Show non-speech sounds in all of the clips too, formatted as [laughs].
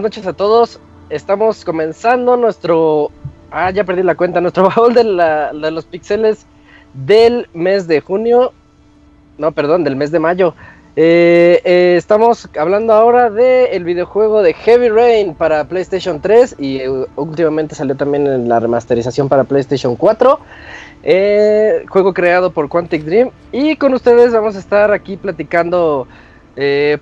Buenas noches a todos. Estamos comenzando nuestro. Ah, ya perdí la cuenta. Nuestro [laughs] baúl de, de los pixeles del mes de junio. No, perdón, del mes de mayo. Eh, eh, estamos hablando ahora del videojuego de Heavy Rain para PlayStation 3 y eh, últimamente salió también en la remasterización para PlayStation 4. juego creado por Quantic Dream y con ustedes vamos a estar aquí platicando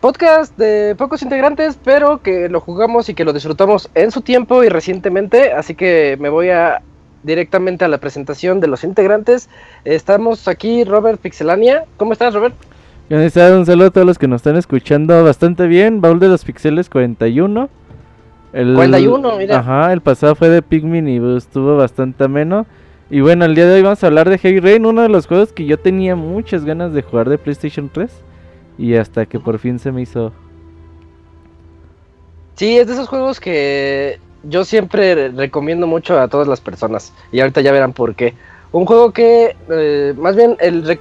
podcast de pocos integrantes, pero que lo jugamos y que lo disfrutamos en su tiempo y recientemente, así que me voy a directamente a la presentación de los integrantes. Estamos aquí Robert Pixelania. ¿Cómo estás, Robert? Un saludo a todos los que nos están escuchando bastante bien. Baúl de los Pixeles 41. El, 41, mira. Ajá, el pasado fue de Pikmin y estuvo bastante ameno. Y bueno, el día de hoy vamos a hablar de Heavy Rain, uno de los juegos que yo tenía muchas ganas de jugar de PlayStation 3. Y hasta que por fin se me hizo. Sí, es de esos juegos que yo siempre recomiendo mucho a todas las personas. Y ahorita ya verán por qué. Un juego que, eh, más bien,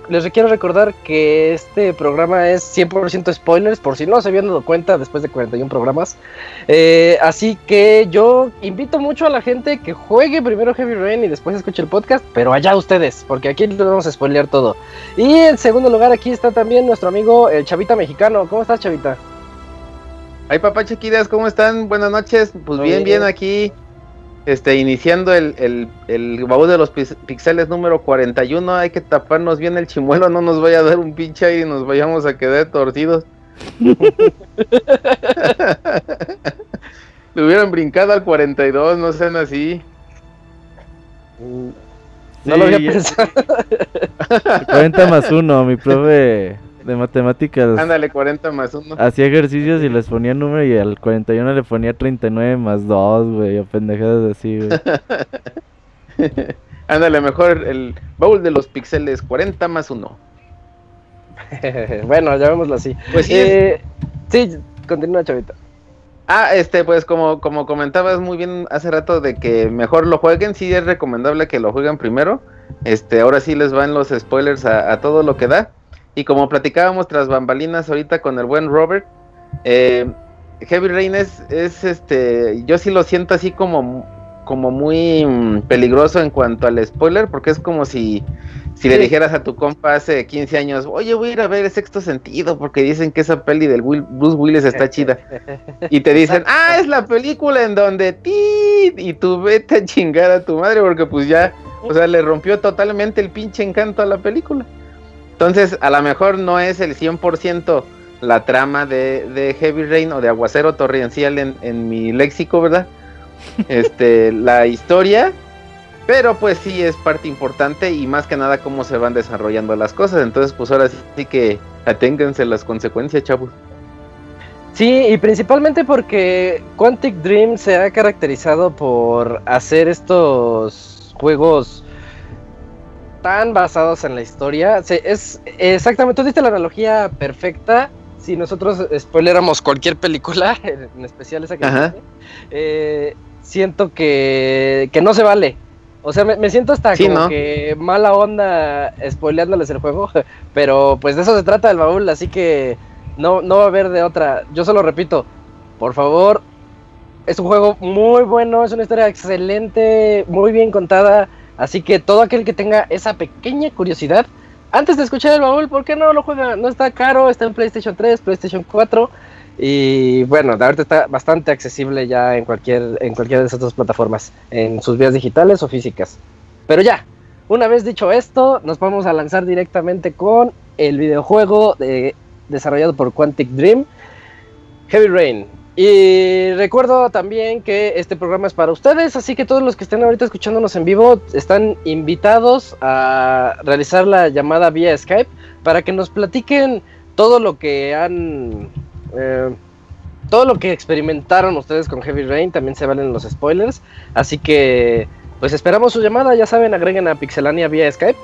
les quiero recordar que este programa es 100% spoilers, por si no se habían dado cuenta después de 41 programas. Eh, así que yo invito mucho a la gente que juegue primero Heavy Rain y después escuche el podcast, pero allá ustedes, porque aquí les vamos a spoilear todo. Y en segundo lugar, aquí está también nuestro amigo el Chavita Mexicano. ¿Cómo estás, Chavita? Ay, papá chiquidas, ¿cómo están? Buenas noches. Pues bien, bien aquí este, iniciando el, el, baúl de los pixeles número 41, hay que taparnos bien el chimuelo, no nos vaya a dar un pinche y nos vayamos a quedar torcidos. [laughs] Le hubieran brincado al 42, no sean así. no lo había pensado. [laughs] 40 más 1, mi profe de matemáticas. Ándale, 40 más 1. Hacía ejercicios y les ponía número y al 41 le ponía 39 más 2, güey, o pendejadas así, güey. [laughs] Ándale, mejor el baúl de los pixeles, 40 más 1. [laughs] bueno, llamémoslo así. Pues sí, eh, sí, continúa, chavita. Ah, este, pues como, como comentabas muy bien hace rato de que mejor lo jueguen, sí es recomendable que lo jueguen primero. Este, ahora sí les van los spoilers a todo lo que da. Y como platicábamos tras bambalinas ahorita con el buen Robert, eh, Heavy Rain es, este, yo sí lo siento así como, como muy mm, peligroso en cuanto al spoiler, porque es como si, si le dijeras a tu compa hace 15 años, oye, voy a ir a ver el sexto sentido, porque dicen que esa peli del Bruce Willis está [laughs] chida. Y te dicen, ah, es la película en donde ti, y tú vete a chingar a tu madre, porque pues ya, o sea, le rompió totalmente el pinche encanto a la película. Entonces, a lo mejor no es el 100% la trama de, Heavy Rain o de Aguacero Torrencial en, mi léxico, ¿verdad? [laughs] Este, la historia, pero pues sí es parte importante y más que nada cómo se van desarrollando las cosas. Entonces, pues ahora sí que aténganse las consecuencias, chavos. Sí, y principalmente porque Quantic Dream se ha caracterizado por hacer estos juegos tan basados en la historia. es exactamente, tú diste la analogía perfecta. Si nosotros spoileramos cualquier película, [laughs] en especial esa que eh, siento que, que no se vale. O sea, me, siento hasta como que mala onda spoileándoles el juego, [laughs] pero pues de eso se trata el baúl, así que no, no va a haber de otra. Yo solo repito, por favor, es un juego muy bueno, es una historia excelente, muy bien contada. Así que todo aquel que tenga esa pequeña curiosidad, antes de escuchar el baúl, ¿por qué no lo juega? No está caro, está en PlayStation 3, PlayStation 4. Y bueno, ahorita está bastante accesible ya en cualquier en cualquiera de esas dos plataformas, en sus vías digitales o físicas. Pero ya, una vez dicho esto, nos vamos a lanzar directamente con el videojuego desarrollado por Quantic Dream, Heavy Rain. Y recuerdo también que este programa es para ustedes, así que todos los que estén ahorita escuchándonos en vivo están invitados a realizar la llamada vía Skype para que nos platiquen todo lo que han... Eh, todo lo que experimentaron ustedes con Heavy Rain, también se valen los spoilers, así que pues esperamos su llamada, ya saben, agreguen a Pixelania vía Skype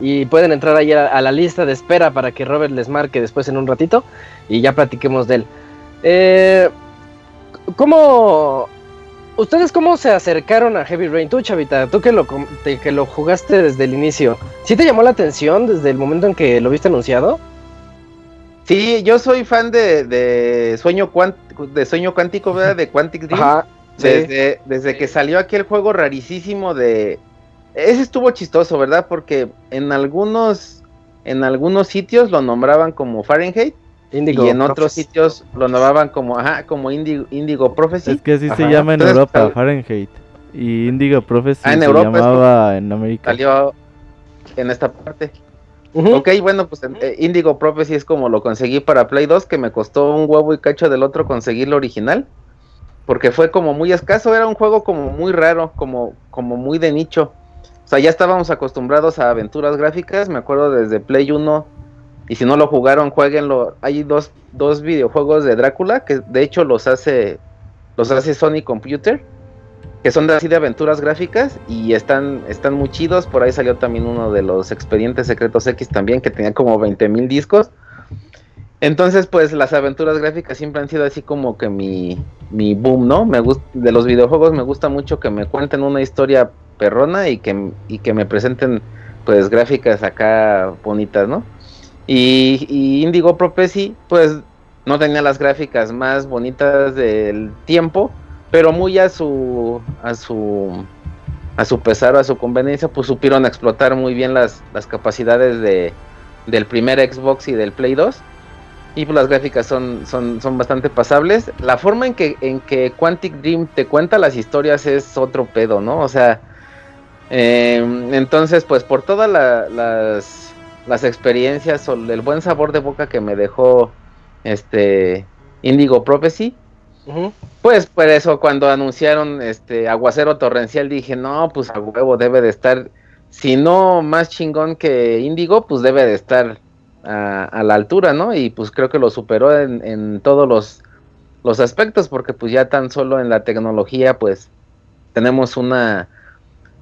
y pueden entrar ahí a la lista de espera para que Robert les marque después en un ratito y ya platiquemos de él. Eh, ¿Cómo... ¿Ustedes cómo se acercaron a Heavy Rain? Tú, Chavita, tú que lo, que lo jugaste desde el inicio, ¿sí te llamó la atención desde el momento en que lo viste anunciado? Sí, yo soy fan de, Sueño de Sueño Cuántico, ¿verdad? De Quantic Dream. Ajá. sí. Desde, desde que salió aquel juego rarísimo de... Ese estuvo chistoso, ¿verdad? Porque en algunos, en algunos sitios lo nombraban como Fahrenheit Indigo y en otros sitios lo nombraban como, ajá, como Indigo, Indigo Prophecy. Es que así se llama en Entonces, Europa, tal- Fahrenheit. Y Indigo Prophecy Ah, en se Europa llamaba en América. Salió en esta parte. Ujú. Ok, bueno, pues eh, Indigo Prophecy es como lo conseguí para Play 2, que me costó un huevo y cacho del otro conseguir lo original. Porque fue como muy escaso, era un juego como muy raro, como, como muy de nicho. O sea, ya estábamos acostumbrados a aventuras gráficas, me acuerdo desde Play 1. Y si no lo jugaron, jueguenlo. Hay dos, dos videojuegos de Drácula que de hecho los hace, los hace Sony Computer, que son así de aventuras gráficas y están, están muy chidos. Por ahí salió también uno de los Expedientes Secretos X también, que tenía como 20 mil discos. Entonces, pues las aventuras gráficas siempre han sido así como que mi, mi boom, ¿no? Me de los videojuegos me gusta mucho que me cuenten una historia perrona y que, y que me presenten pues gráficas acá bonitas, ¿no? Y, y Indigo Prophecy, pues no tenía las gráficas más bonitas del tiempo, pero muy a su a su a su pesar o a su conveniencia, pues supieron explotar muy bien las, las capacidades de, del primer Xbox y del Play 2. Y pues las gráficas son, son, son bastante pasables. La forma en que, en que Quantic Dream te cuenta las historias es otro pedo, ¿no? O sea, eh, entonces pues por todas la- las, las experiencias o el buen sabor de boca que me dejó este Indigo Prophecy, pues por eso cuando anunciaron este aguacero torrencial dije, no, pues a huevo debe de estar, si no más chingón que Índigo, pues debe de estar a, a la altura, ¿no? Y pues creo que lo superó en, en todos los, los aspectos, porque pues ya tan solo en la tecnología, pues tenemos una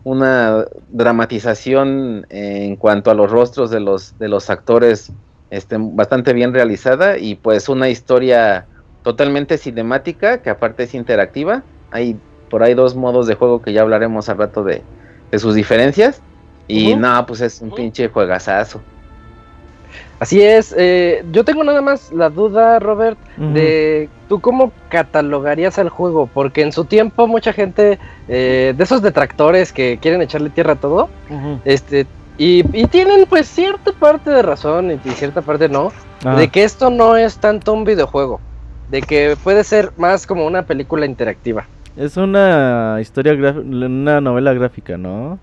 una dramatización en cuanto a los rostros de los de los actores este, bastante bien realizada y pues una historia totalmente cinemática que aparte es interactiva. Hay por ahí dos modos de juego que ya hablaremos al rato de, de sus diferencias. Y Ujú. no, pues es un pinche juegazazo. Así es. eh, yo tengo nada más la duda, Robert, de tú cómo catalogarías el juego, porque en su tiempo mucha gente eh, de esos detractores que quieren echarle tierra a todo, este y, y tienen pues cierta parte de razón y, y cierta parte no, Ah, de que esto no es tanto un videojuego, de que puede ser más como una película interactiva. Es una historia, una novela gráfica, ¿no?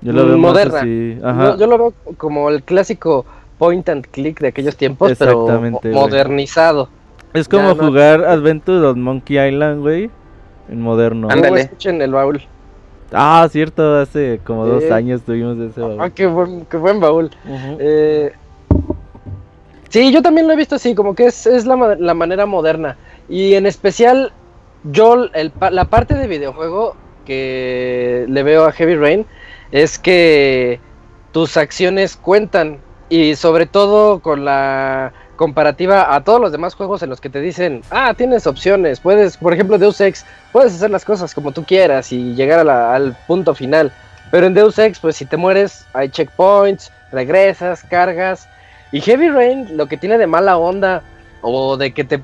Yo lo veo más moderna. así, Ajá. Yo, yo lo veo como el clásico point and click de aquellos tiempos, pero mo- modernizado. Es como ya no- jugar Adventure on Monkey Island, güey, en moderno. Ándale. Escuchen el baúl. Ah, cierto, hace como dos años tuvimos ese baúl. Ah, qué buen, qué buen baúl. Eh, sí, yo también lo he visto así, como que es, es la, la manera moderna. Y en especial, yo, el la parte de videojuego que le veo a Heavy Rain es que tus acciones cuentan. Y sobre todo con la comparativa a todos los demás juegos en los que te dicen, ah, tienes opciones, puedes, por ejemplo, Deus Ex, puedes hacer las cosas como tú quieras y llegar al punto final. Pero en Deus Ex, pues si te mueres, hay checkpoints, regresas, cargas. Y Heavy Rain, lo que tiene de mala onda o de que te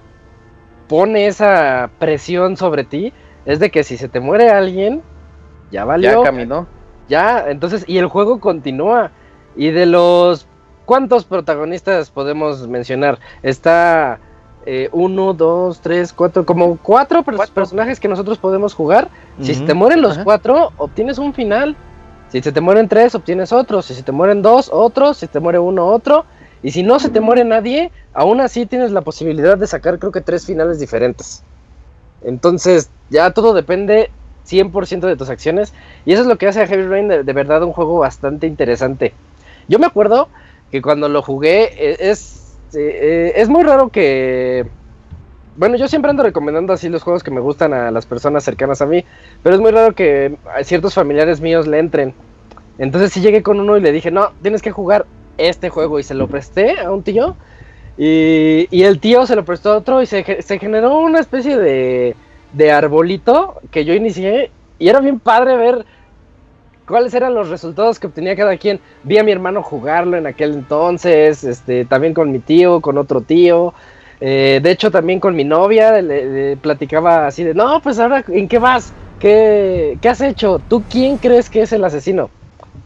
pone esa presión sobre ti, es de que si se te muere alguien, ya Ya valió. caminó. Ya, entonces, y el juego continúa. Y de los. ¿Cuántos protagonistas podemos mencionar? Está eh, uno, dos, tres, cuatro, como cuatro, per- Cuatro. personajes que nosotros podemos jugar. Si se te mueren los Ajá. cuatro, obtienes un final. Si se te mueren tres, obtienes otro. Si se te mueren dos, otro. Si se te muere uno, otro. Y si no se te muere nadie, aún así tienes la posibilidad de sacar creo que tres finales diferentes. Entonces, ya todo depende 100% de tus acciones. Y eso es lo que hace a Heavy Rain de, de verdad un juego bastante interesante. Yo me acuerdo que cuando lo jugué, eh, es, eh, es muy raro que... Bueno, yo siempre ando recomendando así los juegos que me gustan a las personas cercanas a mí, pero es muy raro que a ciertos familiares míos le entren. Entonces sí llegué con uno y le dije, no, tienes que jugar este juego y se lo presté a un tío. Y, y el tío se lo prestó a otro y se generó una especie de, de arbolito que yo inicié y era bien padre ver cuáles eran los resultados que obtenía cada quien. Vi a mi hermano jugarlo en aquel entonces, este, también con mi tío, con otro tío. Eh, de hecho, también con mi novia le, platicaba así de, no, pues ahora, ¿en qué vas? ¿Qué, ¿Qué has hecho? ¿Tú quién crees que es el asesino?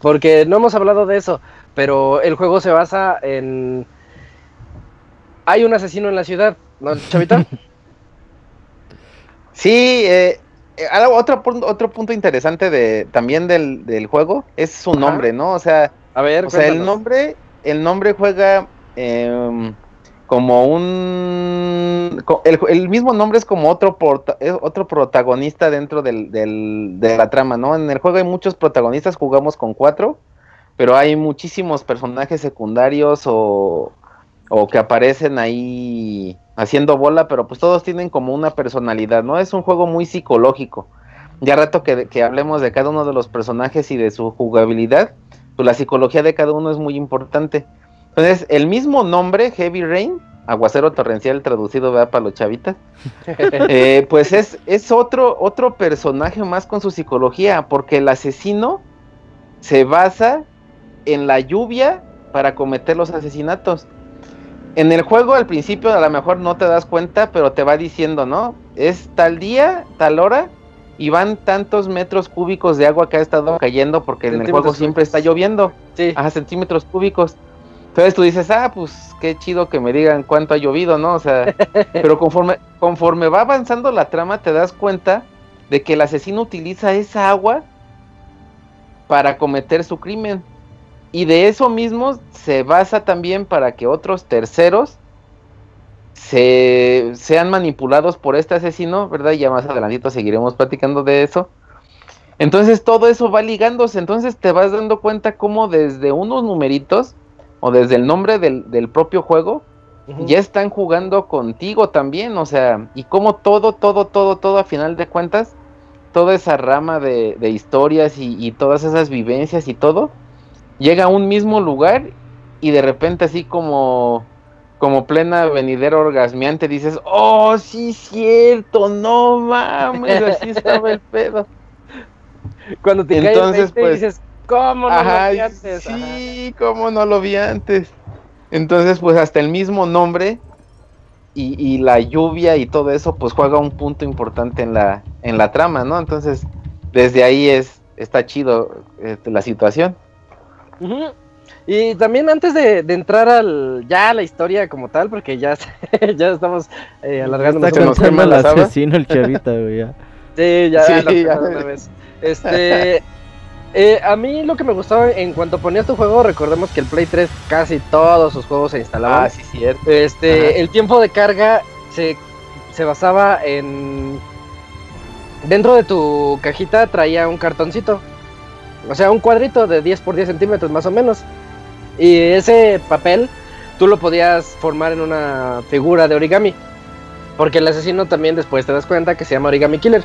Porque no hemos hablado de eso, pero el juego se basa en... Hay un asesino en la ciudad, ¿no, Chavita? [laughs] sí, eh, eh, otro, otro punto interesante de también del, juego es su nombre, ¿no? O sea, a ver, o sea, el nombre, el nombre juega em, como un el, mismo nombre es como otro otro protagonista dentro del, de la trama, ¿no? En el juego hay muchos protagonistas, jugamos con cuatro, pero hay muchísimos personajes secundarios o, o que aparecen ahí haciendo bola, pero pues todos tienen como una personalidad, ¿no? Es un juego muy psicológico. Ya rato que, que hablemos de cada uno de los personajes y de su jugabilidad, pues la psicología de cada uno es muy importante. Entonces, el mismo nombre, Heavy Rain, aguacero torrencial traducido ¿verdad? para los chavitas, [laughs] eh, pues es, es otro, otro personaje más con su psicología, porque el asesino se basa en la lluvia para cometer los asesinatos en el juego al principio a lo mejor no te das cuenta, pero te va diciendo, ¿no? Es tal día, tal hora, y van tantos metros cúbicos de agua que ha estado cayendo porque en el juego siempre está lloviendo. Sí. A centímetros cúbicos. Entonces tú dices, ah, pues qué chido que me digan cuánto ha llovido, ¿no? O sea, [laughs] pero conforme, conforme va avanzando la trama te das cuenta de que el asesino utiliza esa agua para cometer su crimen. Y de eso mismo se basa también para que otros terceros se, sean manipulados por este asesino, ¿verdad? Y ya más adelantito seguiremos platicando de eso. Entonces todo eso va ligándose, entonces te vas dando cuenta cómo desde unos numeritos o desde el nombre del, propio juego ya están jugando contigo también, o sea, y cómo todo, todo, todo, todo a final de cuentas, toda esa rama de, historias y, y todas esas vivencias y todo, llega a un mismo lugar y de repente así como como plena venidera orgasmeante dices, oh, sí, cierto, no mames, así estaba el pedo. [laughs] Cuando te Entonces, pues, dices, ¿cómo no lo vi antes? Sí, ¿cómo no lo vi antes? Entonces, pues hasta el mismo nombre y, y, la lluvia y todo eso, pues juega un punto importante en la, en la trama, ¿no? Entonces, desde ahí es, está chido este, la situación. Y también antes de, entrar al ya a la historia como tal, porque ya, [laughs] ya estamos eh, alargando Está mucho. el asesino el chavita, güey, ya. [laughs] Sí, ya, sí, ya. Vez. Este, eh, a mí lo que me gustaba en cuanto ponías tu juego, recordemos que el Play 3 casi todos sus juegos se instalaban. Ah, sí, cierto. Este, el tiempo de carga se, se basaba en dentro de tu cajita traía un cartoncito o sea, un cuadrito de 10 por 10 centímetros más o menos. Y ese papel tú lo podías formar en una figura de origami. Porque el asesino también después te das cuenta que se llama Origami Killer.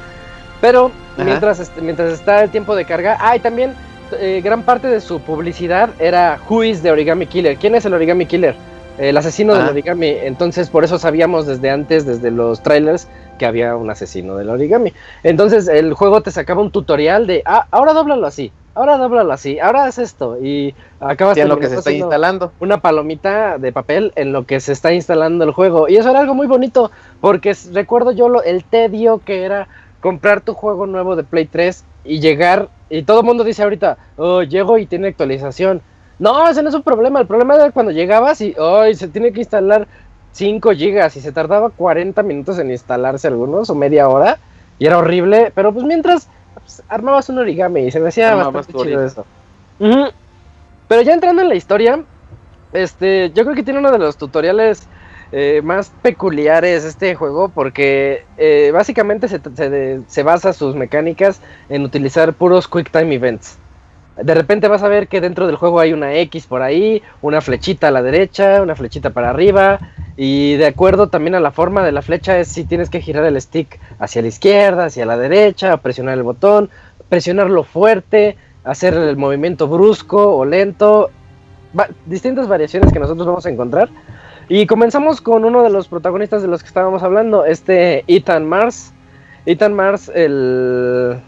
Pero mientras, mientras está el tiempo de carga, ah, y también eh, gran parte de su publicidad era Who is the Origami Killer? ¿Quién es el Origami Killer? El asesino del ah. origami. Entonces, por eso sabíamos desde antes, desde los trailers, que había un asesino del origami. Entonces, el juego te sacaba un tutorial de, ah, ahora dóblalo así ahora dóblalo así, ahora haz esto y acabas en lo que se está instalando una palomita de papel en lo que se está instalando el juego y eso era algo muy bonito porque recuerdo yo lo, el tedio que era comprar tu juego nuevo de Play 3 y llegar y todo el mundo dice ahorita, oh, llego y tiene actualización. No, ese no es un problema, el problema era cuando llegabas y hoy se tiene que instalar 5 gigas y se tardaba 40 minutos en instalarse algunos o media hora y era horrible, pero pues mientras pues, armabas un origami y se me hacía bastante chido eso. Pero ya entrando en la historia, este, yo creo que tiene uno de los tutoriales eh, más peculiares este juego porque eh, básicamente se, se, se, basa sus mecánicas en utilizar puros quick time events. De repente vas a ver que dentro del juego hay una X por ahí, una flechita a la derecha, una flechita para arriba, y de acuerdo también a la forma de la flecha es si tienes que girar el stick hacia la izquierda, hacia la derecha, presionar el botón, presionarlo fuerte, hacer el movimiento brusco o lento, distintas variaciones que nosotros vamos a encontrar. Y comenzamos con uno de los protagonistas de los que estábamos hablando, este Ethan Mars. Ethan Mars, el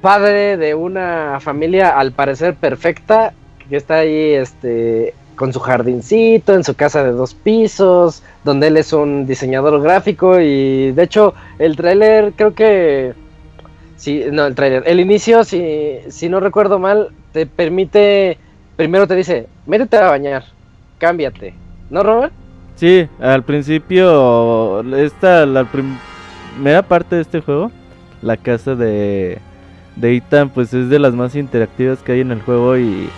padre de una familia al parecer perfecta, que está ahí este, con su jardincito, en su casa de dos pisos, donde él es un diseñador gráfico y de hecho el tráiler creo que... Sí, no, el tráiler. El inicio, si, si no recuerdo mal, te permite... Primero te dice, métete a bañar, cámbiate. ¿No, Robert? Sí, al principio, esta, la primera parte de este juego, la casa de, de Ethan, pues es de las más interactivas que hay en el juego y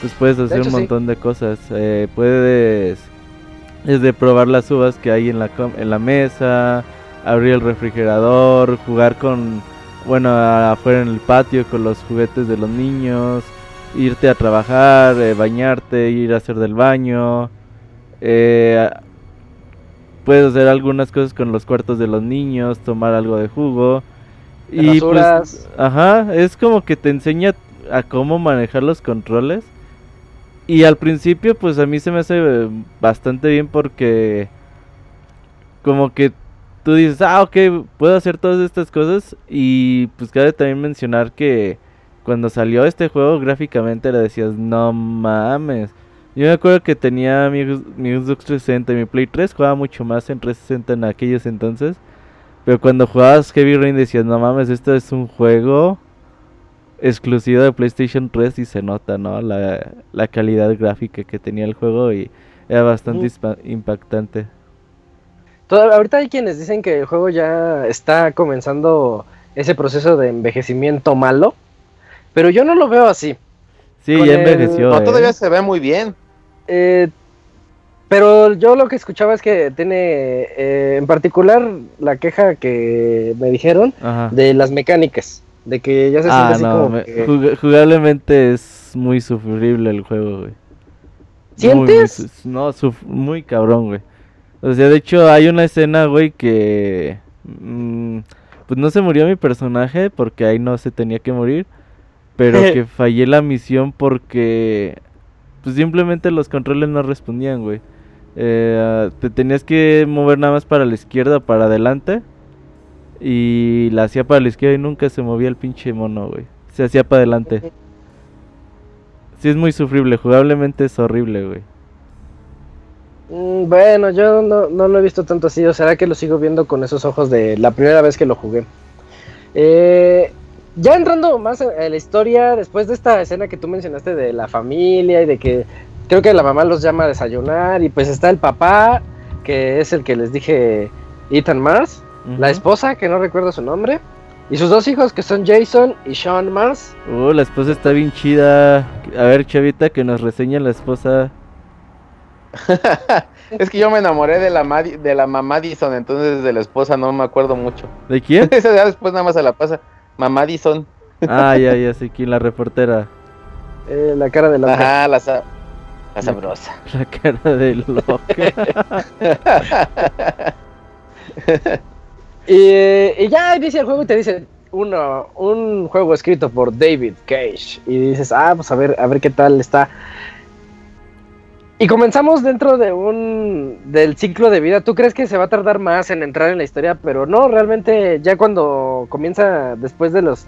pues puedes hacer un montón de cosas. Eh, puedes desde probar las uvas que hay en la, en la mesa, abrir el refrigerador, jugar con, bueno, afuera en el patio con los juguetes de los niños, irte a trabajar, eh, bañarte, ir a hacer del baño. Eh, puedes hacer algunas cosas con los cuartos de los niños, tomar algo de jugo. Y pues, ajá, es como que te enseña a cómo manejar los controles. Y al principio, pues a mí se me hace bastante bien porque como que tú dices, ah, ok, puedo hacer todas estas cosas. Y pues cabe también mencionar que cuando salió este juego gráficamente le decías, no mames. Yo me acuerdo que tenía mi, mi Xbox 360 y mi Play 3, jugaba mucho más en 360 en aquellos entonces. Pero cuando jugabas Heavy Rain decías, no mames, esto es un juego exclusivo de PlayStation 3 y se nota, ¿no? La, calidad gráfica que tenía el juego y era bastante impactante. ahorita hay quienes dicen que el juego ya está comenzando ese proceso de envejecimiento malo, pero yo no lo veo así. Sí, ya envejeció. No, todavía ¿eh? se ve muy bien. Eh, pero yo lo que escuchaba es que tiene, eh, en particular, la queja que me dijeron de las mecánicas. De que ya se ah, siente así como Jugablemente es muy sufrible el juego, güey. ¿Sientes? no, muy cabrón, güey. O sea, de hecho hay una escena, güey, que... Mm, pues no se murió mi personaje porque ahí no se tenía que morir. Pero [laughs] que fallé la misión porque... Pues simplemente los controles no respondían, güey. Eh, te tenías que mover nada más para la izquierda o para adelante. Y la hacía para la izquierda y nunca se movía el pinche mono, güey. Se hacía para adelante. Sí, es muy sufrible. Jugablemente es horrible, güey. Mm, bueno, yo no, no, lo he visto tanto así. O será que lo sigo viendo con esos ojos de la primera vez que lo jugué. Eh, ya entrando más en la historia, después de esta escena que tú mencionaste de la familia y de que creo que la mamá los llama a desayunar y pues está el papá, que es el que les dije, Ethan Mars la esposa, que no recuerdo su nombre, y sus dos hijos, que son Jason y Sean Mars. Uh, la esposa está bien chida. A ver, chavita, que nos reseña la esposa. [laughs] es que yo me enamoré de la, de la mamá Madison, entonces de la esposa no me acuerdo mucho. ¿De quién? [laughs] Esa ya después nada más se la pasa. Mamá Madison. ah, ya, ya [laughs] sé quién, la reportera. Eh, la cara de la... Ajá, la, la sabrosa. [laughs] La cara de loca. [laughs] Y, ya inicia el juego y te dice uno, un juego escrito por David Cage. Y dices, ah, pues a ver, a ver qué tal está. Y comenzamos dentro de un del ciclo de vida. Tú crees que se va a tardar más en entrar en la historia, pero no, realmente ya cuando comienza después de los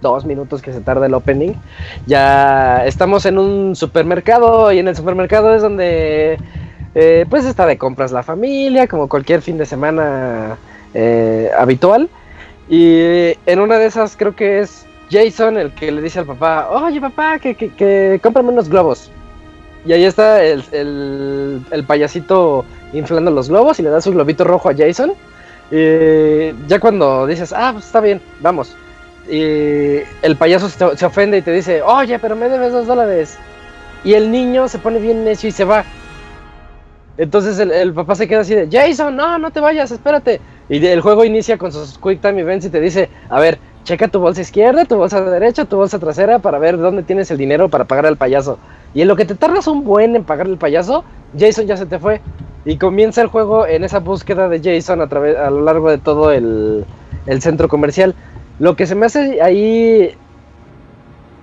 dos minutos que se tarda el opening, ya estamos en un supermercado y en el supermercado es donde eh, pues está de compras la familia, como cualquier fin de semana eh, habitual. Y en una de esas creo que es Jason el que le dice al papá, oye papá, que, que, que cómprame unos globos. Y ahí está el, el, payasito inflando los globos y le da su globito rojo a Jason. Y ya cuando dices, ah, pues está bien, vamos. Y el payaso se, ofende y te dice, oye, pero me debes dos dólares. Y el niño se pone bien necio y se va. Entonces el, papá se queda así de, Jason, no, no te vayas, espérate. Y el juego inicia con sus Quick Time Events y te dice, a ver, checa tu bolsa izquierda, tu bolsa derecha, tu bolsa trasera para ver dónde tienes el dinero para pagar al payaso. Y en lo que te tardas un buen en pagar al payaso, Jason ya se te fue. Y comienza el juego en esa búsqueda de Jason a, a lo largo de todo el, el centro comercial. Lo que se me hace ahí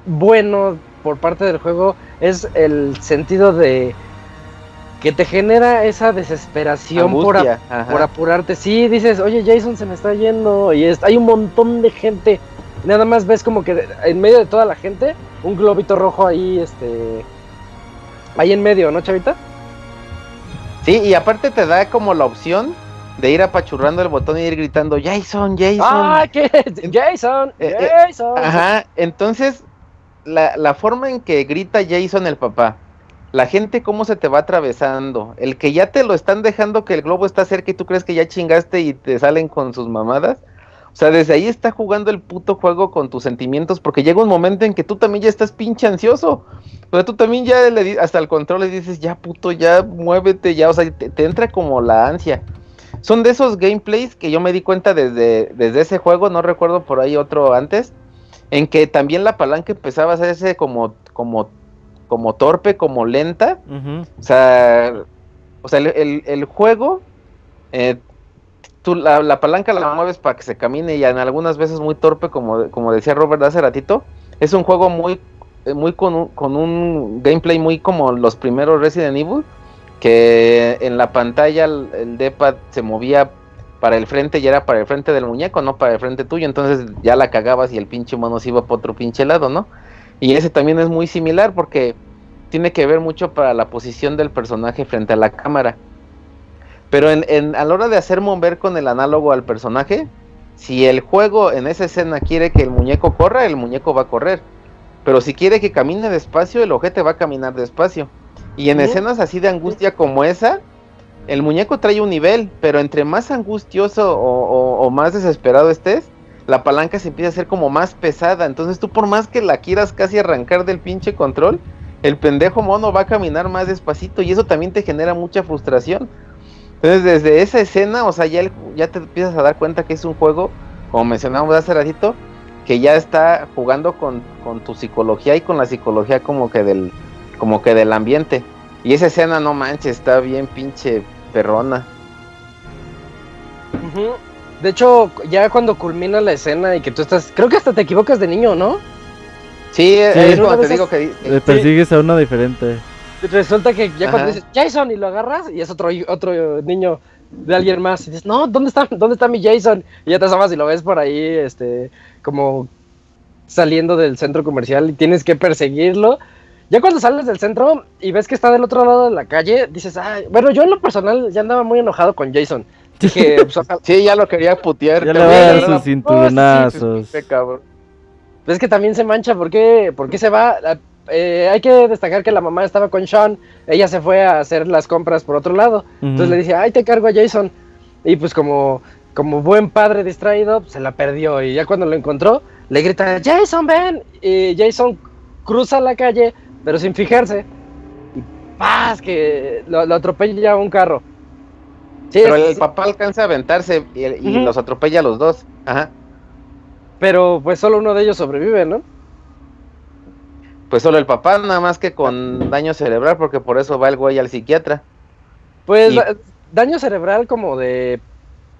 bueno por parte del juego es el sentido de que te genera esa desesperación por, por, apurarte. Sí, dices, oye, Jason se me está yendo y hay un montón de gente. Nada más ves como que en medio de toda la gente, un globito rojo ahí, este, ahí en medio, ¿no, Chavita? Sí, y aparte te da como la opción de ir apachurrando el botón y ir gritando Jason, Jason. ¡Ah, qué! Jason, Eh, eh, Jason. Ajá, entonces la, la forma en que grita Jason el papá, la gente cómo se te va atravesando, el que ya te lo están dejando que el globo está cerca y tú crees que ya chingaste y te salen con sus mamadas. O sea, desde ahí está jugando el puto juego con tus sentimientos porque llega un momento en que tú también ya estás pinche ansioso. O sea, tú también ya le hasta el control le dices, ya puto, ya muévete, ya, o sea, te, te entra como la ansia. Son de esos gameplays que yo me di cuenta desde, desde ese juego, no recuerdo por ahí otro antes, en que también la palanca empezaba a hacerse como, como, como torpe, como lenta. O sea, o sea el, el- el juego, eh, tú la, la palanca la mueves para que se camine y en algunas veces muy torpe, como, como decía Robert hace ratito. Es un juego muy, eh, muy con un, con un gameplay muy como los primeros Resident Evil, que en la pantalla el, el D-pad se movía para el frente y era para el frente del muñeco, no para el frente tuyo, entonces ya la cagabas y el pinche mono se iba para otro pinche lado, ¿no? Y ese también es muy similar porque tiene que ver mucho para la posición del personaje frente a la cámara. Pero en, en- a la hora de hacer mover con el análogo al personaje, si el juego en esa escena quiere que el muñeco corra, el muñeco va a correr. Pero si quiere que camine despacio, el ojete va a caminar despacio. Y en escenas así de angustia como esa, el muñeco trae un nivel, pero entre más angustioso o, o- o más desesperado estés, la palanca se empieza a hacer como más pesada. Entonces tú por más que la quieras casi arrancar del pinche control, el pendejo mono va a caminar más despacito y eso también te genera mucha frustración. Entonces desde esa escena, o sea, ya, el- ya te empiezas a dar cuenta que es un juego, como mencionamos hace ratito, que ya está jugando con, con tu psicología y con la psicología como que del como que del ambiente. Y esa escena, no manches, está bien pinche perrona. De hecho, ya cuando culmina la escena y que tú estás, creo que hasta te equivocas de niño, ¿no? Sí, es una cuando te digo que... Eh, Persigues a uno diferente. Resulta que ya cuando Ajá. dices Jason y lo agarras y es otro otro niño de alguien más y dices, "No, ¿dónde está dónde está mi Jason?" Y ya te asomas y lo ves por ahí este como saliendo del centro comercial y tienes que perseguirlo. Ya cuando sales del centro y ves que está del otro lado de la calle, dices, "Ay, bueno, yo en lo personal ya andaba muy enojado con Jason." Dije, [laughs] pues, ojalá- Sí, ya lo quería putear. Ya le también, va a dar la sus verdad. cinturonazos. Este cabrón. Es que también se mancha, ¿por qué, ¿Por qué se va? Ah, eh, hay que destacar que la mamá estaba con Sean, ella se fue a hacer las compras por otro lado, entonces le dice, ay, te cargo a Jason, y pues como, como buen padre distraído, pues, se la perdió, y ya cuando lo encontró, le grita, Jason, ven, y Jason cruza la calle, pero sin fijarse, y ¡paz! que lo, lo atropella un carro. Sí, Pero el papá alcanza a aventarse y, los atropella a los dos. Ajá. pero pues solo uno de ellos sobrevive, ¿no? Pues solo el papá, nada más que con daño cerebral, porque por eso va el güey al psiquiatra. Pues Y- daño cerebral como de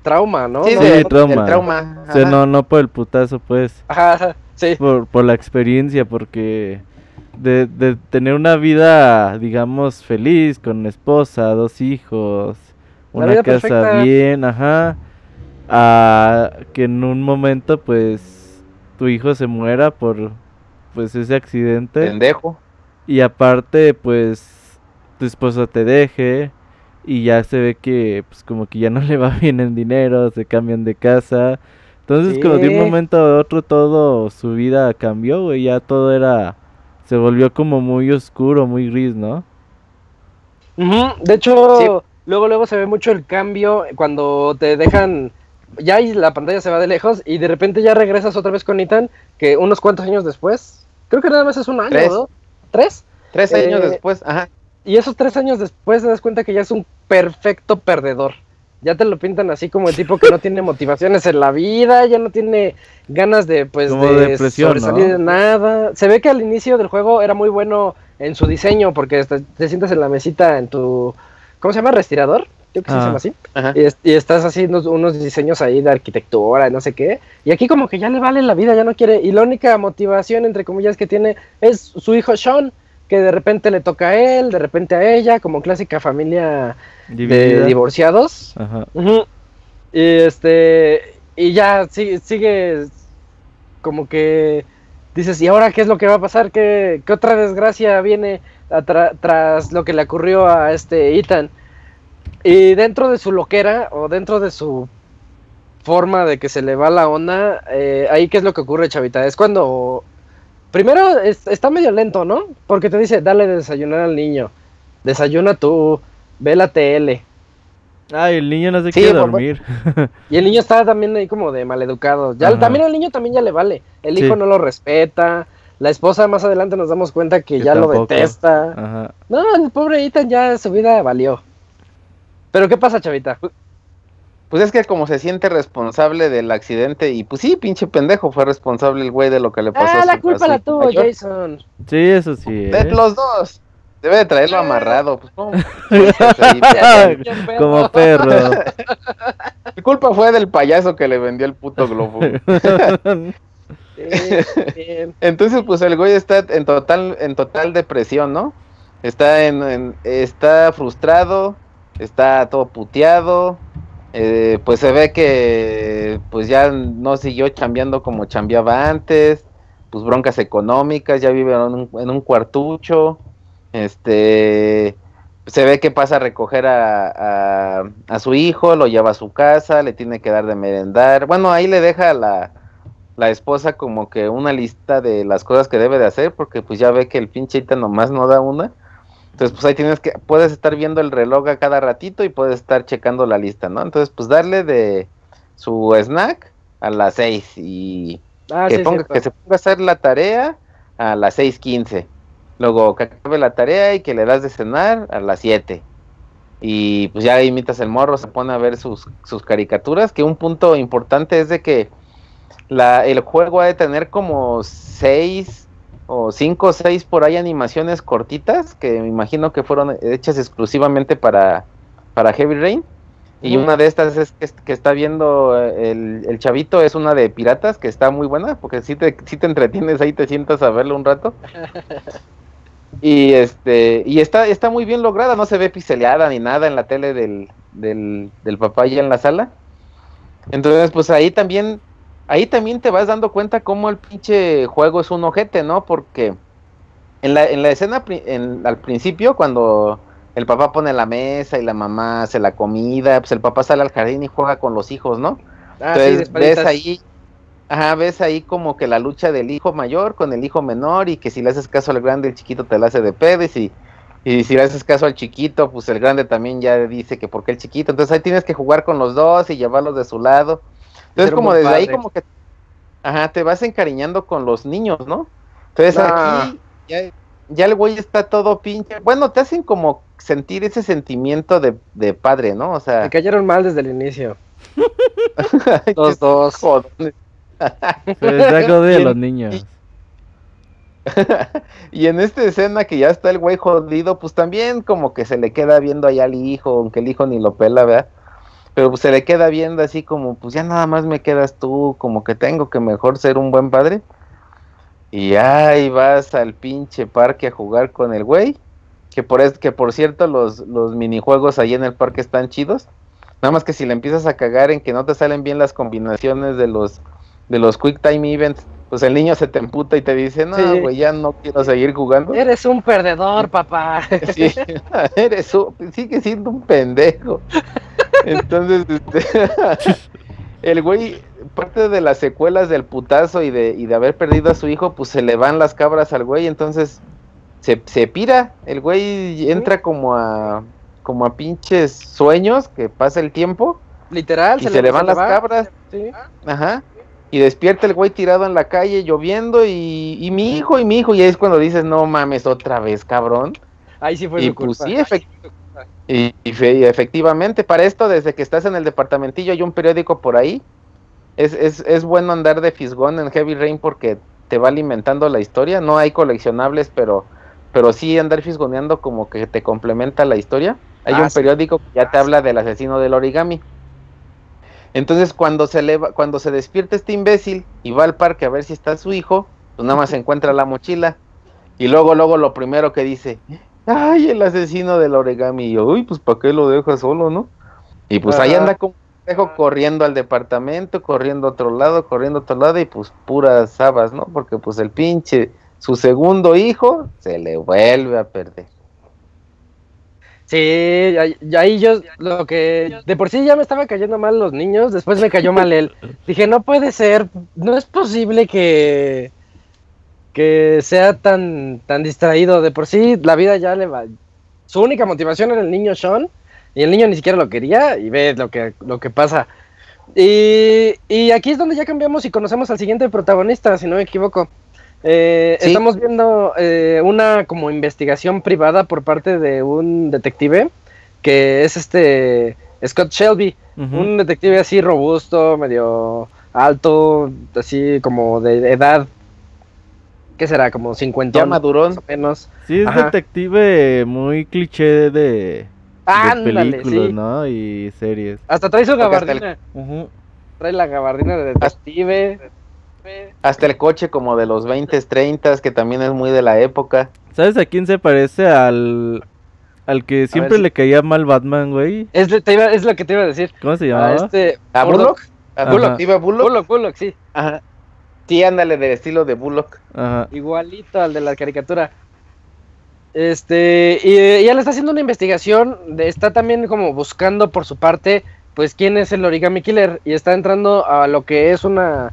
trauma, ¿no? Sí, No, de- trauma. el trauma. O sea, ajá. no, no por el putazo, pues. Ajá, ajá, sí. Por, por la experiencia, porque de, de tener una vida, digamos, feliz, con esposa, dos hijos, una casa perfecta. bien, ajá, a que en un momento, pues, tu hijo se muera por, pues, ese accidente. Pendejo. Y aparte, pues, tu esposo te deje y ya se ve que, pues, como que ya no [laughs] le va bien el dinero, se cambian de casa. Entonces, como de un momento a otro todo su vida cambió, güey, ya todo era, se volvió como muy oscuro, muy gris, ¿no? De hecho, Sí. luego luego se ve mucho el cambio cuando te dejan ya y la pantalla se va de lejos y de repente ya regresas otra vez con Ethan que unos cuantos años después, creo que nada más es un año, Tres. ¿no? ¿Tres? Tres Eh, años después, ajá. Y esos tres años después te das cuenta que ya es un perfecto perdedor. Ya te lo pintan así como el tipo que no tiene motivaciones en la vida, ya no tiene ganas de pues Como de sobresalir ¿no? de nada. Se ve que al inicio del juego era muy bueno en su diseño porque te, te sientas en la mesita en tu ¿cómo se llama? respirador. Creo que se Ah. llama así. ajá. Y, es- y estás haciendo unos diseños ahí de arquitectura, y no sé qué. Y aquí como que ya le vale la vida, ya no quiere. Y la única motivación, entre comillas, que tiene es su hijo Sean, que de repente le toca a él, de repente a ella, como clásica familia de divorciados. Ajá. Y este, y ya sigue, sigue como que dices, ¿y ahora qué es lo que va a pasar? ¿Qué, qué otra desgracia viene tras lo que le ocurrió a este Ethan. Y dentro de su loquera o dentro de su forma de que se le va la onda, eh, ahí qué es lo que ocurre, chavita. Es cuando primero está medio lento, ¿no? Porque te dice, dale de desayunar al niño, desayuna tú, ve la tele. Ay, el niño no se quiere dormir. [laughs] Y el niño está también ahí como de maleducado. Ya, también al niño también ya le vale. El hijo no lo respeta. La esposa más adelante nos damos cuenta que, ya lo detesta. No, el pobre Ethan ya su vida valió. Pero ¿qué pasa, chavita? Pues es que como se siente responsable del accidente y pues sí, pinche pendejo, fue responsable el güey de lo que le pasó. Ah, la culpa la tuvo Jason. Sí, eso sí. De ¿eh? los dos. Debe de traerlo amarrado. Pues, [laughs] como perro. [laughs] La culpa fue del payaso que le vendió el puto globo. [laughs] Entonces, pues el güey está en total, en total depresión, ¿no? Está en, está frustrado, está todo puteado, eh, pues se ve que pues ya no siguió chambeando como chambeaba antes, pues broncas económicas, ya vive en un, cuartucho, este se ve que pasa a recoger a, a, su hijo, lo lleva a su casa, le tiene que dar de merendar, bueno ahí le deja la, la esposa como que una lista de las cosas que debe de hacer, porque pues ya ve que el pinche nomás no da una, entonces, pues ahí tienes que, puedes estar viendo el reloj a cada ratito y puedes estar checando la lista, ¿no? Entonces, pues darle de su snack a las 6 y ah, que, ponga, que se ponga a hacer la tarea a las 6.15. Luego que acabe la tarea y que le das de cenar a las 7. Y pues ya imitas el morro, se pone a ver sus, sus caricaturas, que un punto importante es de que la, el juego ha de tener como 6 o cinco o seis por ahí animaciones cortitas que me imagino que fueron hechas exclusivamente para, para Heavy Rain. Y una de estas es que, está viendo el, el, chavito, es una de piratas que está muy buena, porque si te, si te entretienes ahí, te sientas a verlo un rato. [laughs] y este y está, está muy bien lograda, no se ve piseleada ni nada en la tele del, del, del papá ya en la sala. Entonces, pues ahí también ahí también te vas dando cuenta cómo el pinche juego es un ojete, ¿no? Porque en la, en la escena al principio, cuando el papá pone la mesa y la mamá hace la comida, pues el papá sale al jardín y juega con los hijos, ¿no? Ah, Entonces ves ahí, ajá, ves ahí como que la lucha del hijo mayor con el hijo menor y que si le haces caso al grande, el chiquito te la hace de pedo y si, y si le haces caso al chiquito, pues el grande también ya dice que porque el chiquito. Entonces ahí tienes que jugar con los dos y llevarlos de su lado. Entonces, como desde ahí, como que. Ajá, te vas encariñando con los niños, ¿no? Entonces, aquí ya, el güey está todo pinche. Bueno, te hacen como sentir ese sentimiento de, de padre, ¿no? O sea. Me cayeron mal desde el inicio. [laughs] los dos. Se de los niños. [laughs] y en esta escena que ya está el güey jodido, pues también como que se le queda viendo allá al hijo, aunque el hijo ni lo pela, ¿verdad? Pero pues se le queda viendo así como, pues ya nada más me quedas tú, como que tengo que mejor ser un buen padre. Y ahí vas al pinche parque a jugar con el güey, que por, es, que por cierto los, los minijuegos ahí en el parque están chidos. Nada más que si le empiezas a cagar en que no te salen bien las combinaciones de los, de los Quick Time Events, pues el niño se te emputa y te dice, no, güey, ya no quiero seguir jugando. Eres un perdedor, [laughs] papá. Sí, [laughs] eres un, sigue siendo un pendejo. [laughs] Entonces, este, [laughs] el güey, parte de las secuelas del putazo y de, y de haber perdido a su hijo, pues se le van las cabras al güey, entonces se, se pira, el güey entra como a como a pinches sueños que pasa el tiempo. Literal, y se, le, van las cabras. Ajá. Y despierta el güey tirado en la calle lloviendo y, y mi hijo y mi hijo. Y ahí es cuando dices, no mames, otra vez, cabrón. Ahí sí fue y pues sí, efectivamente y, efectivamente, para esto, desde que estás en el departamentillo, hay un periódico por ahí. Es, es, es bueno andar de fisgón en Heavy Rain porque te va alimentando la historia. No hay coleccionables, pero, pero sí andar fisgoneando como que te complementa la historia. Hay un ah, periódico que ya te habla del asesino del origami. Entonces, cuando se, le cuando se despierta este imbécil y va al parque a ver si está su hijo, pues nada más [laughs] encuentra la mochila. Y luego, luego lo primero que dice, ay, el asesino del origami. Y yo, uy, pues ¿para qué lo deja solo, no? Y pues ahí anda como dejo corriendo al departamento, corriendo a otro lado, corriendo a otro lado y pues puras habas, ¿no? Porque pues el pinche su segundo hijo se le vuelve a perder. Sí, ahí yo lo que de por sí ya me estaba cayendo mal los niños, después me cayó mal él. Dije, no puede ser, no es posible que que sea tan tan distraído. De por sí la vida ya le va. Su única motivación era el niño Sean y el niño ni siquiera lo quería y ve lo que lo que pasa. Y, y aquí es donde ya cambiamos y conocemos al siguiente protagonista, si no me equivoco. Eh, Sí. Estamos viendo eh, una como investigación privada por parte de un detective que es este Scott Shelby, un detective así robusto, medio alto, así como de edad, ¿qué será? Como 50 Ya madurón. más o menos. Sí, es Ajá. detective muy cliché de, de Ándale, películas, sí. ¿no? Y series. Hasta trae su hasta el- gabardina, Ujú. trae la gabardina de detective. Hasta el coche como de los 20, 30, que también es muy de la época. ¿Sabes a quién se parece? Al, al que siempre si- le caía mal Batman, güey. Es, lo- te iba- es lo que te iba a decir. ¿Cómo se A llamaba? este ¿A Bullock. Bullock? ¿A. Bullock? ¿Iba Bullock? Bullock, Bullock, sí. Ajá. Sí, ándale, del estilo de Bullock. Ajá. Igualito al de la caricatura. Este, y, y él está haciendo una investigación, de- está también como buscando por su parte, pues quién es el origami killer, y está entrando a lo que es una,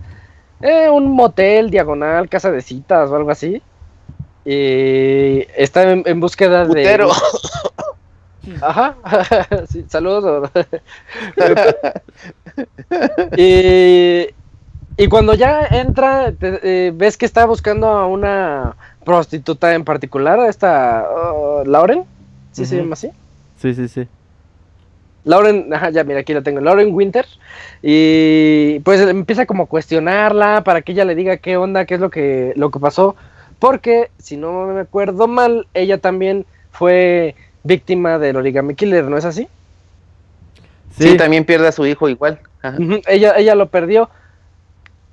eh, un motel diagonal, casa de citas o algo así. Y está en, en búsqueda de... Putero. [laughs] Ajá, [laughs] sí, saludos. [laughs] y, y cuando ya entra, te- eh, ves que está buscando a una prostituta en particular, a esta uh, Lauren, ¿sí se Ujú. llama así? Sí, sí, sí. Lauren, ajá, ya mira, aquí la tengo, Lauren Winter, y pues empieza como a cuestionarla para que ella le diga qué onda, qué es lo que, lo que pasó, porque si no me acuerdo mal, ella también fue víctima del origami killer, ¿no es así? Sí, también pierde a su hijo igual. Ajá. Ella, ella lo perdió.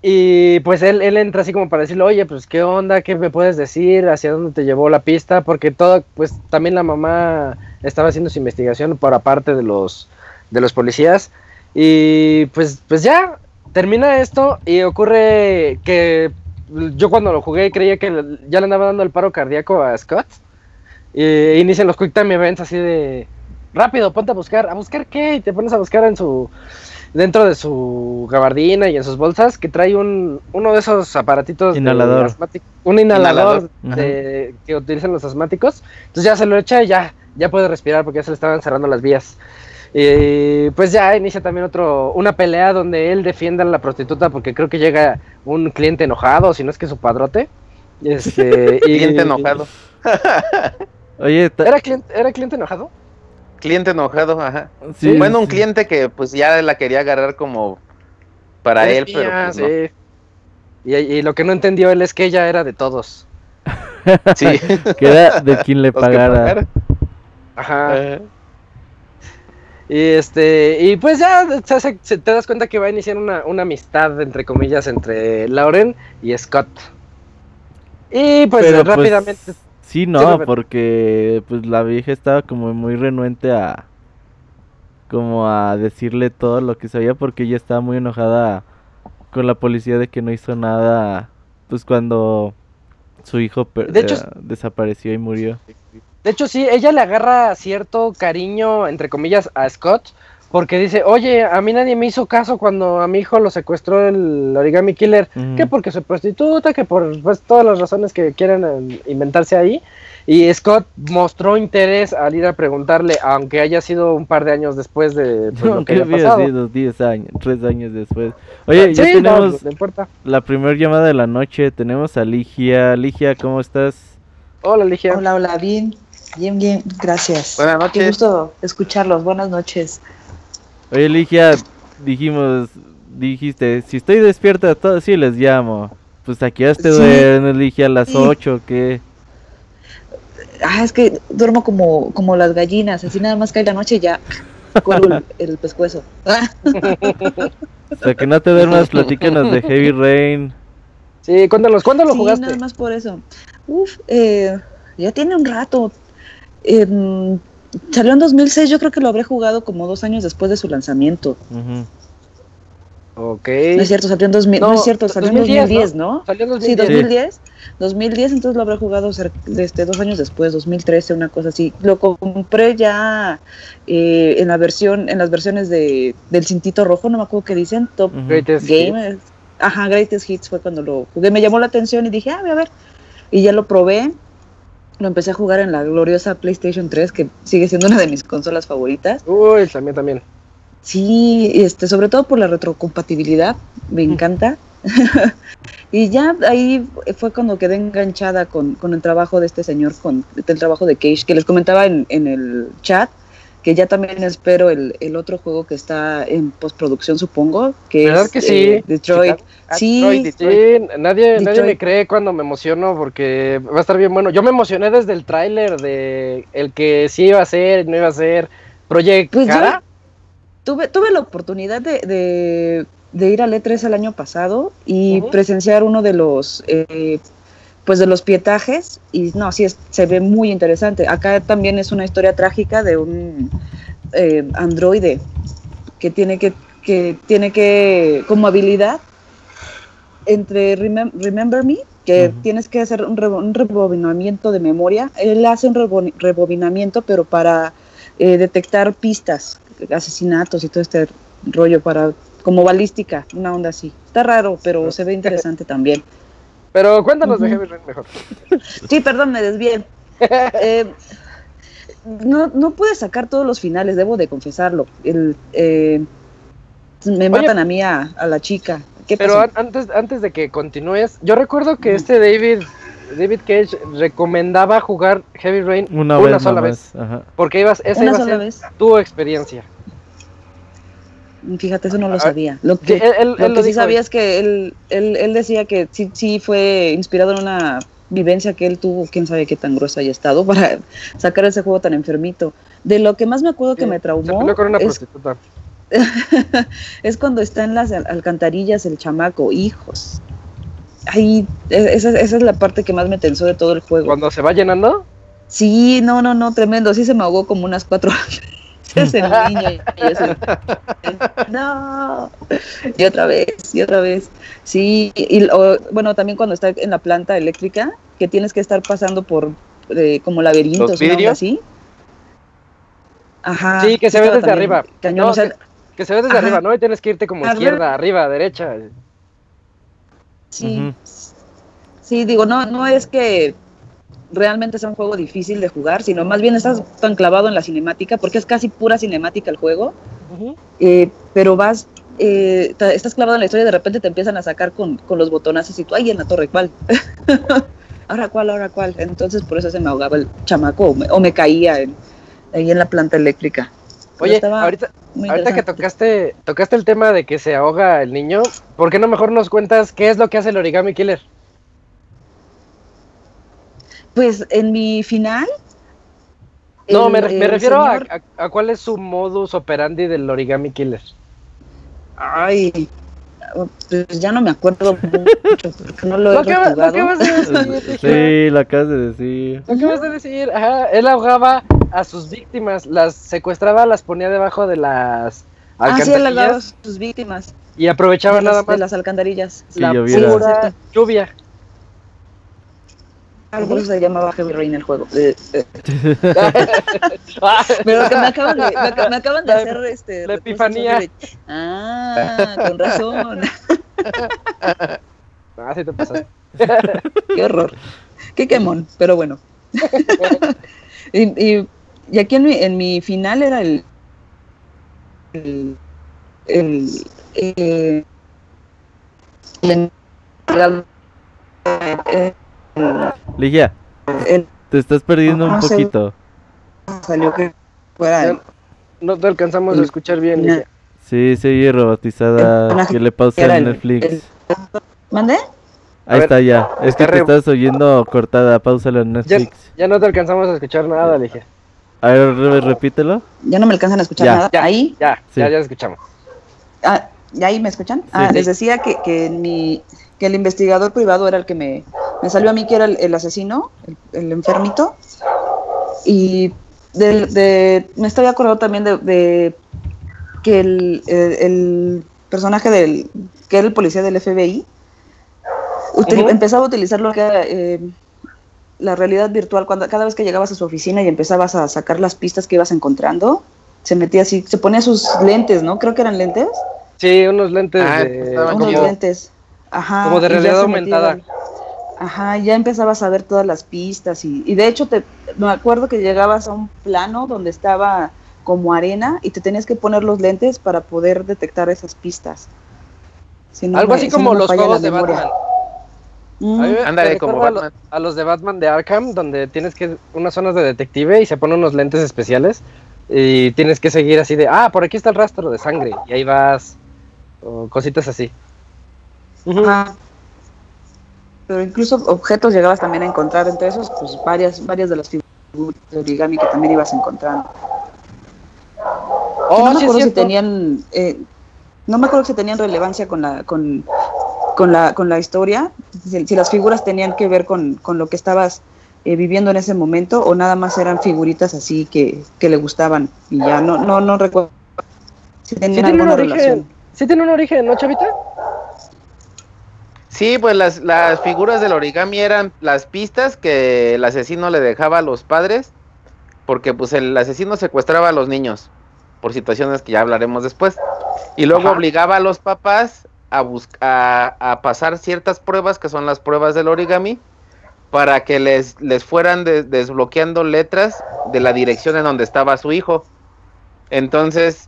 Y pues él, él entra así como para decirle, oye, pues qué onda, qué me puedes decir, hacia dónde te llevó la pista, porque todo, pues también la mamá estaba haciendo su investigación por aparte de los, de los policías. Y pues, pues ya, termina esto y ocurre que yo cuando lo jugué creía que ya le andaba dando el paro cardíaco a Scott. Y inician los Quick Time Events así de, rápido, ponte a buscar, ¿a buscar qué? Y te pones a buscar en su, dentro de su gabardina y en sus bolsas que trae un uno de esos aparatitos de Inhalador. asmático- un inhalador, Inhalador. de- que utilizan los asmáticos entonces ya se lo echa y ya ya puede respirar porque ya se le estaban cerrando las vías y pues ya inicia también otro una pelea donde él defiende a la prostituta porque creo que llega un cliente enojado si no es que su padrote este [laughs] y- Cliente enojado. Oye, era cliente era cliente enojado Cliente enojado, ajá. sí, bueno, un cliente que pues ya la quería agarrar como para él, pero pues, no. sí. y, y lo que no entendió él es que ella era de todos Sí. [laughs] Que era de [laughs] quien le pagara. ajá Ajá. Y este, y pues ya se se- te das cuenta que va a iniciar una, una amistad, entre comillas, entre Lauren y Scott. Y pues Pero, pues, rápidamente. Sí, no, porque pues la vieja estaba como muy renuente a como a decirle todo lo que sabía porque ella estaba muy enojada con la policía de que no hizo nada pues cuando su hijo per- De hecho, eh, desapareció y murió. De hecho, sí, ella le agarra cierto cariño, entre comillas, a Scott, porque dice, oye, a mí nadie me hizo caso cuando a mi hijo lo secuestró el origami killer, Ujú. que porque soy prostituta, que por pues, todas las razones que quieran eh, inventarse ahí. Y Scott mostró interés al ir a preguntarle, aunque haya sido un par de años después de pues, lo que había pasado. sido 10 años, 3 años después. Oye, ya Sí, tenemos no importa. la primera llamada de la noche, tenemos a Ligia. Ligia, ¿cómo estás? Hola, Ligia. Hola, hola, bien, bien, bien, gracias. Buenas Qué noches. gusto escucharlos, buenas noches. Oye, Ligia, dijimos, dijiste, si estoy despierta, todo sí les llamo. Pues aquí ya te Sí. duermes, Ligia, a las Sí. 8, ¿qué? Ah, es que duermo como, como las gallinas, así nada más cae la noche y ya cuelgo el, [laughs] el pescuezo. O sea, que no te duermas, platícanos de Heavy Rain. Sí, cuéntanos, ¿cuándo lo sí, jugaste? nada más por eso. Uf, eh, ya tiene un rato. Em, salió en 2006, yo creo que lo habré jugado como dos años después de su lanzamiento. Ujú. Ok. No es cierto, salió en 2000, no, No, es cierto, salió 2010, en 2010, ¿no? Salió en Sí, 2010. 2010. 2010, entonces lo habré jugado este, dos años después, 2013, una cosa así. Lo compré ya eh, en la versión, en las versiones de, del cintito rojo, no me acuerdo qué dicen, Top Hits. Game. Ajá, Greatest Hits fue cuando lo jugué. Me llamó la atención y dije, ah, voy a ver. Y ya lo probé. Lo empecé a jugar en la gloriosa PlayStation 3, que sigue siendo una de mis consolas favoritas. Uy, también, también. Sí, este, sobre todo por la retrocompatibilidad, me encanta. [laughs] y ya ahí fue cuando quedé enganchada con, con el trabajo de este señor, con el trabajo de Cage, que les comentaba en, en el chat, que ya también espero el, el otro juego que está en postproducción, supongo, que ¿Verdad es que sí? eh, Detroit. Ah, Sí, Detroit, Detroit. Sí, nadie, nadie me cree cuando me emociono porque va a estar bien bueno. Yo me emocioné desde el tráiler de el que sí iba a ser, no iba a ser. Project Pues Cara. Tuve, tuve la oportunidad de, de, de ir al E3 el año pasado y presenciar uno de los eh, pues de los pietajes y no, sí es- se ve muy interesante. Acá también es una historia trágica de un eh, androide que tiene que, que tiene que como habilidad entre Remem- Remember Me, que tienes que hacer un, rebo- un rebobinamiento de memoria. Él hace un rebo- rebobinamiento, pero para eh, detectar pistas, asesinatos y todo este rollo para como balística, una onda así. Está raro, pero se ve interesante también. [laughs] Pero cuéntanos de. Heavy Rain mejor. [laughs] Sí, perdón, me desvié. [laughs] Eh, no, no pude sacar todos los finales, debo de confesarlo. El, eh, me matan a mí, a, a la chica. ¿Qué Pero pasó? antes, antes de que continúes, yo recuerdo que este David, David Cage recomendaba jugar Heavy Rain Una, una, vez sola vez. Ajá. Porque ibas, esa Una iba a sola ser vez. tu experiencia. Fíjate, eso no lo Ah, sabía. Lo Sí, que, él, él- lo él que sí sabía es que él, él, él decía que sí, sí fue inspirado en una vivencia que él tuvo, quién sabe qué tan gruesa haya estado, [laughs] para sacar ese juego tan enfermito. De lo que más me acuerdo que Sí, me traumó peleó con una [laughs] es, cuando está en las al- alcantarillas el chamaco, hijos. Ahí, e- esa, esa es la parte que más me tensó de todo el juego. Cuando se va llenando, Sí, no, no, no, tremendo. Sí se me ahogó como unas cuatro [laughs] veces el niño. y yo [laughs] no. Y otra vez, y otra vez. Sí, y o, bueno, también cuando está en la planta eléctrica, que tienes que estar pasando por eh, como laberintos, ¿Los una onda vidrios? así. Ajá. Sí, que se ve desde arriba. cañón, No, o sea, que se ve desde Ajá. arriba, ¿no? Y tienes que irte como Arriba. izquierda, arriba, derecha. sí. Sí, digo, no, no es que realmente sea un juego difícil de jugar, sino más bien estás tan clavado en la cinemática, porque es casi pura cinemática el juego, eh, pero vas, eh, estás clavado en la historia y de repente te empiezan a sacar con, con los botonazos y tú, ay, en la torre, ¿cuál? [laughs] ahora cuál, ahora cuál. Entonces por eso se me ahogaba el chamaco o me, o me caía en- ahí en la planta eléctrica. Oye, ahorita, ahorita que tocaste, tocaste el tema de que se ahoga el niño, ¿por qué no mejor nos cuentas qué es lo que hace el Origami Killer? Pues en mi final... No, el- me, me el refiero a- señor- a, a cuál es su modus operandi del Origami Killer. Ay, pues ya no me acuerdo [laughs] mucho, porque no lo he lo rejugado. acabas de decir, Sí, [laughs] lo acabas de decir. Lo acabas de decir, ajá, él ahogaba a sus víctimas, las secuestraba, las ponía debajo de las Ah, sí, a alcantarillas sus víctimas y aprovechaba de nada las, de más las alcantarillas. Que la lloviera. pura lluvia. Por eso se llamaba Heavy Rain el juego. Eh, eh. Ah, Pero que me acaban de, me me acaban de hacer este. la epifanía. Ah, con razón. Ah, sí te pasaste. Qué horror. Qué quemón, pero bueno. y, y, y aquí en mi, en mi final era el. El. El. eh, el- el- el- Ligia, el- te estás perdiendo un No sé. poquito. salió que fuera. No te alcanzamos a escuchar bien. Ligia. Sí, se oye robotizada. Que le pausa el- Netflix. el- ¿Mande? Ahí ver, está ya. Es que te estás oyendo cortada. Pausala en Netflix. ya no te alcanzamos a escuchar nada, Ligia. A ver, re- repítelo. Ya no me alcanzan a escuchar Ya. nada. Ya. Ahí. Ya, Sí. ya, ya escuchamos. Ah, ¿ya ahí me escuchan? ah, sí. les decía que, que, mi, que el investigador privado era el que me, me salió a mí que era el, el asesino, el, el enfermito. Y de, de- me estoy acordando también de, de que el, el- el personaje del que era el policía del FBI, util- empezaba a utilizar lo que era eh, la realidad virtual cuando cada vez que llegabas a su oficina y empezabas a sacar las pistas que ibas encontrando, se metía así, se ponía sus lentes, ¿no? Creo que eran lentes, Sí, unos lentes Ah, de. estaban unos como- lentes. Ajá. como de realidad se metía- aumentada. Ajá, ya empezabas a ver todas las pistas y, y de hecho te me acuerdo que llegabas a un plano donde estaba como arena y te tenías que poner los lentes para poder detectar esas pistas. Si no Algo me- así si como no los juegos de memoria. Batman. Mm, A mí me- Ándale, me como Batman. A los de Batman de Arkham, donde tienes que. unas zonas de detective y se ponen unos lentes especiales. Y tienes que seguir así de. Ah, por aquí está el rastro de sangre. Y ahí vas. O cositas así. Ajá. Pero incluso objetos llegabas también a encontrar entre esos, pues varias, varias de las figuras de origami que también ibas encontrando. Oh, no me sí acuerdo si tenían, eh, no me acuerdo si tenían relevancia con la, con, con la, con la historia, si, si las figuras tenían que ver con, con lo que estabas eh, viviendo en ese momento o nada más eran figuritas así que, que le gustaban y ya no, no, no recuerdo si Sí tenían tiene un alguna relación. origen. Sí tiene un origen, ¿no, Chavita? Sí, pues las, las figuras del origami eran las pistas que el asesino le dejaba a los padres, porque pues el asesino secuestraba a los niños, por situaciones que ya hablaremos después, y luego Ajá. obligaba a los papás a, a, a pasar ciertas pruebas, que son las pruebas del origami, para que les, les fueran de- desbloqueando letras de la dirección en donde estaba su hijo. Entonces,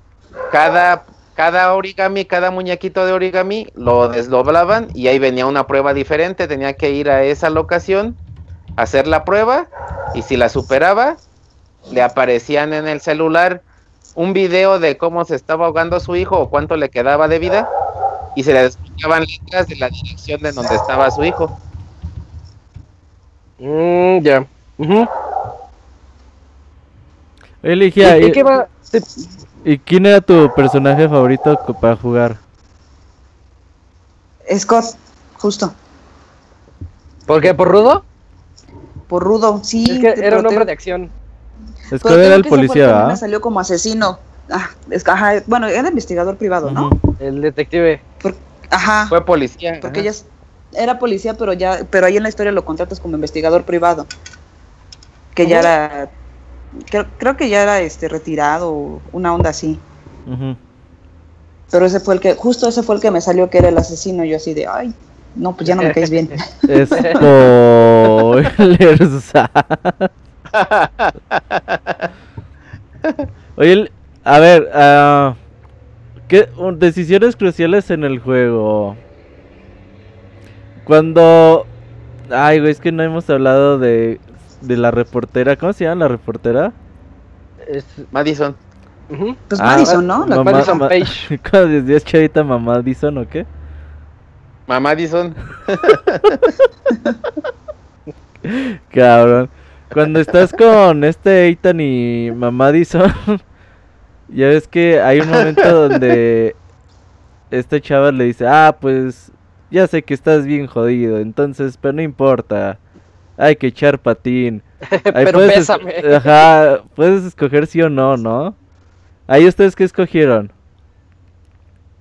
cada, cada origami, cada muñequito de origami lo desdoblaban y ahí venía una prueba diferente. Tenía que ir a esa locación, hacer la prueba y si la superaba, le aparecían en el celular un video de cómo se estaba ahogando su hijo o cuánto le quedaba de vida y se le desbloqueaban letras de la dirección de donde estaba su hijo. Mm, ya. Ujú. Oye, Ligia, ¿Y, ¿y, y qué va? Y quién era tu personaje favorito para jugar? Scott, justo, ¿Por qué? ¿Por rudo? por rudo, sí. es que te- era un hombre de acción. Scott pero era el policía, que a mí ¿verdad? Me salió como asesino. Ah, es ajá, bueno, era investigador privado, ¿no? El detective. Por- ajá. Fue policía. Porque ajá. ella es- era policía, pero ya, pero ahí en la historia lo contratas como investigador privado. Que ya era, creo, creo que ya era este retirado, una onda así. Pero ese fue el que, justo ese fue el que me salió que era el asesino. Yo así de, ay, no, pues ya no me caes bien. [laughs] Spoilers. [laughs] Oye, el- a ver, ah, ¿qué un- decisiones cruciales en el juego? Cuando, ay, güey, es que no hemos hablado de de la reportera, ¿cómo se llama la reportera? Es- Madison. Pues Ah, Madison, ¿no? La- mamá- Madison ma- Page. [laughs] ¿Cómo decías chavita mamá Dison o qué? Mamá Madison. [laughs] Cabrón. Cuando estás con este Ethan y mamá Dison, [laughs] ya ves que hay un momento donde este chava le dice, ah, pues ya sé que estás bien jodido, entonces, pero no importa, hay que echar patín. [laughs] Ahí Pero puedes es- bésame. Ajá, puedes escoger sí o no, ¿no? Ahí ustedes qué escogieron.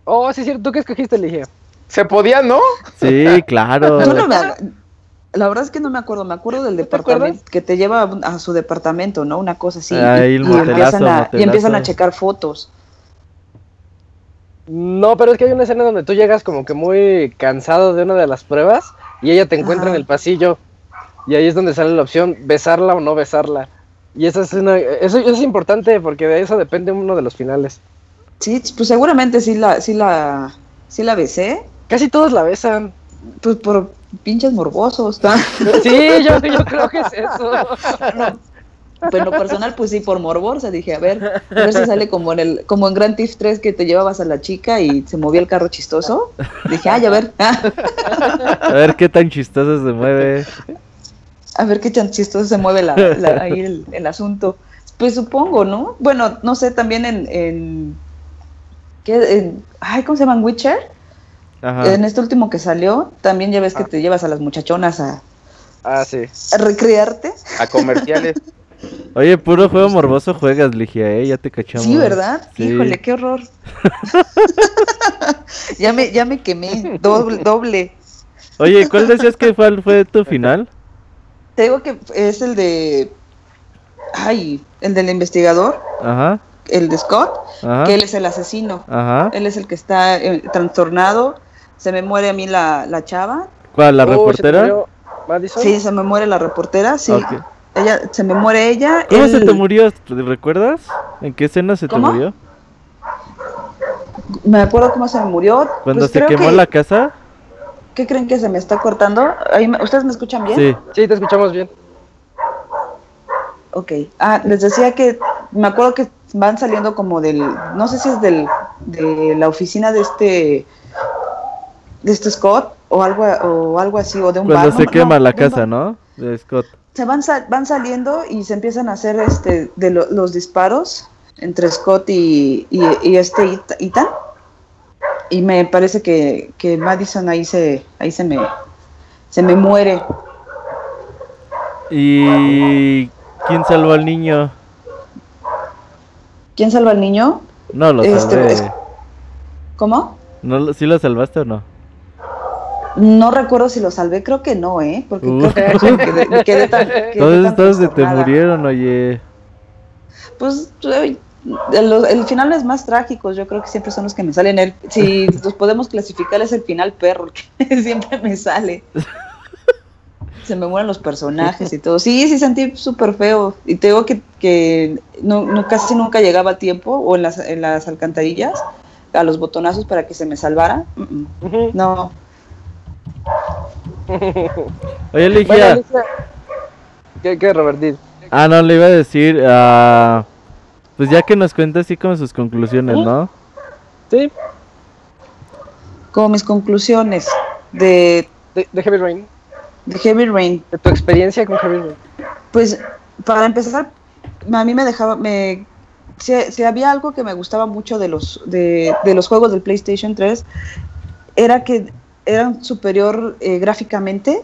Oh, sí, es cierto. ¿Tú qué escogiste, Ligia? Se podía, ¿no? Sí, [laughs] claro. Yo no me la verdad es que no me acuerdo, me acuerdo del ¿No te departamento, que te lleva a, su departamento, ¿no? Una cosa así. Ahí y, el y empiezan a, y empiezan a checar fotos. No, pero es que hay una escena donde tú llegas como que muy cansado de una de las pruebas y ella te encuentra Ajá. en el pasillo y ahí es donde sale la opción besarla o no besarla. Y esa es una, eso, eso es importante porque de eso depende uno de los finales. Sí, pues seguramente sí la, sí la, sí la besé, Casi todos la besan. pues por pinches morbosos. [laughs] Sí, yo, yo creo que es eso. Pero en lo personal, pues sí, por morbosa dije, a ver, a ver si sale como en el, como en Grand Theft 3 que te llevabas a la chica y se movía el carro chistoso. Dije, ay, a ver, A ver qué tan chistoso se mueve. A ver qué tan chistoso se mueve la, la- ahí el, el asunto. Pues supongo, ¿no? Bueno, no sé, también en, en, ¿qué? En- ay, ¿cómo se llaman? Witcher. Ajá. En este último que salió, también ya ves que te llevas a las muchachonas a, Ah, sí. a recrearte. A comerciales. [laughs] Oye, puro juego morboso juegas, Ligia, ¿eh? Ya te cachamos. Sí, ¿verdad? Sí. Híjole, qué horror. [laughs] [laughs] ya, me, ya me quemé, doble, doble. Oye, ¿cuál decías que fue, fue tu final? Te digo que es el de... Ay, el del investigador, Ajá, el de Scott, ajá, que él es el asesino. ajá. Él es el que está eh, trastornado. Se me muere a mí la, la chava. ¿Cuál, la Oh, ¿se te reportera? Madison? Sí, se me muere la reportera, sí. Ella, se me muere ella. ¿Cómo se te murió? ¿Recuerdas? ¿En qué escena se ¿Cómo? te murió? Me acuerdo cómo se me murió. ¿Cuando Pues se quemó que- la casa? ¿Qué creen que se me está cortando? ¿Ustedes me escuchan bien? Sí. Sí, te escuchamos bien. Ok. Ah, les decía que me acuerdo que van saliendo como del, no sé si es del, de la oficina de este, de este Scott o algo, o algo así, o de un Cuando bar. se no, quema no, la casa, bar. ¿no? De Scott. Se van, van saliendo y se empiezan a hacer este, de lo- los disparos entre Scott y, y, y este Ethan. Y me parece que, que Madison ahí se, ahí se me, se me muere. ¿Y quién salvó al niño? ¿Quién salva al niño? No lo Este, es- ¿Cómo? ¿No, ¿Sí lo salvaste o no? No recuerdo si lo salvé, creo que no, ¿eh? Porque Uh. creo que me quedé, me quedé tan. quedé [laughs] Todos, tan todos se te murieron, oye. Pues el, el final es más trágicos, yo creo que siempre son los que me salen. El, si [laughs] los podemos clasificar, es el final perro, el que [laughs] siempre me sale. Se me mueren los personajes y todo. Sí, sí sentí súper feo. Y te digo que, que no, no- casi nunca llegaba a tiempo o en las, en las alcantarillas a los botonazos para que se me salvara. No, [laughs] Oye, Bueno, Ligia. Alicia, ¿Qué, qué. Ah, no, le iba a decir. ah, pues ya que nos cuenta así como sus conclusiones, ¿no? Sí, como mis conclusiones de, de, de Heavy Rain. de Heavy Rain. De tu experiencia con Heavy Rain. Pues para empezar, a mí me dejaba, me, si, si había algo que me gustaba mucho de los, de, de los juegos del PlayStation 3, era que eran superior eh, gráficamente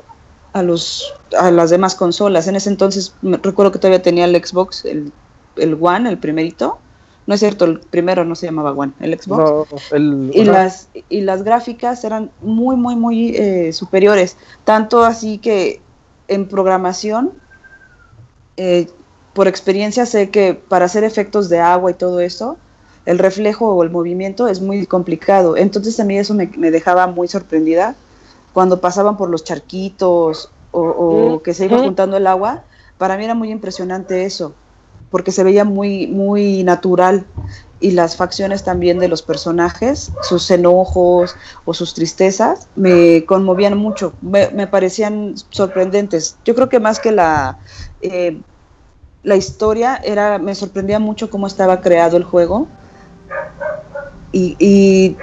a, los, a las demás consolas. En ese entonces me- recuerdo que todavía tenía el Xbox, el, el One, el primerito. No es cierto, el primero no se llamaba One, el Xbox. No, el, y las y las gráficas eran muy muy muy eh, superiores. Tanto así que en programación eh, por experiencia sé que para hacer efectos de agua y todo eso el reflejo o el movimiento es muy complicado. Entonces a mí eso me, me dejaba muy sorprendida cuando pasaban por los charquitos o, o Mm, que se iba ujú. juntando el agua. Para mí era muy impresionante eso porque se veía muy muy natural y las facciones también de los personajes, sus enojos o sus tristezas, me conmovían mucho, me, parecían sorprendentes. Yo creo que más que la, eh, la historia, era, me sorprendía mucho cómo estaba creado el juego. Y,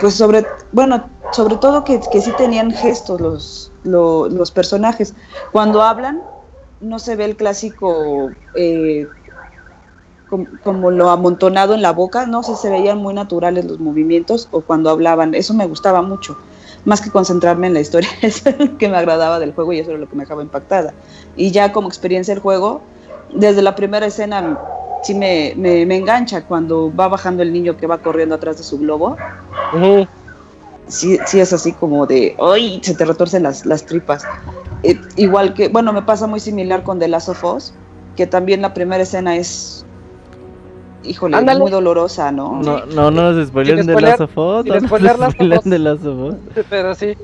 pues sobre, bueno, sobre todo que, que sí tenían gestos los, lo- los personajes. Cuando hablan, no se ve el clásico eh, com- como lo amontonado en la boca, no sé, se veían muy naturales los movimientos o cuando hablaban, eso me gustaba mucho, más que concentrarme en la historia, [laughs] es lo que me agradaba del juego y eso era lo que me dejaba impactada. Y ya como experiencia del juego, desde la primera escena sí me, me, me engancha cuando va bajando el niño que va corriendo atrás de su globo. Sí, sí es así como de, ¡ay! Se te retorcen las, las tripas. Eh, igual que, bueno, me pasa muy similar con The Last of Us, que también la primera escena es, híjole, Ándale. muy dolorosa, ¿no? No, no, no nos de spoiler- [laughs] Last of Us. No nos de Last of Us. [laughs] Pero sí.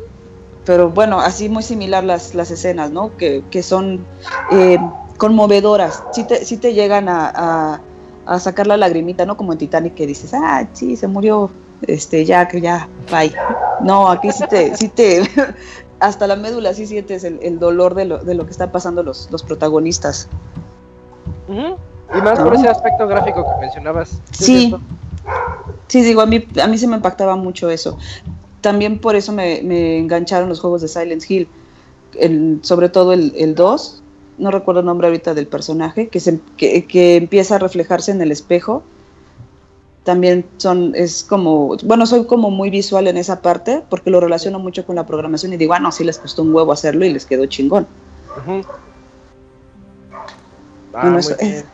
Pero bueno, así muy similar las, las escenas, ¿no? Que, que son eh, conmovedoras, sí te, sí te llegan a, a, a sacar la lagrimita, ¿no? Como en Titanic que dices, ah, sí, se murió, este, ya, que ya, bye. No, aquí sí te, sí te, [laughs] hasta la médula sí sientes el, el dolor de lo, de lo que están pasando los, los protagonistas. Y más por ese aspecto gráfico que mencionabas. Sí. Sí, digo, a mí, a mí se me impactaba mucho eso. También por eso me, me engancharon los juegos de Silent Hill, el, sobre todo el, el 2, no recuerdo el nombre ahorita del personaje, que, se, que, que empieza a reflejarse en el espejo. También son, es como, bueno, soy como muy visual en esa parte, porque lo relaciono mucho con la programación y digo, ah, no, sí les costó un huevo hacerlo y les quedó chingón. Ah, Bueno, eso es,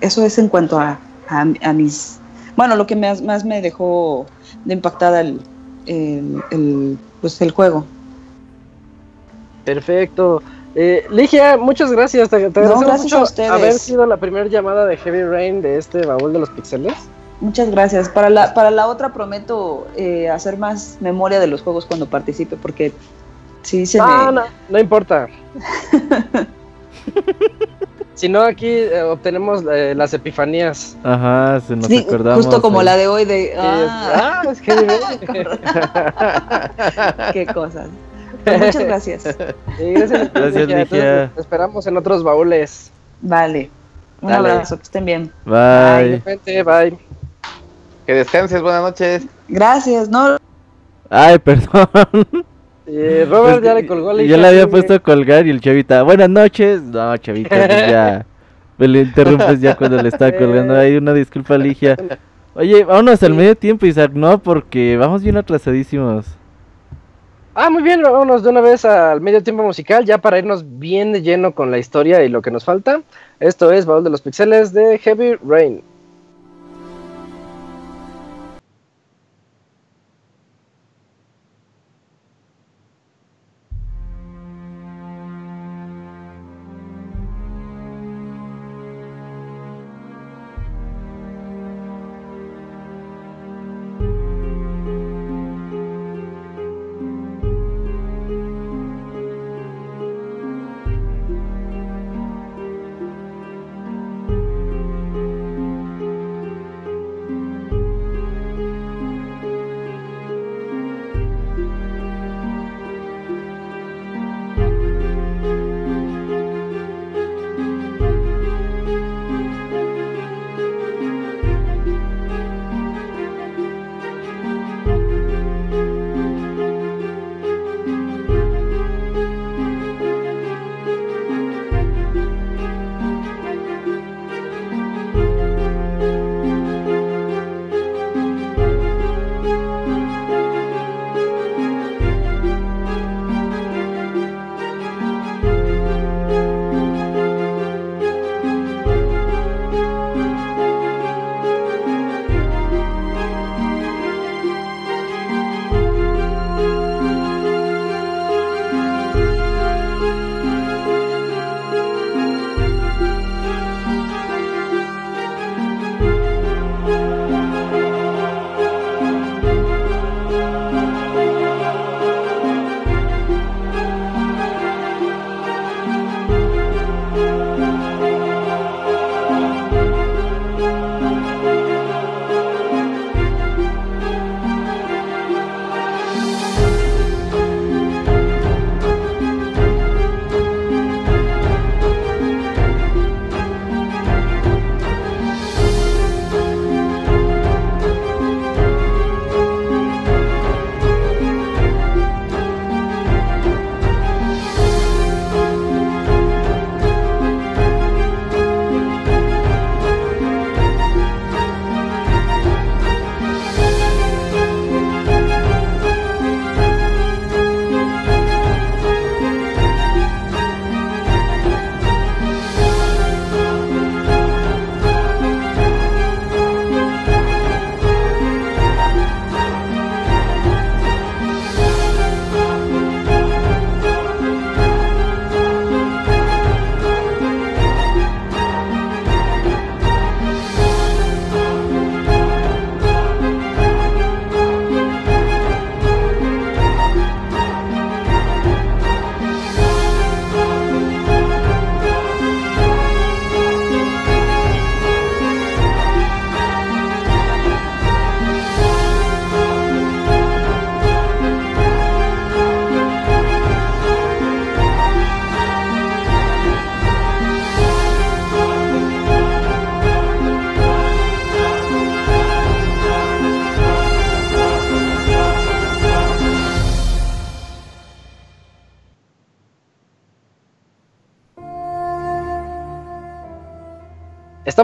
eso es en cuanto a, a- a mis... Bueno, lo que más, más me dejó de impactada el, el, el, pues el juego. Perfecto. Eh, Ligia, muchas gracias. Te, te agradecemos gracias mucho a haber sido la primera llamada de Heavy Rain de este baúl de los pixeles. Muchas gracias. Para la, para la otra prometo eh, hacer más memoria de los juegos cuando participe, porque sí se No, me... no, no importa. [laughs] si no, aquí eh, obtenemos eh, las epifanías. Ajá, se nos Sí, acordamos. justo como ahí. la de hoy de... Y es- Ah, ah, es Heavy Rain. [laughs] qué cosas. Pues muchas gracias. Sí, gracias, Ligia. Ligia. Entonces, te esperamos en otros baúles. Vale. Un Dale. abrazo, que estén bien. Bye. Igualmente, bye. Que descanses, buenas noches. Gracias, no, Ay, perdón. Y [laughs] Robert ya le colgó a Yo le había puesto a colgar y el chavita, buenas noches. No, chavita, pues [laughs] ya. Me le interrumpes ya cuando le estaba colgando. Hay una disculpa, Ligia. Oye, vámonos al medio tiempo, Isaac, no, porque vamos bien atrasadísimos. Ah, muy bien, vámonos de una vez al medio tiempo musical, ya para irnos bien de lleno con la historia y lo que nos falta. Esto es Baúl de los Pixeles de Heavy Rain.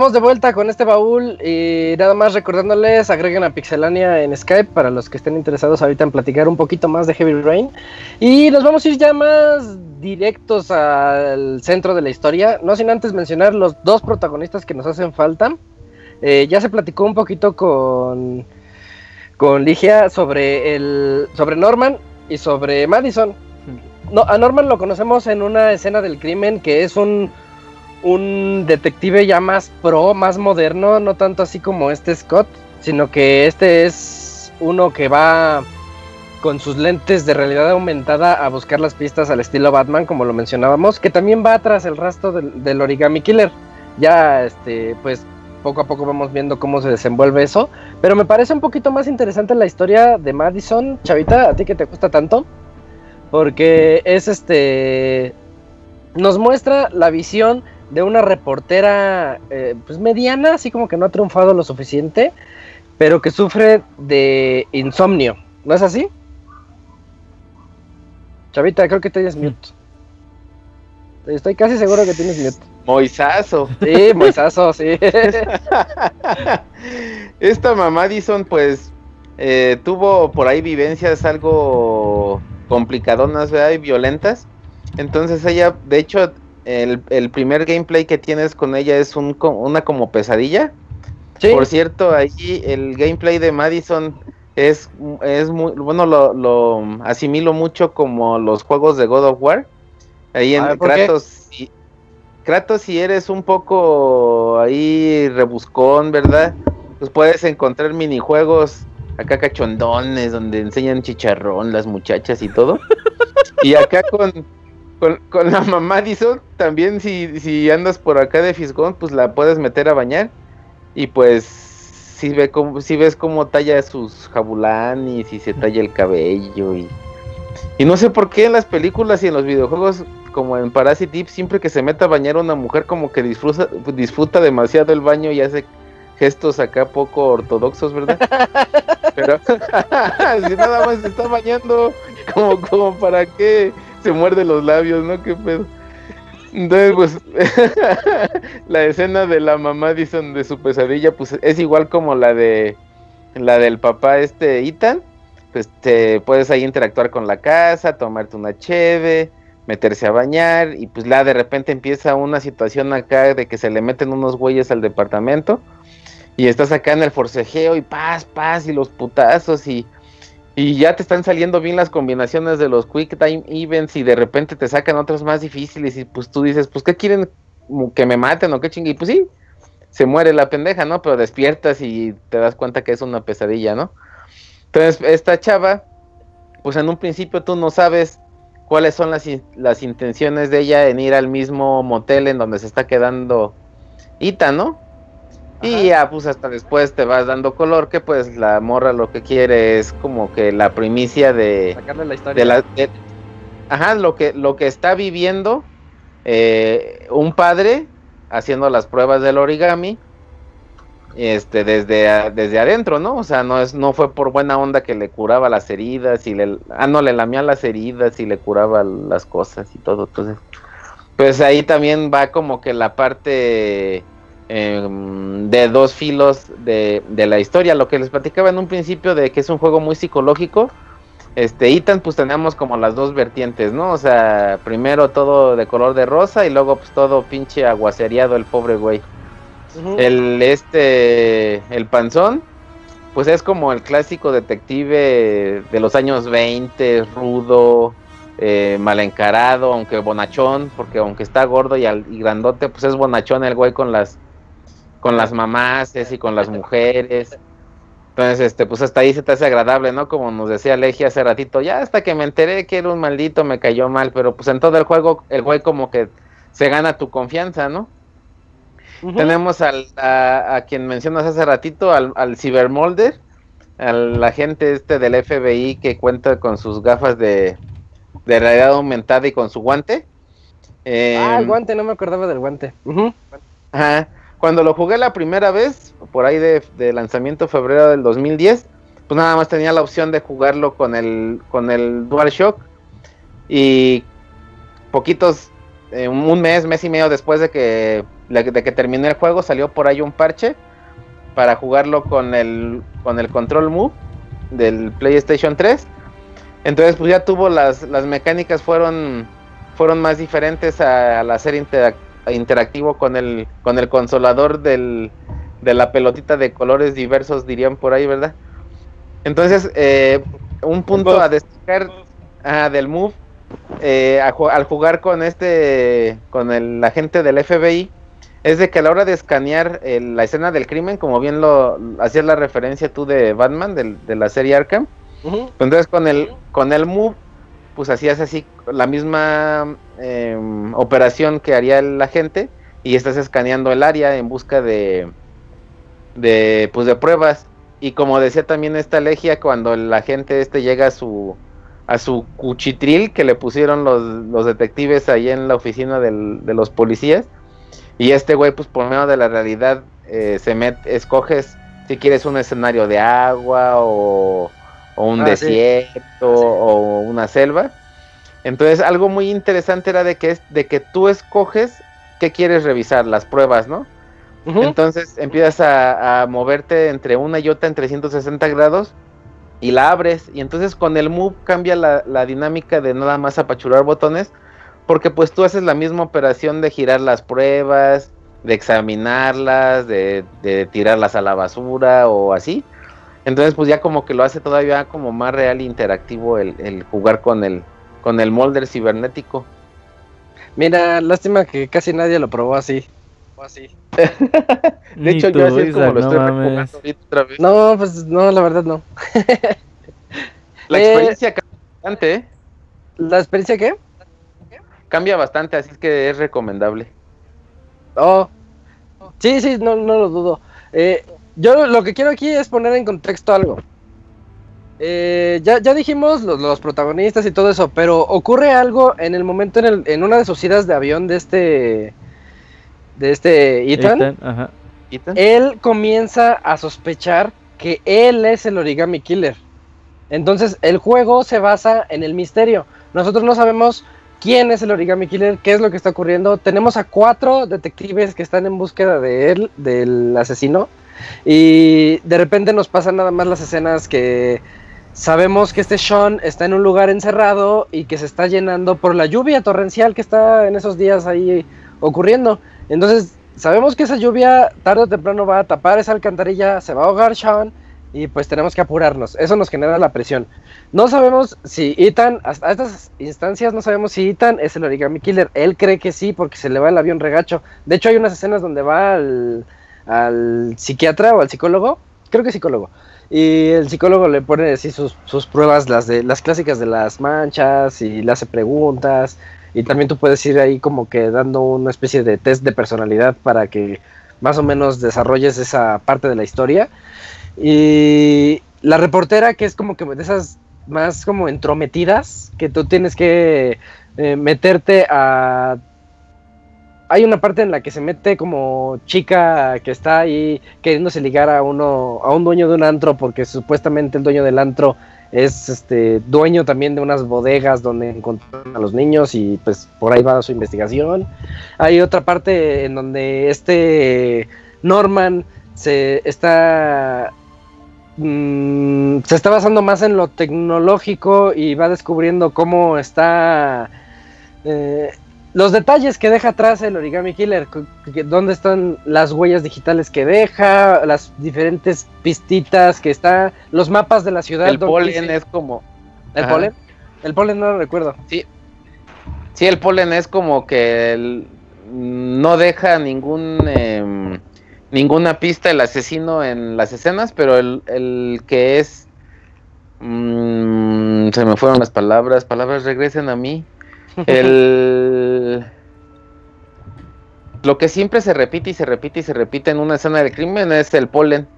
Estamos de vuelta con este baúl y nada más recordándoles, agreguen a Pixelania en Skype para los que estén interesados ahorita en platicar un poquito más de Heavy Rain. Y nos vamos a ir ya más directos al centro de la historia, no sin antes mencionar los dos protagonistas que nos hacen falta. Eh, ya se platicó un poquito con, con Ligia sobre, el, sobre Norman y sobre Madison. No, a Norman lo conocemos en una escena del crimen que es un un detective ya más pro, más moderno, no tanto así como este Scott, sino que este es uno que va con sus lentes de realidad aumentada a buscar las pistas al estilo Batman, como lo mencionábamos, que también va tras el rastro del, origami killer. Ya, este, pues poco a poco vamos viendo cómo se desenvuelve eso, pero me parece un poquito más interesante la historia de Madison, Chavita, a ti que te gusta tanto, porque es este, nos muestra la visión de una reportera eh, pues mediana, así como que no ha triunfado lo suficiente, pero que sufre de insomnio. ¿No es así? Chavita, creo que tienes mute. Estoy casi seguro que tienes mute. Moisazo. Sí, Moisazo, sí. [laughs] Esta mamá Dison, pues, eh, tuvo por ahí vivencias algo complicadonas, ¿verdad? Y violentas. Entonces ella, de hecho, el, primer gameplay que tienes con ella es un, una como pesadilla. Por cierto, ahí el gameplay de Madison es, es muy, bueno, lo, asimilo mucho como los juegos de God of War. Ahí en Kratos, y, Kratos, si eres un poco ahí rebuscón, ¿verdad? Pues puedes encontrar minijuegos acá cachondones donde enseñan chicharrón las muchachas y todo. [laughs] y acá con, con, con, la [laughs] mamá Dison, también si, si andas por acá de Fisgón, pues la puedes meter a bañar. Y pues si, ve como, si ves cómo talla sus jabulanis y se talla el cabello. Y, y no sé por qué en las películas y en los videojuegos, como en Parasite siempre que se mete a bañar una mujer como que disfruta, disfruta demasiado el baño y hace gestos acá poco ortodoxos, ¿verdad? [laughs] Pero [laughs] si nada más se está bañando, como, como para qué se muerde los labios, ¿no? ¿Qué pedo? Entonces, pues, [laughs] la escena de la mamá dicen de su pesadilla, pues es igual como la de la del papá este Ethan. Pues te puedes ahí interactuar con la casa, tomarte una cheve, meterse a bañar y pues la de repente empieza una situación acá de que se le meten unos güeyes al departamento y estás acá en el forcejeo y paz, paz y los putazos y y ya te están saliendo bien las combinaciones de los Quick Time Events y de repente te sacan otros más difíciles y pues tú dices, pues ¿qué quieren que me maten o qué chingue? Y pues sí, se muere la pendeja, ¿no? Pero despiertas y te das cuenta que es una pesadilla, ¿no? Entonces esta chava, pues en un principio tú no sabes cuáles son las, las intenciones de ella en ir al mismo motel en donde se está quedando Ita, ¿no? Y ya, pues hasta después te vas dando color que pues la morra lo que quiere es como que la primicia de... Sacarle la historia. De la, ajá, lo que, lo que está viviendo eh, un padre haciendo las pruebas del origami este desde desde adentro, ¿no? O sea, no es no fue por buena onda que le curaba las heridas y le ah no le lamía las heridas y le curaba las cosas y todo, entonces pues ahí también va como que la parte Em, de dos filos de, la historia. Lo que les platicaba en un principio de que es un juego muy psicológico. Este, Ethan, pues tenemos como las dos vertientes, ¿no? O sea, primero todo de color de rosa y luego pues todo pinche aguacereado el pobre güey. El este, el panzón, pues es como el clásico detective de los años 20, rudo, eh, mal encarado, aunque bonachón, porque aunque está gordo y, y, grandote, pues es bonachón el güey con las con las mamás y con las mujeres. Entonces, este, pues hasta ahí se te hace agradable, ¿no? Como nos decía Legia hace ratito, ya hasta que me enteré que era un maldito me cayó mal, pero pues en todo el juego, el güey como que se gana tu confianza, ¿no? Tenemos al, a, quien mencionas hace ratito, al, al Cybermolder, al agente este del FBI que cuenta con sus gafas de, de realidad aumentada y con su guante. ah, el em, guante, no me acordaba del guante. Ajá. Cuando lo jugué la primera vez, por ahí de, lanzamiento febrero del 2010, pues nada más tenía la opción de jugarlo con el, con el DualShock. Y poquitos, eh, un mes, mes y medio después de que de que terminé el juego salió por ahí un parche para jugarlo con el, con el control move del PlayStation 3. Entonces pues ya tuvo las, las mecánicas fueron, fueron más diferentes al hacer interactivo con el, con el consolador del, de la pelotita de colores diversos dirían por ahí, ¿verdad? Entonces, eh, un punto a destacar del move eh, al jugar con este con el agente del FBI es de que a la hora de escanear la escena del crimen, como bien lo hacías la referencia tú de Batman, de, la serie Arkham, entonces con el, con el Move, pues hacías así la misma em, operación que haría el agente y estás escaneando el área en busca de, de, pues de pruebas. Y como decía también esta legia, cuando el agente este llega a su, a su cuchitril que le pusieron los, los detectives ahí en la oficina de los policías, y este güey, pues por medio de la realidad, eh, se escoges si quieres un escenario de agua o, un ah, desierto o una selva. Entonces, algo muy interesante era de que, es, de que tú escoges qué quieres revisar, las pruebas, ¿no? Entonces empiezas a, moverte entre una y otra en 360 grados y la abres. Y entonces con el move cambia la, la dinámica de nada más apachurar botones porque pues tú haces la misma operación de girar las pruebas, de examinarlas, de, tirarlas a la basura o así. Entonces pues ya como que lo hace todavía como más real e interactivo el, jugar con el, con el molder cibernético. Mira, lástima que casi nadie lo probó así. así. [laughs] de hecho, yo así es como lo estoy jugando otra vez. No, pues no, la verdad no. [laughs] la experiencia cambia bastante, ¿eh? ¿La experiencia qué? cambia bastante, así es que es recomendable. Oh, sí, sí, no, no lo dudo. Eh, yo lo que quiero aquí es poner en contexto algo. Eh, ya, ya dijimos los, protagonistas y todo eso, pero ocurre algo en el momento en, el, en una de sus idas de avión de este de este Ethan. Él comienza a sospechar que él es el origami killer. Entonces el juego se basa en el misterio. Nosotros no sabemos quién es el origami killer, qué es lo que está ocurriendo. Tenemos a cuatro detectives que están en búsqueda de él, del asesino. Y de repente nos pasan nada más las escenas que sabemos que este Sean está en un lugar encerrado y que se está llenando por la lluvia torrencial que está en esos días ahí ocurriendo. Entonces sabemos que esa lluvia tarde o temprano va a tapar esa alcantarilla, se va a ahogar Sean y pues tenemos que apurarnos. Eso nos genera la presión. No sabemos si Ethan, hasta estas instancias no sabemos si Ethan es el origami killer. Él cree que sí porque se le va el avión regacho. De hecho hay unas escenas donde va al, al psiquiatra o al psicólogo, creo que psicólogo. Y el psicólogo le pone así sus, sus pruebas, las de las clásicas de las manchas, y le hace preguntas. Y también tú puedes ir ahí como que dando una especie de test de personalidad para que más o menos desarrolles esa parte de la historia. Y la reportera, que es como que de esas más como entrometidas, que tú tienes que eh, meterte a... Hay una parte en la que se mete como chica que está ahí queriéndose ligar a uno, a un dueño de un antro, porque supuestamente el dueño del antro es este dueño también de unas bodegas donde encuentran a los niños y pues por ahí va su investigación. Hay otra parte en donde este Norman se está Mm, se está basando más en lo tecnológico y va descubriendo cómo está eh, los detalles que deja atrás el origami killer, dónde están las huellas digitales que deja, las diferentes pistitas que está, los mapas de la ciudad. El polen es como... ¿El polen? El polen no lo recuerdo. Sí. Sí, el polen es como que no deja ningún... Em, ninguna pista el asesino en las escenas, pero el, que es... Mm, se me fueron las palabras, palabras regresen a mí. El... [laughs] Lo que siempre se repite y se repite y se repite en una escena del crimen es el polen.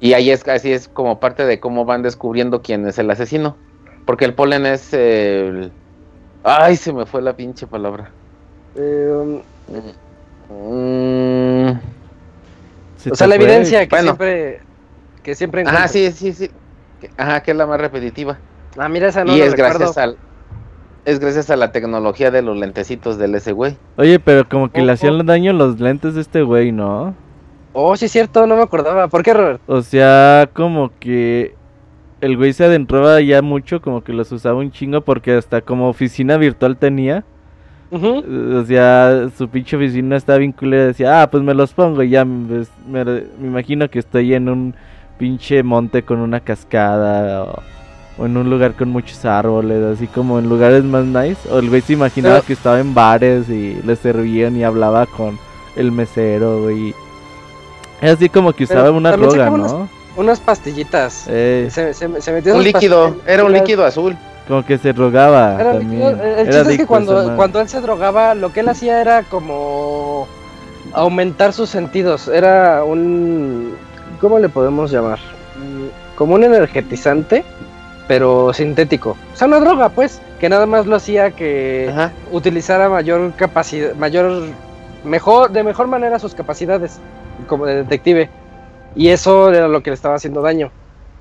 Y ahí es así es como parte de cómo van descubriendo quién es el asesino. Porque el polen es el... Ay, se me fue la pinche palabra. Eh, um, o sea, la evidencia que siempre. Que siempre Ajá, sí, sí, sí. Ajá, que es la más repetitiva. Ah, mira, esa no Y es gracias al. Es gracias a la tecnología de los lentecitos del ese güey. Oye, pero como que le hacían daño los lentes de este güey, ¿no? Oh, sí es cierto, no me acordaba. ¿Por qué, Robert? O sea, como que el güey se adentraba ya mucho, como que los usaba un chingo porque hasta como oficina virtual tenía. Ujú. O sea, su pinche oficina estaba vinculada. Decía, ah, pues me los pongo. Y ya pues, me, me imagino que estoy en un pinche monte con una cascada. O, o en un lugar con muchos árboles. Así como en lugares más nice. O el güey se imaginaba Pero- que estaba en bares y le servían y hablaba con el mesero, güey. Es así como que Pero usaba una también droga, ¿no? Unas pastillitas. Eh, Se, se, se metió Un líquido, era un líquido azul. como que se drogaba Era también. líquido. El Era chiste es que cuando, cuando él se drogaba, lo que él hacía era como aumentar sus sentidos. Era un. ¿Cómo le podemos llamar? Mm, Como un energetizante, pero sintético. O sea, una droga, pues, que nada más lo hacía que Ajá. utilizara mayor capacidad, mayor, mejor, de mejor manera sus capacidades como de detective. Y eso era lo que le estaba haciendo daño.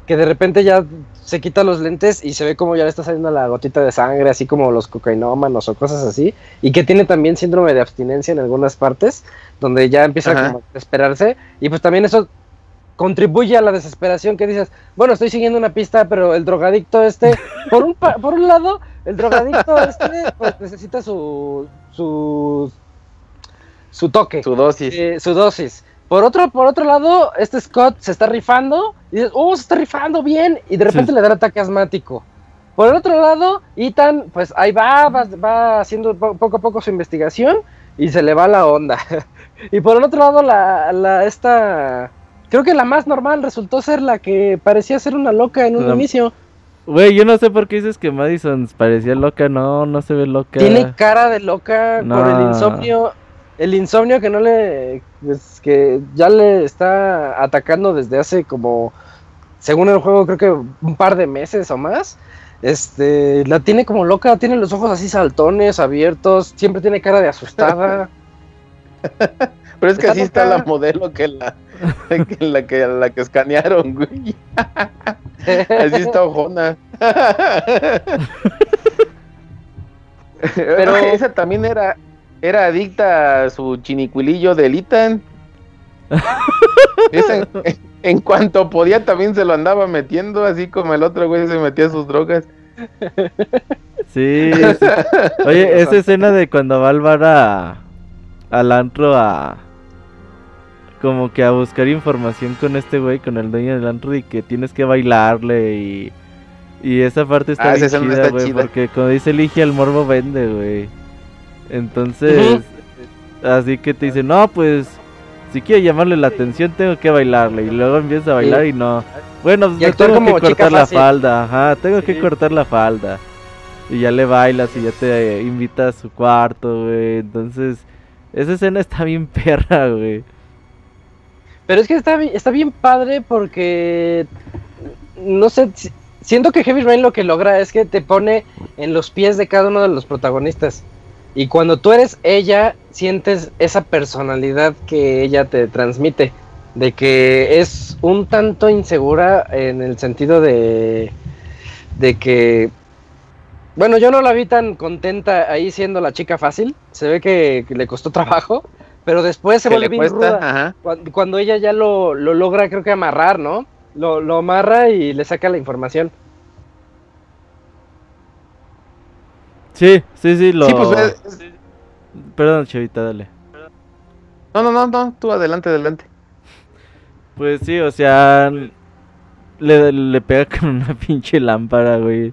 Que de repente ya se quita los lentes y se ve como ya le está saliendo la gotita de sangre, así como los cocainómanos o cosas así. Y que tiene también síndrome de abstinencia en algunas partes, donde ya empieza como a desesperarse. Y pues también eso contribuye a la desesperación que dices, bueno, estoy siguiendo una pista, pero el drogadicto este, [laughs] por un, pa- por un lado, el drogadicto [laughs] este pues, necesita su, su, su toque, Su dosis. eh, su dosis. Por otro, por otro lado, este Scott se está rifando y dices, oh, se está rifando bien, y de repente Sí. le da el ataque asmático. Por el otro lado, Ethan, pues ahí va, va, va haciendo po- poco a poco su investigación y se le va la onda. [laughs] y por el otro lado, la, la esta, creo que la más normal resultó ser la que parecía ser una loca en un La- inicio. Güey, yo no sé por qué dices que Madison parecía loca. No, no se ve loca. Tiene cara de loca por el No. insomnio. El insomnio que no le. pues, que ya le está atacando desde hace como. Según el juego, creo que un par de meses o más. Este. La tiene como loca, tiene los ojos así saltones, abiertos. Siempre tiene cara de asustada. [laughs] Pero es que así está la modelo que la [laughs] que la que la que escanearon, güey. [laughs] Así está ojona. [laughs] Pero esa también era era adicta a su chinicuilillo del Itan. Esa en, en cuanto podía también se lo andaba metiendo, así como el otro güey se metía sus drogas. Sí, sí. Oye, esa escena de cuando va al bar a, al antro a... Como que a buscar información con este güey, con el dueño del antro y que tienes que bailarle y... Y esa parte está Ah, bien chida, está güey, chida. porque como dice Ligia, el morbo vende, güey. Entonces, así que te dice, no, pues, si quiero llamarle la atención tengo que bailarle. Y luego empieza a bailar y no. Bueno, Y tengo que como cortar la falda, ajá, tengo que cortar la falda. Y ya le bailas y ya te invita a su cuarto, güey. Entonces, esa escena está bien [laughs] perra, güey. Pero es que está, está bien padre porque. No sé. si- Siento que Heavy Rain lo que logra es que te pone en los pies de cada uno de los protagonistas. Y cuando tú eres ella, sientes esa personalidad que ella te transmite. De que es un tanto insegura en el sentido de. De que. Bueno, yo no la vi tan contenta ahí siendo la chica fácil. Se ve que, que le costó trabajo. Pero después se vuelve bien cuesta, ruda cuando, cuando ella ya lo, lo logra, creo que amarrar, ¿no? Lo, lo amarra y le saca la información. Sí, sí, sí, lo... Sí, pues Perdón, chavita, dale. No, no, no, no, tú adelante, adelante. Pues sí, o sea, le, le pega con una [laughs] pinche lámpara, güey.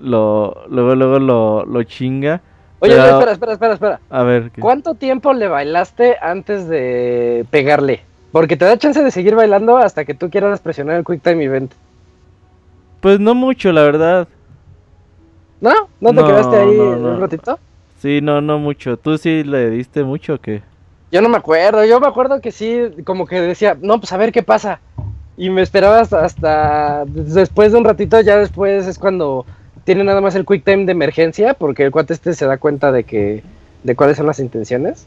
Lo, luego, luego lo, lo chinga. Oye, Pero- espera, espera, espera, espera. A ver, ¿qué? ¿Cuánto tiempo le bailaste antes de pegarle? Porque te da chance de seguir bailando hasta que tú quieras presionar el Quick Time Event. Pues no mucho, la verdad. ¿No? ¿No te No, quedaste ahí no, no. un ratito? Sí, no, no mucho. ¿Tú sí le diste mucho o qué? Yo no me acuerdo, yo me acuerdo que sí, como que decía, no, pues a ver qué pasa. Y me esperaba hasta, hasta después de un ratito, ya después es cuando tiene nada más el quick time de emergencia, porque el cuate este se da cuenta de que, de cuáles son las intenciones.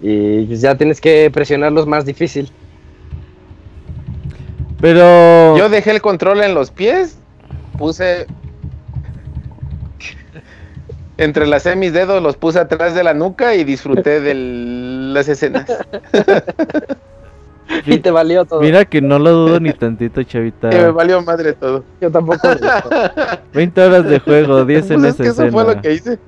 Y pues ya tienes que presionarlos más difícil. Pero... Yo dejé el control en los pies, puse Entre las mis dedos los puse atrás de la nuca y disfruté de las escenas. [laughs] y te valió todo. Mira que no lo dudo ni tantito, chavita. Que me valió madre todo. Yo tampoco. 20 [laughs] horas de juego, 10 en Pues es esa eso escena. fue lo que hice.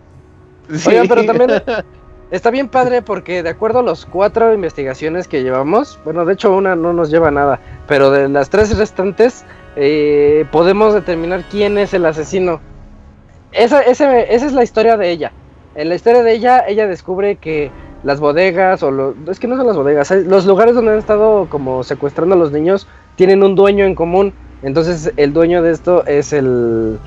Oigan, pero también [laughs] está bien padre porque de acuerdo a las cuatro investigaciones que llevamos, bueno, de hecho una no nos lleva a nada, pero de las tres restantes eh, podemos determinar quién es el asesino. Esa, ese- esa es la historia de ella. En la historia de ella, ella descubre que las bodegas, o lo- es que no son las bodegas, los lugares donde han estado como secuestrando a los niños tienen un dueño en común. Entonces el dueño de esto es el,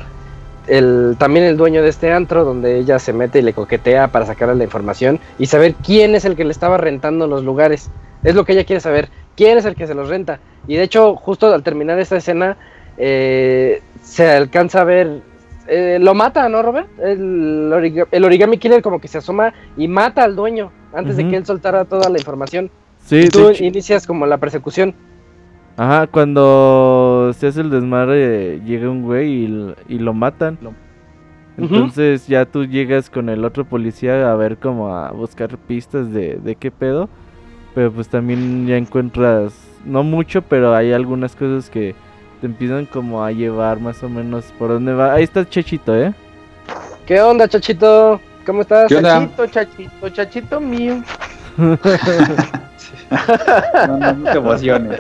el también el dueño de este antro donde ella se mete y le coquetea para sacarle la información y saber quién es el que le estaba rentando los lugares. Es lo que ella quiere saber, quién es el que se los renta. Y de hecho, justo al terminar esta escena, eh, se alcanza a ver... eh, lo mata, ¿no, Robert? El, origa- el origami killer como que se asoma y mata al dueño antes de que él soltara toda la información. Sí, y tú inicias como la persecución. Ajá, cuando se hace el desmadre, llega un güey y lo matan. Entonces ya tú llegas con el otro policía a ver como a buscar pistas de, de qué pedo. Pero pues también ya encuentras, no mucho, pero hay algunas cosas que te empiezan como a llevar más o menos por dónde va. Ahí está Chechito, ¿eh? ¿Qué onda, chachito? ¿Cómo estás? ¿Qué onda? Chachito, chachito, chachito mío. No, no, no te emociones.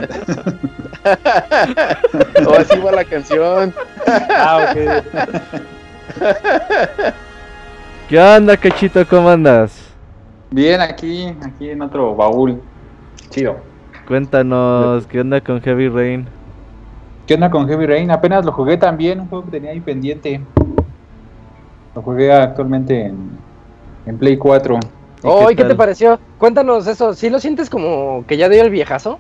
O así va la canción. Ah, ok. ¿Qué onda, Cachito? ¿Cómo andas? Bien, aquí, aquí en otro baúl. Chido. Cuéntanos, ¿qué onda con Heavy Rain? ¿Qué onda con Heavy Rain? Apenas lo jugué también, un juego que tenía ahí pendiente. Lo jugué actualmente en, en Play 4. ¿Y Oh, ¿y qué te pareció? Cuéntanos eso. ¿Sí lo sientes como que ya dio el viejazo?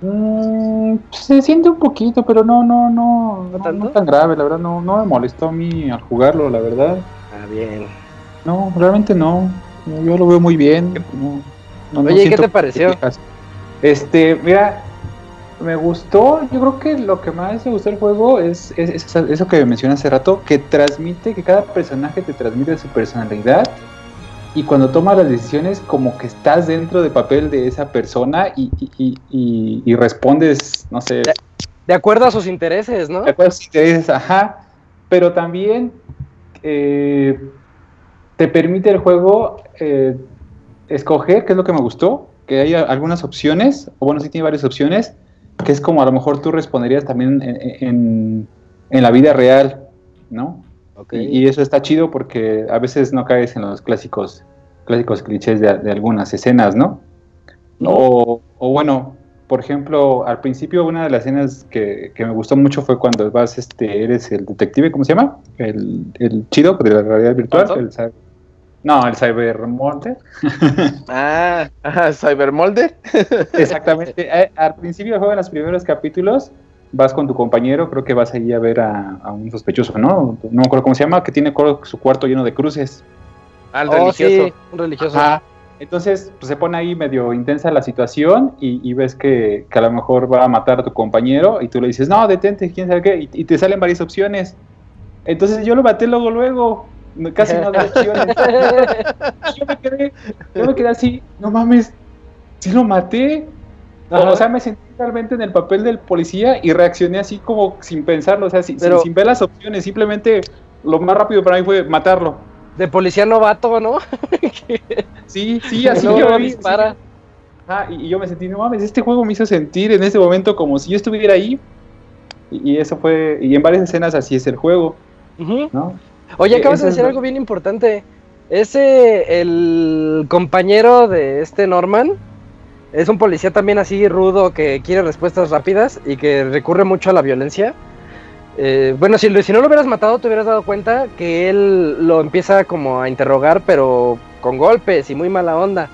Mm, se siente un poquito, pero no, no, no, ¿No tan grave, la verdad, no, no me molestó a mí al jugarlo, la verdad. Ah, bien. No, realmente no. Yo lo veo muy bien. no- no- Oye, ¿y qué te pareció? Este, mira, me gustó. Yo creo que lo que más me gustó del juego es, es- es eso que mencioné hace rato, que transmite, que cada personaje te transmite su personalidad. Y cuando tomas las decisiones, como que estás dentro del papel de esa persona y, y- y- respondes, no sé, De acuerdo a sus intereses, ¿no? de acuerdo a sus intereses, ajá. Pero también eh, te permite el juego eh, escoger, que es lo que me gustó, que hay algunas opciones, o bueno, sí tiene varias opciones, que es como a lo mejor tú responderías también en, en- en la vida real, ¿no? Y, y eso está chido porque a veces no caes en los clásicos, clásicos clichés de, de algunas escenas, ¿no? O, o bueno, por ejemplo, al principio una de las escenas que, que me gustó mucho fue cuando vas, este, eres el detective, ¿cómo se llama? El, el chido de la realidad virtual. No, el cybermonte. [laughs] Ah, ajá, Cybermolde. Exactamente. Eh, al principio del juego, en los primeros capítulos, vas con tu compañero, creo que vas ahí a ver a, a un sospechoso, ¿no? No me acuerdo cómo se llama, que tiene su cuarto lleno de cruces. Al Oh, religioso. sí, un religioso. Ajá. Entonces pues, se pone ahí medio intensa la situación y, y ves que, que a lo mejor va a matar a tu compañero y tú le dices, no, detente, quién sabe qué, y, y te salen varias opciones. Entonces yo lo maté luego, luego, casi no había [laughs] yo, me quedé, yo me quedé así, no mames, sí lo maté. O, Ajá. o sea, me sentí realmente en el papel del policía y reaccioné así como sin pensarlo, o sea, sin, sin- Pero- sin ver las opciones, simplemente lo más rápido para mí fue matarlo. De policía novato, ¿no? [laughs] Sí, sí, [laughs] así No, yo no vi, dispara. sí. Ah, y, y yo me sentí, no mames, este juego me hizo sentir en ese momento como si yo estuviera ahí. Y, y eso fue, y en varias escenas así es el juego. ¿no? Oye, Eh, acabas de decir algo bien importante. Ese, el compañero de este Norman, es un policía también así rudo que quiere respuestas rápidas y que recurre mucho a la violencia. Eh, bueno, si, si no lo hubieras matado, te hubieras dado cuenta que él lo empieza como a interrogar, pero con golpes y muy mala onda.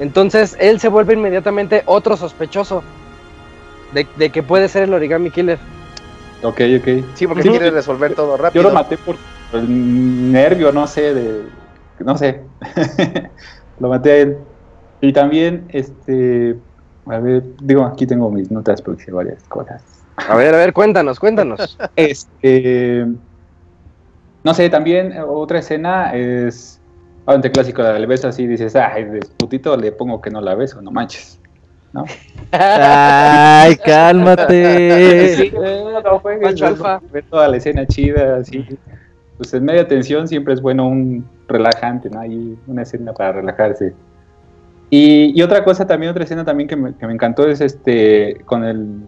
Entonces él se vuelve inmediatamente otro sospechoso de, de que puede ser el origami killer. Ok, ok. Sí, porque Sí, quiere resolver todo Yo rápido. lo maté por nervio, no sé, de, no sé. [laughs] lo maté a él. Y también, este, a ver, digo, aquí tengo mis notas porque hice varias cosas. A ver, a ver, cuéntanos, cuéntanos. [laughs] Este. No sé, también eh, otra escena es. Ante clásico del beso, así dices, ay, de putito le pongo que no la beso, no manches. ¿No? Ay, cálmate. Sí, no juegues, alfa. ver toda la escena chida, así. Pues en media tensión siempre es bueno un relajante, ¿no? Hay una escena para relajarse. Y, y otra cosa también, otra escena también que me, que me encantó es este, con el,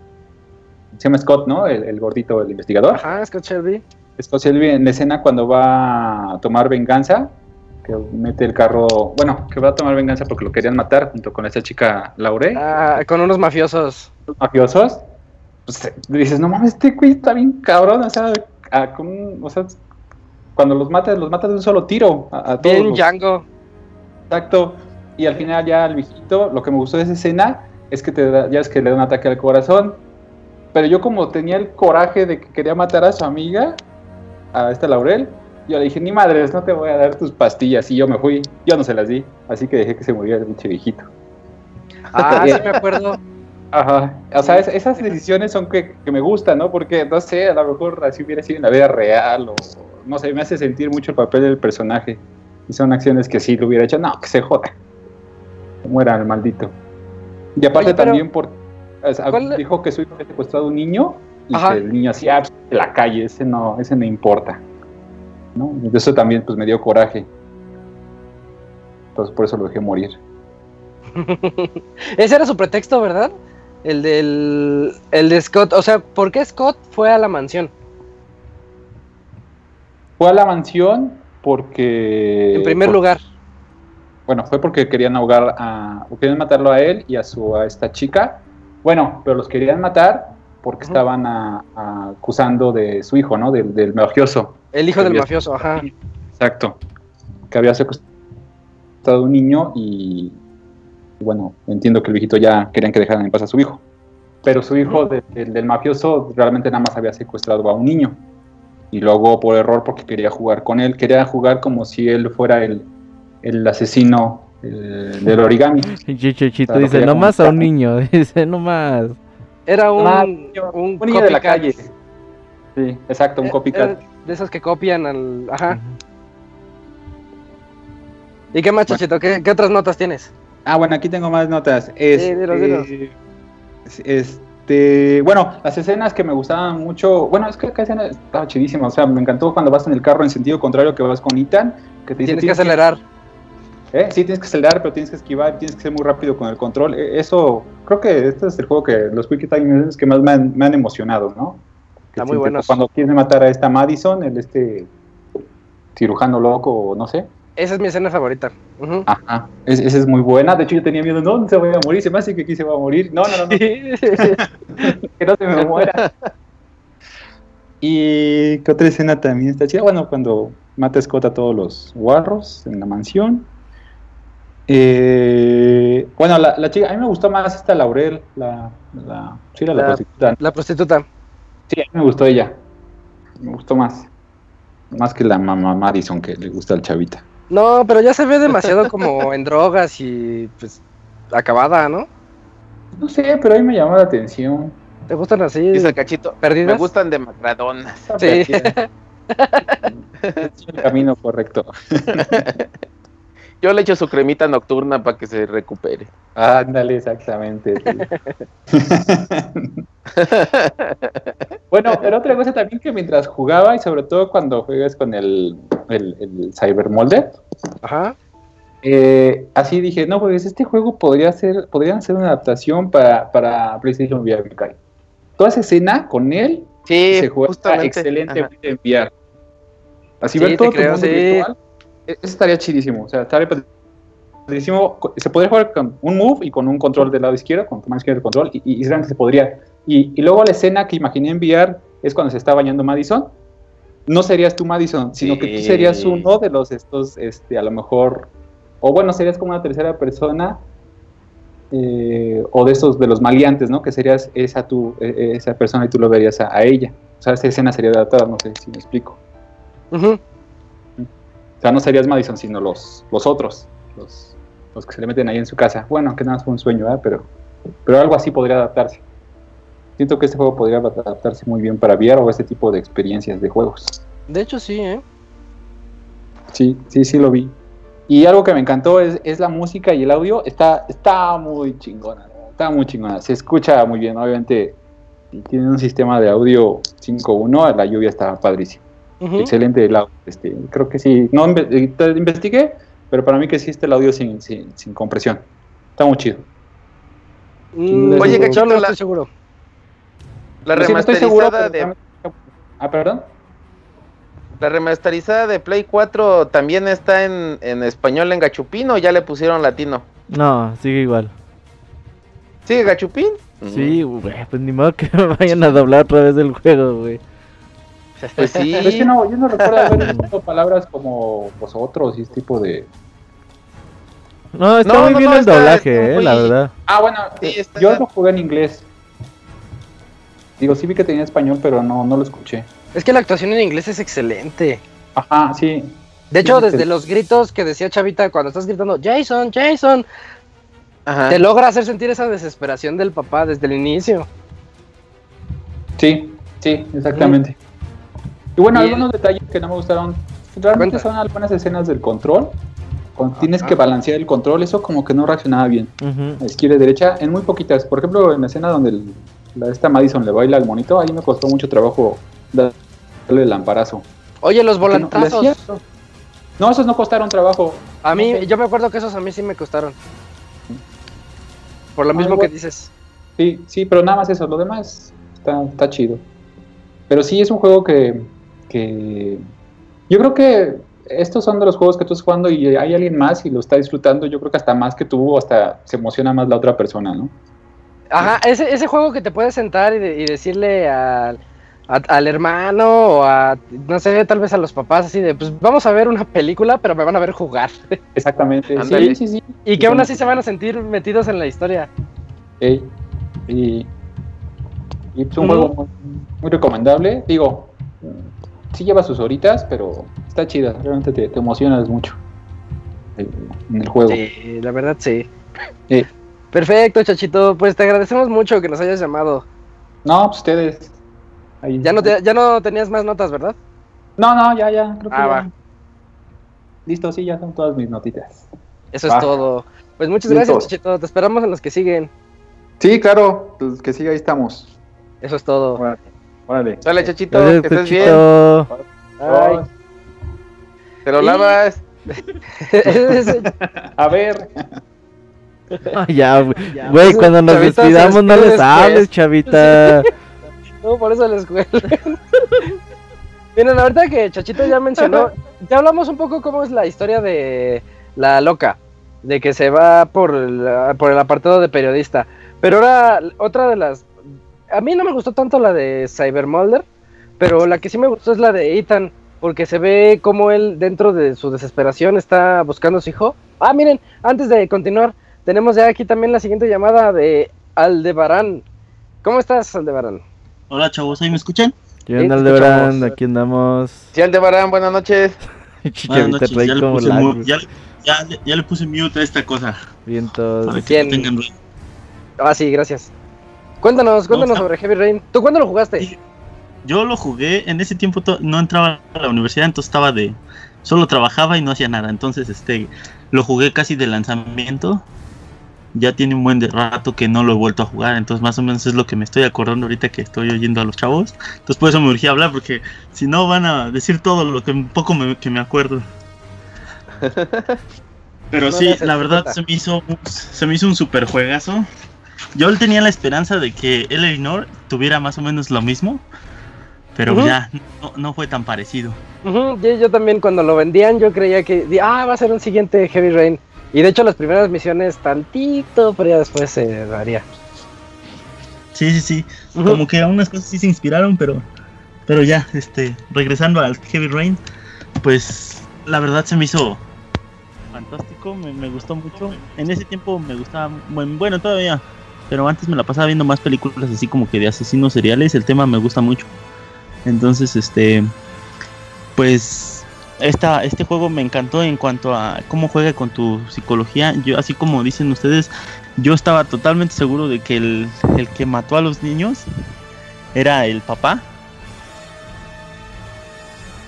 se llama Scott, ¿no? El, el gordito, el investigador. Ajá, Scott Shelby. Scott Shelby en la escena cuando va a tomar venganza, que mete el carro, bueno, que va a tomar venganza porque lo querían matar junto con esa chica Laure, Ah, con unos mafiosos. mafiosos. Pues dices, no mames, este güey está bien cabrón, o sea, a- con- o sea, cuando los matas, los matas de un solo tiro. A, a todos Bien los- Django. Exacto. Y al final ya el viejito, lo que me gustó de esa escena es que te da, ya es que le da un ataque al corazón. Pero yo como tenía el coraje de que quería matar a su amiga, a esta Laurel, yo le dije, ni madres, no te voy a dar tus pastillas. Y yo me fui, yo no se las di. Así que dejé que se muriera el pinche viejito. Ah, [laughs] sí me acuerdo. Ajá. O sea, es- esas decisiones son que, que me gustan, ¿no? Porque, no sé, a lo mejor así hubiera sido en la vida real o, no sé, me hace sentir mucho el papel del personaje. Y son acciones que sí lo hubiera hecho, no, que se joda. Que muera el maldito. Y aparte Oye, también por... o sea, ¿Cuál- dijo que su hijo había secuestrado a un niño y Ajá. que el niño hacía de la calle, ese no, ese no importa. ¿no? Eso también pues me dio coraje. Entonces por eso lo dejé morir. [laughs] Ese era su pretexto, ¿verdad? El del. El de Scott. O sea, ¿por qué Scott fue a la mansión? Fue a la mansión porque... En primer lugar. Bueno, fue porque querían ahogar a. o querían matarlo a él y a su a esta chica. Bueno, pero los querían matar porque estaban a- a- acusando de su hijo, ¿no? Del, del mafioso. El hijo del Había- mafioso, ajá. Exacto. Que había secuestrado un niño y. bueno, entiendo que el viejito ya querían que dejaran en paz a su hijo. Pero su hijo de- del- del mafioso realmente nada más había secuestrado a un niño. Y luego por error porque quería jugar con él. Quería jugar como si él fuera el, el asesino el- del origami. [laughs] Pinche Chuchito Claro, dice, quería no más a un niño, [laughs] dice, no más. Era un. Ah, un, Un niño de la calle. Sí, exacto, un Eh, copycat. eh, de esos que copian al. Ajá. ¿Y qué más, Chachito? ¿Qué, qué otras notas tienes? Ah, bueno, aquí tengo más notas. Este, dilos, dilos. Este, bueno, las escenas que me gustaban mucho, bueno, es que cada escena estaba chidísima, o sea, me encantó cuando vas en el carro en sentido contrario que vas con Ethan, que te dice, Tienes que acelerar. ¿eh? Sí, tienes que acelerar, pero tienes que esquivar, tienes que ser muy rápido con el control. E- Eso, creo que este es el juego que los Quick Time que más me han, me han emocionado, ¿no? Que Está muy buenos. Cuando quieren matar a esta Madison, el este cirujano loco, no sé. Esa es mi escena favorita. Ajá, es- esa es muy buena. De hecho, yo tenía miedo, no, no se vaya a morir, se me hace que aquí se va a morir. No, no, no, no. [laughs] que no se me muera. Y qué otra escena también está chida. Bueno, cuando mata Scott a todos los guarros en la mansión. Eh, bueno, la, la chica, a mí me gustó más esta Laurel, la, la, sí, La- prostituta. La prostituta. Sí, a mí me gustó ella. Me gustó más. Más que la mamá Madison que le gusta al chavita. No, pero ya se ve demasiado como en [laughs] drogas y pues acabada, ¿no? No sé, pero a mí me llamó la atención. ¿Te gustan así? Dice el cachito. ¿Perdidas? Me gustan de macradonas. Sí. [laughs] [laughs] Es el camino correcto. Yo le echo su cremita nocturna para que se recupere. Ándale, exactamente. sí. [laughs] bueno, pero otra cosa también que mientras jugaba y sobre todo cuando juegas con el, el, el Cyber Molder, Ajá. eh, así dije, no, pues este juego podría ser, podrían ser una adaptación para, para PlayStation VR. Toda esa escena con él Sí, se juega justamente. excelente Ajá. en VR. Así Sí, ver todo tu mundo sí. virtual, eso estaría chidísimo. O sea, estaría padrísimo. Se podría jugar con un move y con un control del lado izquierdo, con tu mano izquierda el control, y, y, y se podría. Y, y luego la escena que imaginé en VR es cuando se está bañando Madison. No serías tú Madison, sino que tú serías uno de los estos, este, a lo mejor, o bueno, serías como una tercera persona, eh, o de esos de los maleantes, ¿no? Que serías esa tú, eh, esa persona y tú lo verías a, a ella. O sea, esa escena sería adaptada, no sé si me explico. O sea, no serías Madison, sino los, los otros, los, los que se le meten ahí en su casa. Bueno, que nada más fue un sueño, ¿verdad? Pero, pero algo así podría adaptarse. Siento que este juego podría adaptarse muy bien para VR o este tipo de experiencias de juegos. De hecho, sí, ¿eh? Sí, sí, sí lo vi. Y algo que me encantó es, es la música y el audio. Está, está muy chingona. Está muy chingona. Se escucha muy bien. Obviamente tiene un sistema de audio 5.1. La lluvia está Excelente el audio. Este, creo que sí. No eh, te- investigué, pero para mí que existe el audio sin, sin, sin compresión. Está muy chido. Mm, Oye, yo Cachito, no la- estoy seguro. La Sí, no estoy seguro, remasterizada pero de Ah, perdón. la remasterizada de Play 4 también está en, en español en Gachupín o ya le pusieron latino. No, sigue igual. ¿Sigue Gachupín? Sí, güey, pues ni modo que [laughs] me vayan a doblar otra vez el juego, güey. Pues sí. Pero es que no, yo no recuerdo haber visto palabras como vosotros y ese tipo de. No, está No, muy no, bien no, el está- doblaje, está eh, muy- la verdad. Ah, bueno, Sí, está- yo lo jugué en inglés. Digo, sí vi que tenía español, pero no, no lo escuché. Es que la actuación en inglés es excelente. Ajá, sí. De hecho, Sí, desde sí. los gritos que decía Chavita cuando estás gritando Jason, Jason, Ajá. te logra hacer sentir esa desesperación del papá desde el inicio. Sí, sí, exactamente. Y bueno, Y- algunos detalles que no me gustaron. Realmente Cuenta. son algunas escenas del control. Cuando tienes Ajá. que balancear el control, eso como que no reaccionaba bien. A izquierda y derecha, en muy poquitas. Por ejemplo, en la escena donde el- la, esta Madison le baila al monito, ahí me costó mucho trabajo darle el lamparazo. Oye, los no- volantazos. No, esos no costaron trabajo. A mí, No sé. yo me acuerdo que esos a mí sí me costaron. Por lo mismo que dices. Sí, sí, pero nada más eso, lo demás está, está chido. Pero sí es un juego que, que yo creo que estos son de los juegos que tú estás jugando y hay alguien más y lo está disfrutando, yo creo que hasta más que tú, hasta se emociona más la otra persona, ¿no? Ajá, ese, ese juego que te puedes sentar y, de- y decirle al, a- al hermano o a, no sé, tal vez a los papás así de, pues vamos a ver una película, pero me van a ver jugar. [laughs] Exactamente. Sí, sí, sí. Y que aún así se van a sentir metidos en la historia. Ey, y, y es un juego muy, muy recomendable. Digo, sí lleva sus horitas, pero está chida. Realmente te, te emocionas mucho eh, en el juego. Sí, la verdad sí. Perfecto, Chachito. Pues te agradecemos mucho que nos hayas llamado. No, pues ustedes. ahí- Ya no, te- ya no tenías más notas, ¿verdad? No, no, ya, ya. Creo que Ah, ya. va. Listo, sí, ya son todas mis notitas. Eso Va. es todo. Pues muchas Listo. gracias, Chachito. Te esperamos en los que siguen. Sí, claro, pues que siga, ahí estamos. Eso es todo. Órale. Sale, Chachito, Gracias, que estés bien. Chachito. Ay. Te lo Y- lavas. [laughs] A ver, ya, güey. Güey, Ese cuando nos chavita despidamos no les hables, chavita. [laughs] No, por eso les cuelgan. [laughs] Miren, ahorita que Chachito ya mencionó, ya hablamos un poco cómo es la historia de la loca, de que se va por el, por el apartado de periodista. Pero ahora, otra de las... A mí no me gustó tanto la de Cybermolder, pero la que sí me gustó es la de Ethan, porque se ve como él dentro de su desesperación está buscando a su hijo. Ah, miren, antes de continuar, tenemos ya aquí también la siguiente llamada de Aldebarán. ¿Cómo estás, Aldebarán? Hola chavos, ¿ahí me escuchan? ¿Qué onda, te Aldebarán? Aquí andamos. Sí, Aldebarán, buenas noches. [laughs] Buenas noches, ya le, puse lag, mu- güey. ya, le- ya le- ya le puse mute a esta cosa. Vientos. Para que tengan. Ah, sí, gracias. Cuéntanos, cuéntanos sobre Heavy Rain. ¿Tú cuándo lo jugaste? Yo lo jugué, en ese tiempo no entraba a la universidad, entonces estaba de... Solo trabajaba y no hacía nada, entonces este lo jugué casi de lanzamiento. Ya tiene un buen de rato que no lo he vuelto a jugar, entonces más o menos es lo que me estoy acordando ahorita que estoy oyendo a los chavos. Entonces por eso me urgía hablar, porque si no van a decir todo lo que un poco me, que me acuerdo. [laughs] Pero No sí, la verdad se me hizo se me hizo un super juegazo. Yo tenía la esperanza de que Eleanor tuviera más o menos lo mismo, pero ya no, no fue tan parecido. Yo, yo también cuando lo vendían yo creía que ah, va a ser un siguiente Heavy Rain. Y de hecho las primeras misiones tantito, pero ya después se daría. Sí, sí, sí. Como que unas cosas sí se inspiraron, pero pero ya, este, regresando al Heavy Rain, pues la verdad se me hizo fantástico, me, me gustó mucho. En ese tiempo me gustaba, bueno, todavía, pero antes me la pasaba viendo más películas así como que de asesinos seriales, el tema me gusta mucho. Entonces, este, pues esta, este juego me encantó en cuanto a cómo juega con tu psicología. Yo, así como dicen ustedes, yo estaba totalmente seguro de que el, el que mató a los niños era el papá.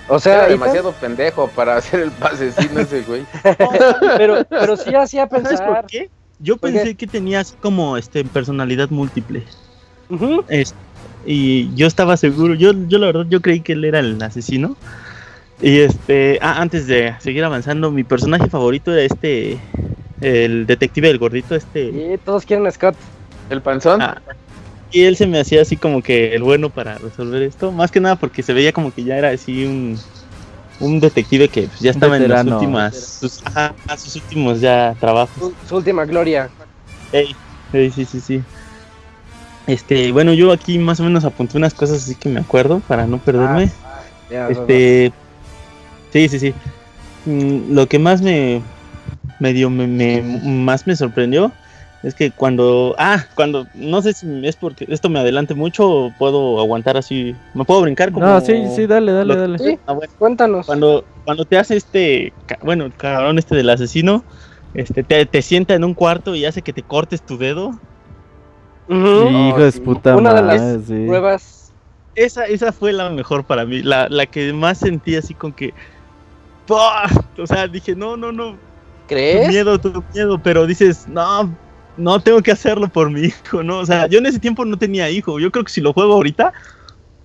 O sea, Era demasiado pendejo para [laughs] hacer el pasecino ese güey. [laughs] pero, pero sí hacía ¿Sabes pensar. por qué? Yo ¿Por pensé que tenías como este personalidad múltiple. Es- y yo estaba seguro, yo, yo la verdad yo creí que él era el asesino. Y este, ah, antes de seguir avanzando, mi personaje favorito era este, el detective del gordito, este. Y todos quieren a Scott. El panzón. Ah, y él se me hacía así como que el bueno para resolver esto, más que nada porque se veía como que ya era así un, un detective que pues, ya estaba en las últimas, sus, ajá, sus últimos ya trabajos. Su, su última gloria. Ey, ey, sí, sí, sí. Este, bueno, yo aquí más o menos apunté unas cosas así que me acuerdo para no perderme. Ya, este, sí, sí, sí. Mm, lo que más me, me dio, me, me- más me sorprendió es que cuando, ah, cuando, no sé si es porque esto me adelante mucho o puedo aguantar así, me puedo brincar como. No, sí, sí, dale, dale, lo- dale. Sí. Ah, bueno. Cuéntanos. Cuando, cuando te hace este, bueno, el cabrón este del asesino, este, te, te sienta en un cuarto y hace que te cortes tu dedo. Ujú. Hijo de su puta Una de las sí. Pruebas. Esa, esa fue la mejor para mí, la, la que más sentí así con que, ¡Pah! o sea, dije, no, no, no, tu ¿Crees? miedo, tu miedo, pero dices, no, no tengo que hacerlo por mi hijo, ¿no? O sea, yo en ese tiempo no tenía hijo, yo creo que si lo juego ahorita,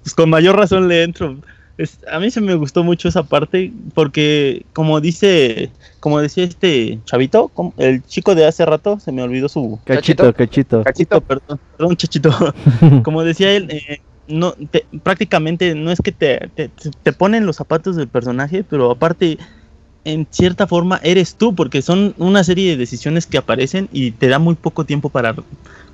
pues con mayor razón le entro. Es- a mí se me gustó mucho esa parte porque, como dice, como decía este chavito, el chico de hace rato, se me olvidó su... Cachito, cachito. Chachito, perdón, perdón, chachito. [laughs] Como decía él, eh, no, te- prácticamente no es que te, te, te ponen los zapatos del personaje, pero aparte, en cierta forma, eres tú, porque son una serie de decisiones que aparecen y te da muy poco tiempo para,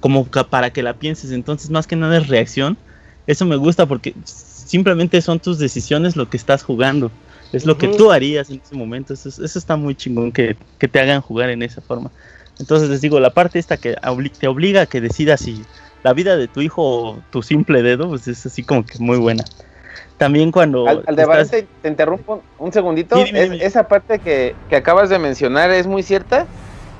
como para que la pienses. Entonces, más que nada es reacción. Eso me gusta porque simplemente son tus decisiones lo que estás jugando. Es lo que tú harías en ese momento. Eso, es- eso está muy chingón que, que te hagan jugar en esa forma. Entonces les digo, la parte esta que obli- te obliga a que decidas si la vida de tu hijo o tu simple dedo, pues es así como que muy buena. También cuando... Al, al de estás- Varese, te, te interrumpo un, un segundito. Sí, dime, Es- dime. esa parte que, que acabas de mencionar es muy cierta.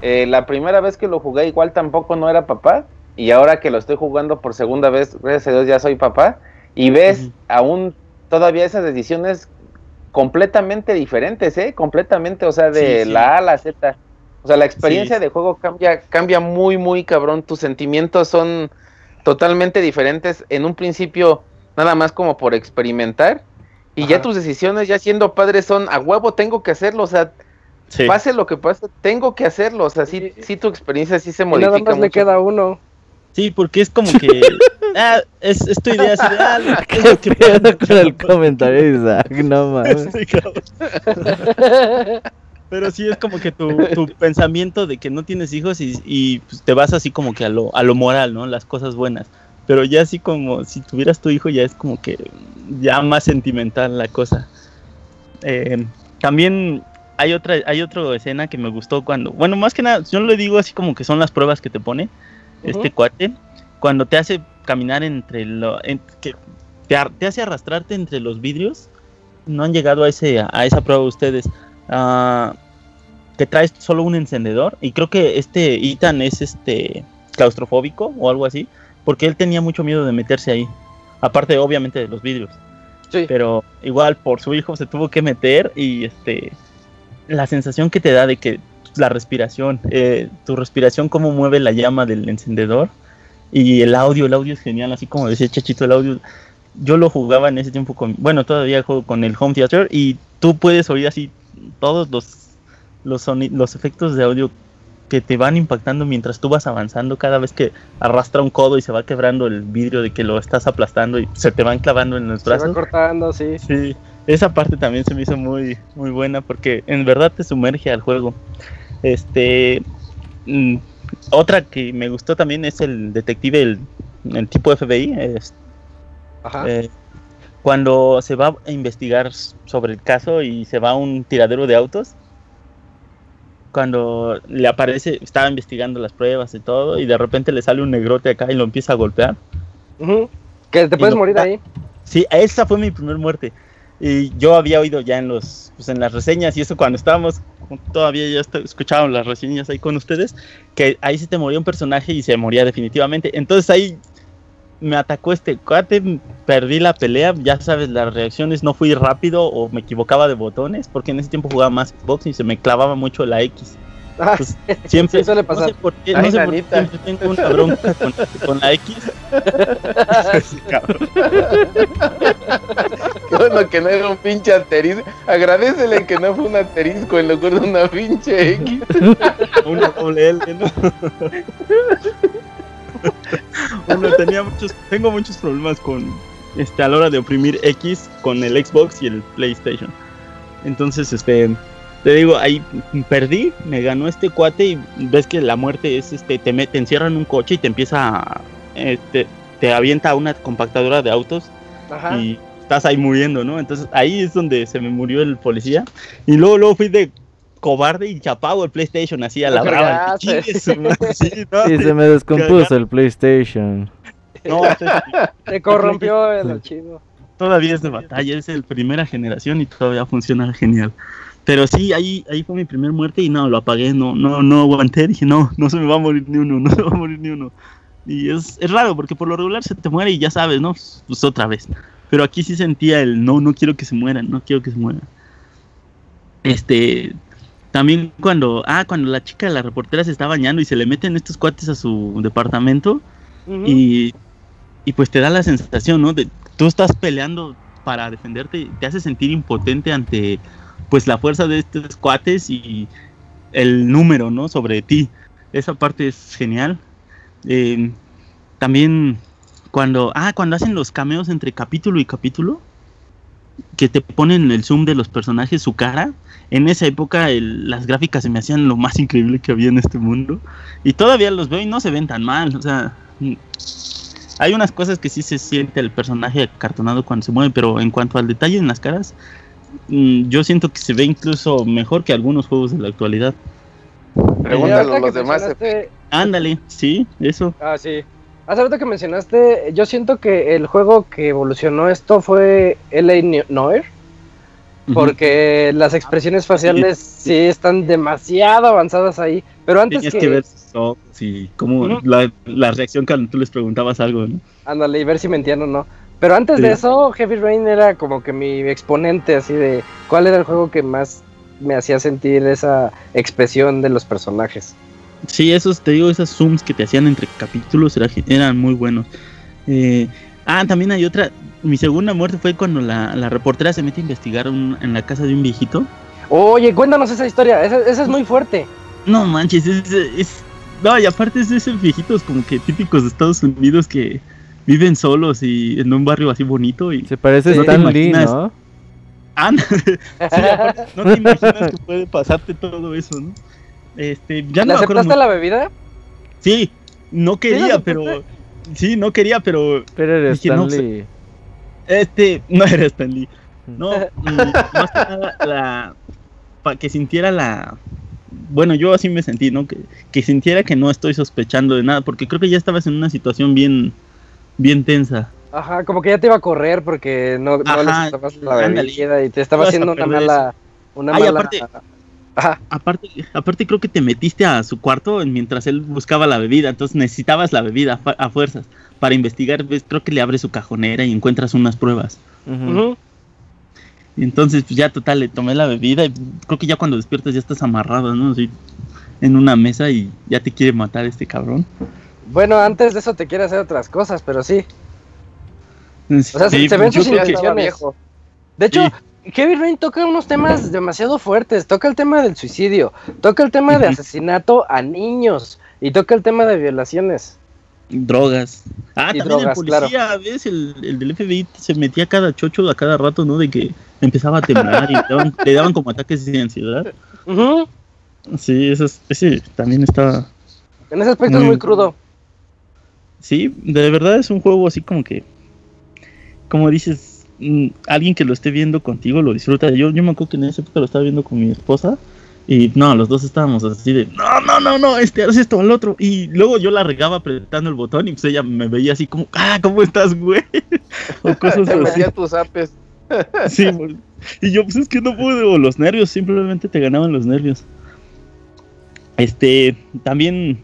Eh, la primera vez que lo jugué igual tampoco no era papá. Y ahora que lo estoy jugando por segunda vez, gracias a Dios ya soy papá. Y ves aún todavía esas decisiones completamente diferentes, ¿eh? Completamente, o sea, de Sí, sí. la A a la Z. O sea, la experiencia de juego cambia, cambia muy, muy cabrón. Tus sentimientos son totalmente diferentes. En un principio, nada más como por experimentar. Y ya tus decisiones, ya siendo padre, son a huevo, tengo que hacerlo. O sea, Sí. pase lo que pase, tengo que hacerlo. O sea, sí, Sí. sí tu experiencia sí se Y modifica. nada más le mucho. queda a uno. Sí, porque es como que... [laughs] ah, es, es tu idea así de... Ah, lo- es [laughs] ¿Qué lo que pedo pasa, con el comentario de Isaac? No [laughs] mames. Pero sí es como que tu, tu pensamiento de que no tienes hijos y, y, pues, te vas así como que a lo, a lo moral, ¿no? Las cosas buenas. Pero ya así como si tuvieras tu hijo ya es como que ya más sentimental la cosa. Eh, también hay otra, hay otra escena que me gustó cuando, bueno, más que nada, yo le digo así como que son las pruebas que te pone este cuate, cuando te hace caminar entre lo, en- que te, hace arrastrarte entre los vidrios, no han llegado a ese, a esa prueba ustedes, ah, que traes solo un encendedor y creo que este Ethan es este claustrofóbico o algo así, porque él tenía mucho miedo de meterse ahí, aparte obviamente de los vidrios Sí. pero igual por su hijo se tuvo que meter y este la sensación que te da de que la respiración, eh, tu respiración cómo mueve la llama del encendedor y el audio, el audio es genial, así como decía Chachito, el audio yo lo jugaba en ese tiempo con, bueno, todavía juego con el home theater y tú puedes oír así todos los los los efectos de audio que te van impactando mientras tú vas avanzando cada vez que arrastra un codo y se va quebrando el vidrio de que lo estás aplastando y se te van clavando en los Se va brazos. cortando, sí. Sí, esa parte también se me hizo muy, muy buena porque en verdad te sumerge al juego. Este, mm, otra que me gustó también es el detective, el, el tipo FBI, es- Ajá. eh, cuando se va a investigar sobre el caso y se va a un tiradero de autos. Cuando le aparece, estaba investigando las pruebas y todo, y de repente le sale un negrote acá y lo empieza a golpear. Ujú. Que te puedes lo- morir ahí. Sí, esa fue mi primer muerte. Y yo había oído ya en los pues en las reseñas y eso cuando estábamos todavía ya escuchaban las reseñas ahí con ustedes que ahí se te moría un personaje y se moría definitivamente. Entonces ahí me atacó este cuate, perdí la pelea, ya sabes, las reacciones no fui rápido o me equivocaba de botones, porque en ese tiempo jugaba más Xbox y se me clavaba mucho la X. Ah, Pues, [laughs] siempre sí, suele No pasar. sé por qué, Ay, no sé por qué siempre tengo una bronca con, con la X. [laughs] Sí. Qué bueno que no era un pinche asterisco. Agradecele que no fue un asterisco en lugar de una pinche X. [laughs] Una doble L, ¿no? Bueno, tenía muchos, tengo muchos problemas con este a la hora de oprimir X con el Xbox y el PlayStation. Entonces, este te digo, ahí perdí, me ganó este cuate y ves que la muerte es este te, te encierra en un coche y te empieza a, este, te avienta una compactadora de autos Ajá. y estás ahí muriendo, ¿no? Entonces ahí es donde se me murió el policía. Y luego, luego fui de cobarde y chapado el PlayStation así a la brava. Y [laughs] se me descompuso el PlayStation. no, Se corrompió el archivo. todavía es de batalla, es el primera generación y todavía funciona genial. Pero sí, ahí, ahí fue mi primer muerte y no, lo apagué, no, no, no aguanté, dije, no, no se me va a morir ni uno, [laughs] no se va a morir ni uno. Y es, es raro porque por lo regular se te muere y ya sabes, ¿no? Pues otra vez. Pero aquí sí sentía el no, no quiero que se mueran, no quiero que se mueran. Este, también cuando, ah, cuando la chica de la reportera se está bañando y se le meten estos cuates a su departamento y, y pues te da la sensación, ¿no? De tú estás peleando para defenderte, y te hace sentir impotente ante pues la fuerza de estos cuates y el número, ¿no? Sobre ti. Esa parte es genial. Eh, también cuando, ah, cuando hacen los cameos entre capítulo y capítulo, que te ponen el zoom de los personajes, su cara. En esa época el- las gráficas se me hacían lo más increíble que había en este mundo. Y todavía los veo y no se ven tan mal. O sea, mm, hay unas cosas que sí se siente el personaje acartonado cuando se mueve, pero en cuanto al detalle en las caras, mm, yo siento que se ve incluso mejor que algunos juegos de la actualidad. Pregúntalo a los que demás. mencionaste- Ándale, sí, eso. Ah, sí. Hace rato que mencionaste, yo siento que el juego que evolucionó esto fue LA Noir, porque las expresiones faciales sí están demasiado avanzadas ahí. Pero antes Tienes que, que ver sus ojos y cómo la, la reacción cuando tú les preguntabas algo, ¿no? ándale, y ver si mentían o no. Pero antes de eso, Heavy Rain era como que mi exponente así de cuál era el juego que más me hacía sentir esa expresión de los personajes. Sí, esos, te digo, esos zooms que te hacían entre capítulos era- eran muy buenos. Eh, ah, también hay otra. Mi segunda muerte fue cuando la, la reportera se mete a investigar un- en la casa de un viejito. Oye, cuéntanos esa historia, esa, esa es muy fuerte. No manches, es, es- No, y aparte es de esos viejitos como que típicos de Estados Unidos que viven solos y en un barrio así bonito y... Se parece a No Stan Lee. ¿no? Ah, no, [laughs] sí, aparte, no te imaginas que puede pasarte todo eso, ¿no? Este, ya ¿Le no acuerdo aceptaste la bebida? Sí, no quería, pero. Sí, no quería, pero. Pero eres Dije, no Stan sé. Lee. Este. No era Stan Lee. No, [laughs] más que nada, la. Para que sintiera la. Bueno, yo así me sentí, ¿no? Que, que sintiera que no estoy sospechando de nada, porque creo que ya estabas en una situación bien. Bien tensa. Ajá, como que ya te iba a correr porque no, no aceptabas la bebida y te estaba haciendo una mala... Una Ay, mala... aparte- Ajá, Aparte, aparte creo que te metiste a su cuarto mientras él buscaba la bebida, entonces necesitabas la bebida a fu- a fuerzas. Para investigar, ves, creo que le abres su cajonera y encuentras unas pruebas. Y entonces, pues ya total, le tomé la bebida y creo que ya cuando despiertas ya estás amarrado, ¿no? Así, en una mesa y ya te quiere matar este cabrón. Bueno, antes de eso te quiere hacer otras cosas, pero sí. O sea, se- Sí, se ven sus intenciones. viejo. De hecho, Sí. Heavy Rain toca unos temas demasiado fuertes. Toca el tema del suicidio, toca el tema de asesinato a niños y toca el tema de violaciones. drogas. Ah, Y también drogas, el policía, ¿ves? El, el del FBI se metía cada chocho a cada rato, ¿no? De que empezaba a temblar y le daban, le daban como ataques de ansiedad. Ujú. Sí, eso es- ese también está... En ese aspecto es Muy- muy crudo. Sí, de verdad es un juego así como que, como dices, mm, alguien que lo esté viendo contigo lo disfruta. Yo, yo me acuerdo que en esa época lo estaba viendo con mi esposa y no, los dos estábamos así de, no, no, no, no, este, haz esto al otro. Y luego yo la regaba apretando el botón y pues ella me veía así como, ah, ¿cómo estás, güey? [laughs] O cosas así. metía tus apes. [laughs] Sí, y yo, pues es que no puedo, los nervios, simplemente te ganaban los nervios. Este, también,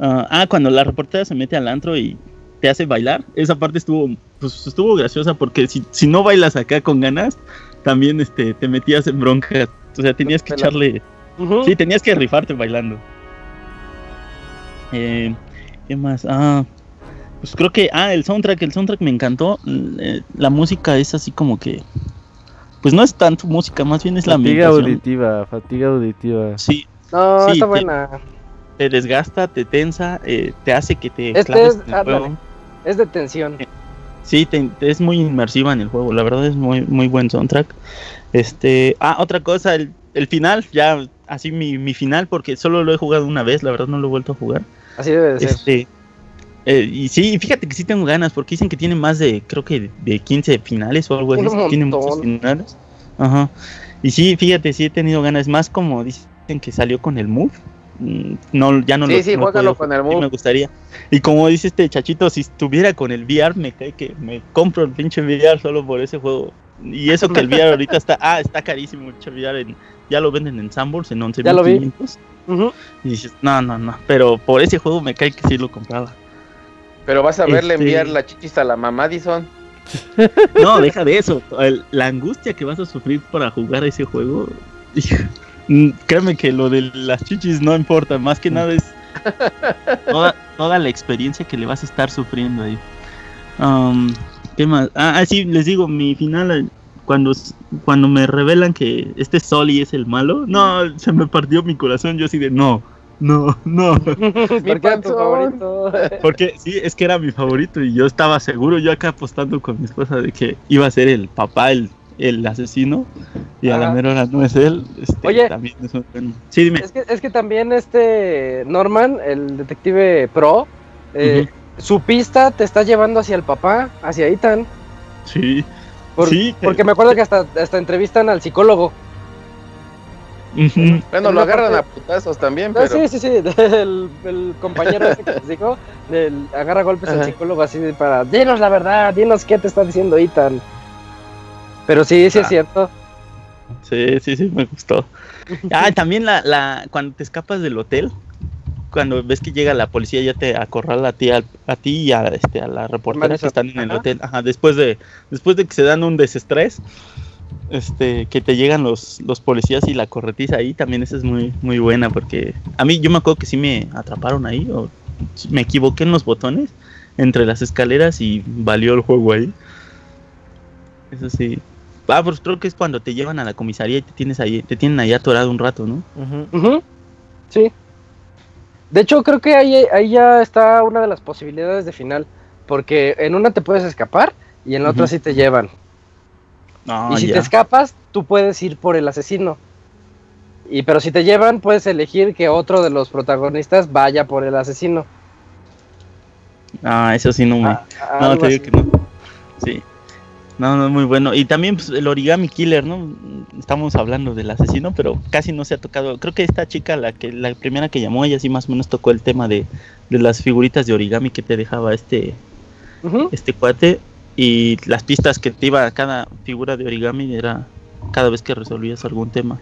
ah, ah, cuando la reportera se mete al antro y te hace bailar. Esa parte estuvo, pues, estuvo graciosa porque si, si no bailas acá con ganas, también este, te metías en broncas. O sea, tenías que echarle... Sí, tenías que rifarte bailando. Eh, ¿Qué más? Ah, pues creo que... Ah, el soundtrack, el soundtrack me encantó. Eh, la música es así como que... Pues no es tanto música, más bien es la Fatiga auditiva, fatiga auditiva. Sí, No, Sí, está te- buena. te desgasta, te tensa, eh, te hace que te Este claves es- en el juego. Es de tensión. Sí, te- te- es muy inmersiva en el juego, la verdad es muy muy buen soundtrack. Este, ah, otra cosa, el, el final, ya así mi, mi final, porque solo lo he jugado una vez, la verdad no lo he vuelto a jugar. Así debe de ser. Este, eh, y sí, fíjate que sí tengo ganas, porque dicen que tiene más de, creo que de, de 15 finales o algo así, tiene muchos finales. Ajá. Y sí, fíjate, sí he tenido ganas, más como dicen que salió con el Move. Mm, No, ya no Sí, lo sí, no con el sí me gustaría. Y como dice este chachito, si estuviera con el VR, me cae que me compro el pinche VR solo por ese juego. Y eso que el VR ahorita está, ah, está carísimo, el VR, en- ya lo venden en Sanborns en Ya lo vi. 11.500. Ujú. Y dices, no, no, no, pero por ese juego me cae que sí lo compraba. Pero vas a verle Este- enviar la chichis a la mamá, Dison. [laughs] No, deja de eso. el- la angustia que vas a sufrir para jugar ese juego. Mm, Créeme que lo de las chichis no importa. Más que nada es [laughs] toda, toda la experiencia que le vas a estar sufriendo ahí. Um, ¿Qué más? Ah, ah, sí, les digo, mi final. eh, Cuando, cuando me revelan que este Soli es el malo, no, se me partió mi corazón. Yo así de no, no, no. [laughs] ¿Por qué era tu favorito? [laughs] Porque sí, es que era mi favorito y yo estaba seguro, yo acá apostando con mi esposa de que iba a ser el papá, el, el asesino, y a la mera hora no es él. Este, Oye. también es un Sí, dime. Es que, es que también este Norman, el detective pro, eh, su pista te está llevando hacia el papá, hacia Ethan. Sí. Por- sí. Porque me acuerdo que hasta, hasta entrevistan al psicólogo. Bueno, En lo agarran parte- a putazos también, pero. sí, sí, sí. [laughs] El, el compañero ese que les dijo, del, agarra golpes al Ajá. psicólogo así para, dinos la verdad, dinos qué te está diciendo Ethan. Pero sí, sí es Ah. cierto. Sí, sí, sí, me gustó. [laughs] Ah, también la, la, cuando te escapas del hotel, cuando ves que llega la policía ya te acorrala a ti, al- a, ti y a, este, a la reportera que están en el hotel. Ajá, después de, después de que se dan un desestrés, este, que te llegan los, los policías y la corretiza ahí, también esa es muy, muy buena porque a mí yo me acuerdo que sí me atraparon ahí o me equivoqué en los botones entre las escaleras y valió el juego ahí. Eso sí. Ah, pues creo que es cuando te llevan a la comisaría y te tienes ahí, te tienen ahí atorado un rato, ¿no? Ujú. Ujú, Sí. De hecho, creo que ahí, ahí ya está una de las posibilidades de final. Porque en una te puedes escapar y en la otra sí te llevan. No, y si ya. te escapas, tú puedes ir por el asesino. Y pero si te llevan, puedes elegir que otro de los protagonistas vaya por el asesino. Ah, eso sí no me. Ah, no, te digo así. que no. Sí. No, no, muy bueno. Y también pues, el origami killer, ¿no? Estamos hablando del asesino, pero casi no se ha tocado. Creo que esta chica, la que la primera que llamó, ella sí más o menos tocó el tema de, de las figuritas de origami que te dejaba este, este cuate. Y las pistas que te iba a cada figura de origami era cada vez que resolvías algún tema.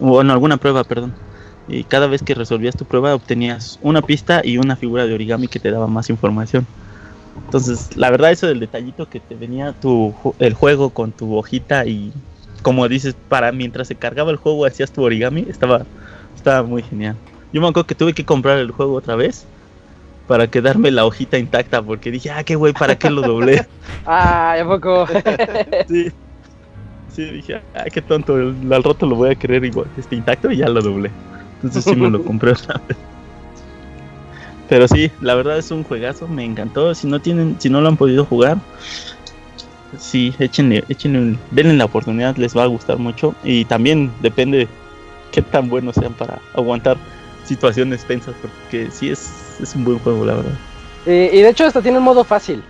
Bueno, alguna prueba, perdón. Y cada vez que resolvías tu prueba obtenías una pista y una figura de origami que te daba más información. Entonces, la verdad, eso del detallito que te venía tu, el juego con tu hojita y, como dices, para mientras se cargaba el juego hacías tu origami, estaba, estaba muy genial. Yo me acuerdo que tuve que comprar el juego otra vez para quedarme la hojita intacta porque dije, ah, qué güey, ¿para qué lo doblé? [laughs] Ah, ¿a poco? [laughs] sí. Sí, dije, ah, qué tonto, el- al rato lo voy a querer igual, este intacto y ya lo doblé. Entonces sí me lo compré otra vez. Pero sí, la verdad es un juegazo, me encantó. Si no tienen, si no lo han podido jugar, sí, échenle, échenle, denle la oportunidad, les va a gustar mucho. Y también depende qué tan buenos sean para aguantar situaciones tensas, porque sí es, es un buen juego, la verdad. y, y de hecho hasta tiene un modo fácil.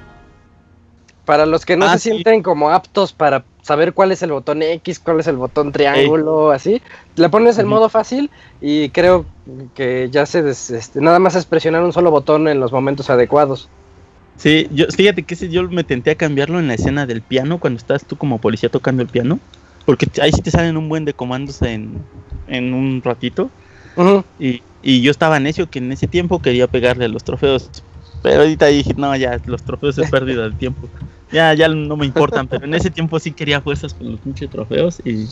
Para los que no Ah, se sí. sienten como aptos para saber cuál es el botón X, cuál es el botón triángulo, así, le pones el modo fácil y creo que ya se des- este, nada más es presionar un solo botón en los momentos adecuados. Sí, yo, fíjate que ese yo me tenté a cambiarlo en la escena del piano, cuando estás tú como policía tocando el piano, porque ahí sí te salen un buen de comandos en, en un ratito, y, y yo estaba necio que en ese tiempo quería pegarle a los trofeos, Pero ahorita dije, no, ya, los trofeos es pérdida de tiempo. [laughs] Ya, ya no me importan, pero en ese tiempo sí quería fuerzas con los pinches trofeos y,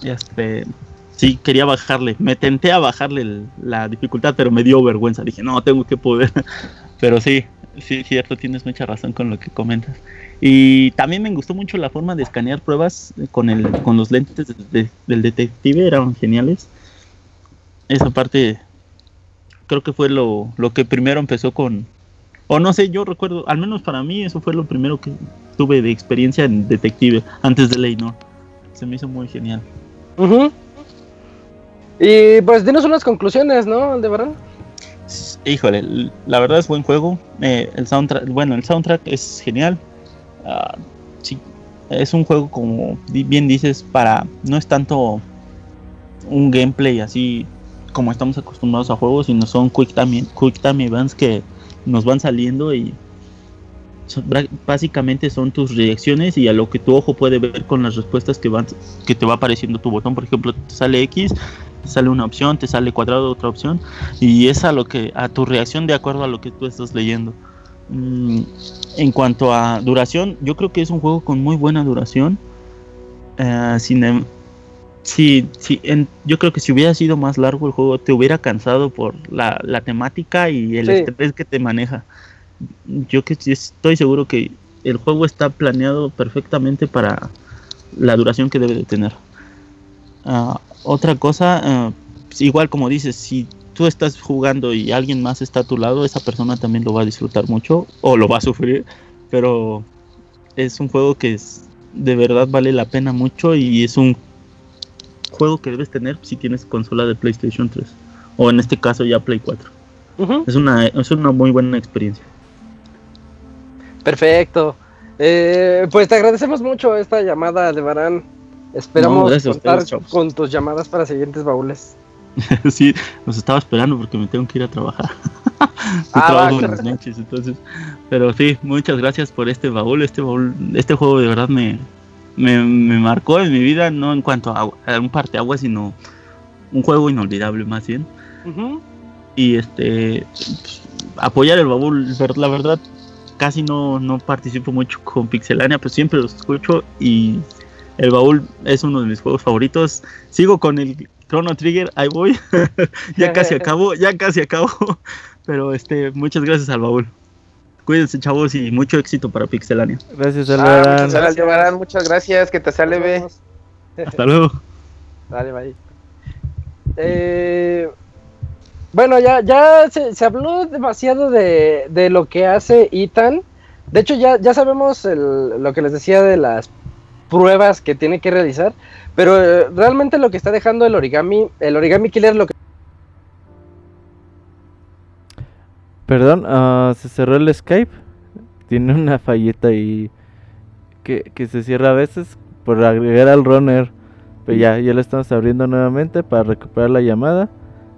y este, sí quería bajarle. Me tenté a bajarle el- la dificultad, pero me dio vergüenza. Dije, no, tengo que poder. [laughs] Pero sí, sí, cierto, tienes mucha razón con lo que comentas. Y también me gustó mucho la forma de escanear pruebas con, el, con los lentes de- del detective, eran geniales. Esa parte creo que fue lo, lo que primero empezó con... O no sé, yo recuerdo, al menos para mí eso fue lo primero que tuve de experiencia en detective antes de Leinor. Se me hizo muy genial. Y pues dinos unas conclusiones, ¿no, Aldebarán? Híjole, l- la verdad es buen juego. Eh, el soundtrack, bueno, el soundtrack es genial. Ah, sí, es un juego como bien dices para no es tanto un gameplay así como estamos acostumbrados a juegos, sino son quick time, quick time events que nos van saliendo y básicamente son tus reacciones y a lo que tu ojo puede ver con las respuestas que van que te va apareciendo tu botón. Por ejemplo, te sale X, te sale una opción, te sale cuadrado otra opción y es a lo que a tu reacción de acuerdo a lo que tú estás leyendo. Mm, en cuanto a duración, yo creo que es un juego con muy buena duración. Eh, sin em- sí, sí, en- yo creo que si hubiera sido más largo el juego te hubiera cansado por la, la temática y el Sí. estrés que te maneja. Yo que estoy seguro que el juego está planeado perfectamente para la duración que debe de tener. Ah, otra cosa, pues igual como dices, si tú estás jugando y alguien más está a tu lado, esa persona también lo va a disfrutar mucho o lo va a sufrir, pero es un juego que es, de verdad vale la pena mucho y es un juego que debes tener si tienes consola de PlayStation 3 o en este caso ya Play 4. Ujú. Es una, es una muy buena experiencia. Perfecto. Eh, pues te agradecemos mucho esta llamada, Aldebarán. Esperamos No, contar ustedes, con tus llamadas para siguientes baúles. [laughs] sí, los estaba esperando porque me tengo que ir a trabajar. [laughs] Yo Ah, trabajo va, en las noches, entonces. Pero sí, muchas gracias por este baúl. Este baúl, este juego de verdad me, me, me marcó en mi vida, no en cuanto a, a un parteaguas, sino un juego inolvidable más bien. Y este pues, apoyar el baúl, la verdad, casi no, no participo mucho con Pixelania, pero siempre los escucho y el baúl es uno de mis juegos favoritos. Sigo con el Chrono Trigger, ahí voy. [laughs] ya casi [laughs] acabo, ya casi acabo. [laughs] Pero este, muchas gracias al baúl. Cuídense, chavos, y mucho éxito para Pixelania. Gracias, Ah, Aldebarán. muchas muchas gracias, que te sale, ve. Hasta luego. [laughs] Dale, bye. Eh, bueno, ya, ya se, se habló demasiado de, de lo que hace Ethan. De hecho, ya, ya sabemos el- lo que les decía de las pruebas que tiene que realizar. Pero eh, realmente lo que está dejando el origami, el origami killer, lo que Perdón, ah, se cerró el Skype. Tiene una falleta ahí que, que se cierra a veces por agregar al runner. Pero ya, ya lo estamos abriendo nuevamente para recuperar la llamada.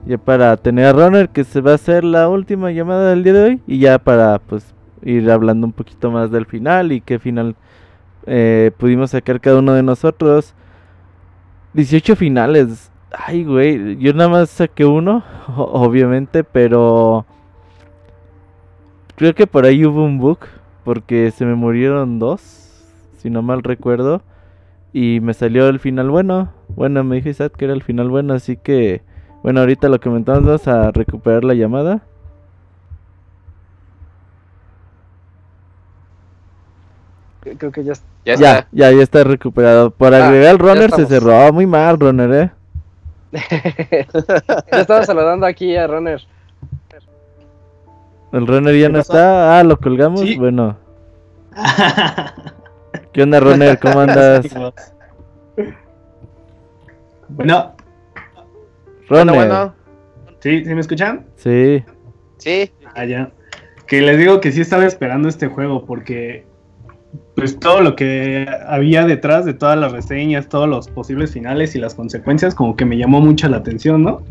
Ya para tener a runner que se va a hacer la última llamada del día de hoy. Y ya para pues ir hablando un poquito más del final y qué final eh, pudimos sacar cada uno de nosotros. 18 finales. Ay, güey, yo nada más saqué uno, [laughs] obviamente, pero creo que por ahí hubo un bug, porque se me murieron dos, si no mal recuerdo, y me salió el final bueno. Bueno, me dijo Isaac que era el final bueno, así que, bueno, ahorita lo comentamos, vamos a recuperar la llamada. creo que ya Ya Ya, está. ya, ya está recuperado. Por Ah, agregar runner se cerró. Ah, muy mal, runner, eh. [laughs] ya estaba saludando aquí a Runner. El runner ya ¿Qué no pasó? está. Ah, lo colgamos. Sí. Bueno, [laughs] ¿qué onda, runner? ¿Cómo andas? Bueno, Runner. Bueno, bueno, ¿sí? ¿Sí me escuchan? Sí. sí. Ah, ya. Que les digo que sí estaba esperando este juego porque pues todo lo que había detrás de todas las reseñas, todos los posibles finales y las consecuencias como que me llamó mucho la atención, ¿no?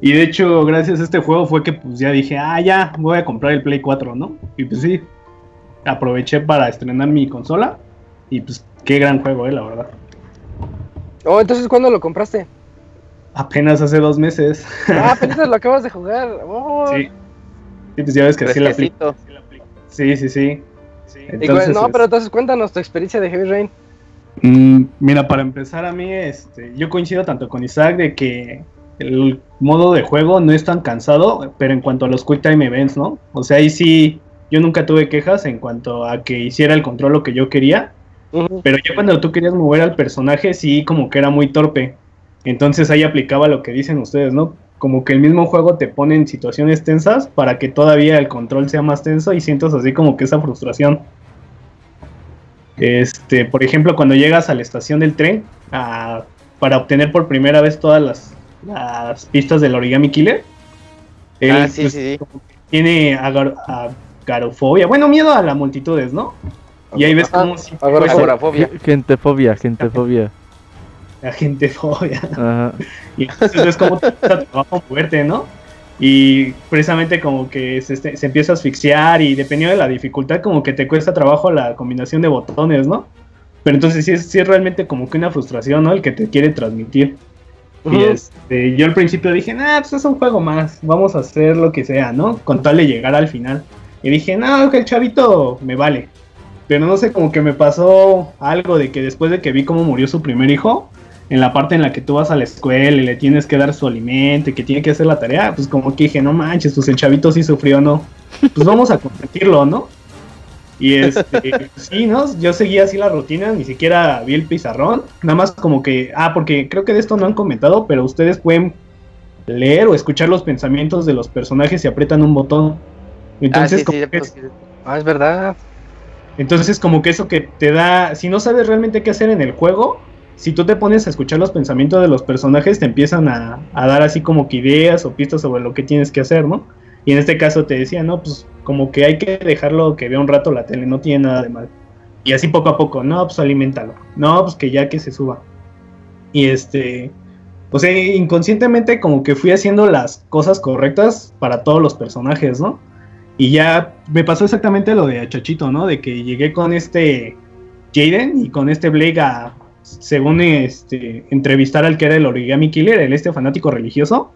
Y de hecho, gracias a este juego fue que pues ya dije, ah, ya, voy a comprar el Play 4, ¿no? Y pues sí, aproveché para estrenar mi consola y pues qué gran juego, eh, la verdad. Oh, entonces, ¿cuándo lo compraste? Apenas hace dos meses. Ah, [laughs] apenas lo acabas de jugar. Oh, Sí. Sí, pues ya ves que así la aplico. Sí, sí, sí. Cu- Entonces, no, pero entonces cuéntanos tu experiencia de Heavy Rain. Mm, mira, para empezar a mí, este, yo coincido tanto con Isaac de que el modo de juego no es tan cansado, pero en cuanto a los Quick Time Events, ¿no? O sea, ahí sí, yo nunca tuve quejas en cuanto a que hiciera el control lo que yo quería, pero ya cuando tú querías mover al personaje, sí, como que era muy torpe. Entonces ahí aplicaba lo que dicen ustedes, ¿no? Como que el mismo juego te pone en situaciones tensas para que todavía el control sea más tenso y sientas así como que esa frustración. Este, por ejemplo, cuando llegas a la estación del tren a- para obtener por primera vez todas las, las pistas del origami killer, él, Ah, sí, pues, sí, sí. como que tiene agar- agarofobia, bueno, miedo a las multitudes, ¿no? Y ahí ves como si agorafobia. Gentefobia, gentefobia. la gentefobia. Ajá. Y entonces es como te cuesta trabajo moverte, ¿no? Y precisamente como que se, este- se empieza a asfixiar y dependiendo de la dificultad como que te cuesta trabajo la combinación de botones, ¿no? Pero entonces sí es, sí es realmente como que una frustración, ¿no? El que te quiere transmitir. Y este, yo al principio dije, nah, pues es un juego más, vamos a hacer lo que sea, ¿no? Con tal de llegar al final. Y dije, no, que el chavito me vale. Pero no sé, como que me pasó algo de que después de que vi cómo murió su primer hijo, en la parte en la que tú vas a la escuela y le tienes que dar su alimento y que tiene que hacer la tarea, pues como que dije, no manches, pues el chavito sí sufrió, ¿no? Pues vamos a consentirlo, ¿no? Y este, [laughs] sí, ¿no? Yo seguía así la rutina, ni siquiera vi el pizarrón, nada más como que, ah, porque creo que de esto no han comentado, pero ustedes pueden leer o escuchar los pensamientos de los personajes si aprietan un botón. Entonces, ah, sí, como sí, que pues, Ah, es verdad. entonces, como que eso que te da, si no sabes realmente qué hacer en el juego, si tú te pones a escuchar los pensamientos de los personajes, te empiezan a, a dar así como que ideas o pistas sobre lo que tienes que hacer, ¿no? Y en este caso te decía, no, pues como que hay que dejarlo que vea un rato la tele, no tiene nada de mal. Y así poco a poco, no, pues alimentalo. No, pues que ya que se suba. Y este, pues eh, inconscientemente como que fui haciendo las cosas correctas para todos los personajes, ¿no? Y ya me pasó exactamente lo de Chachito, ¿no? De que llegué con este Jaden y con este Blake a, según este, entrevistar al que era el origami killer, el este fanático religioso.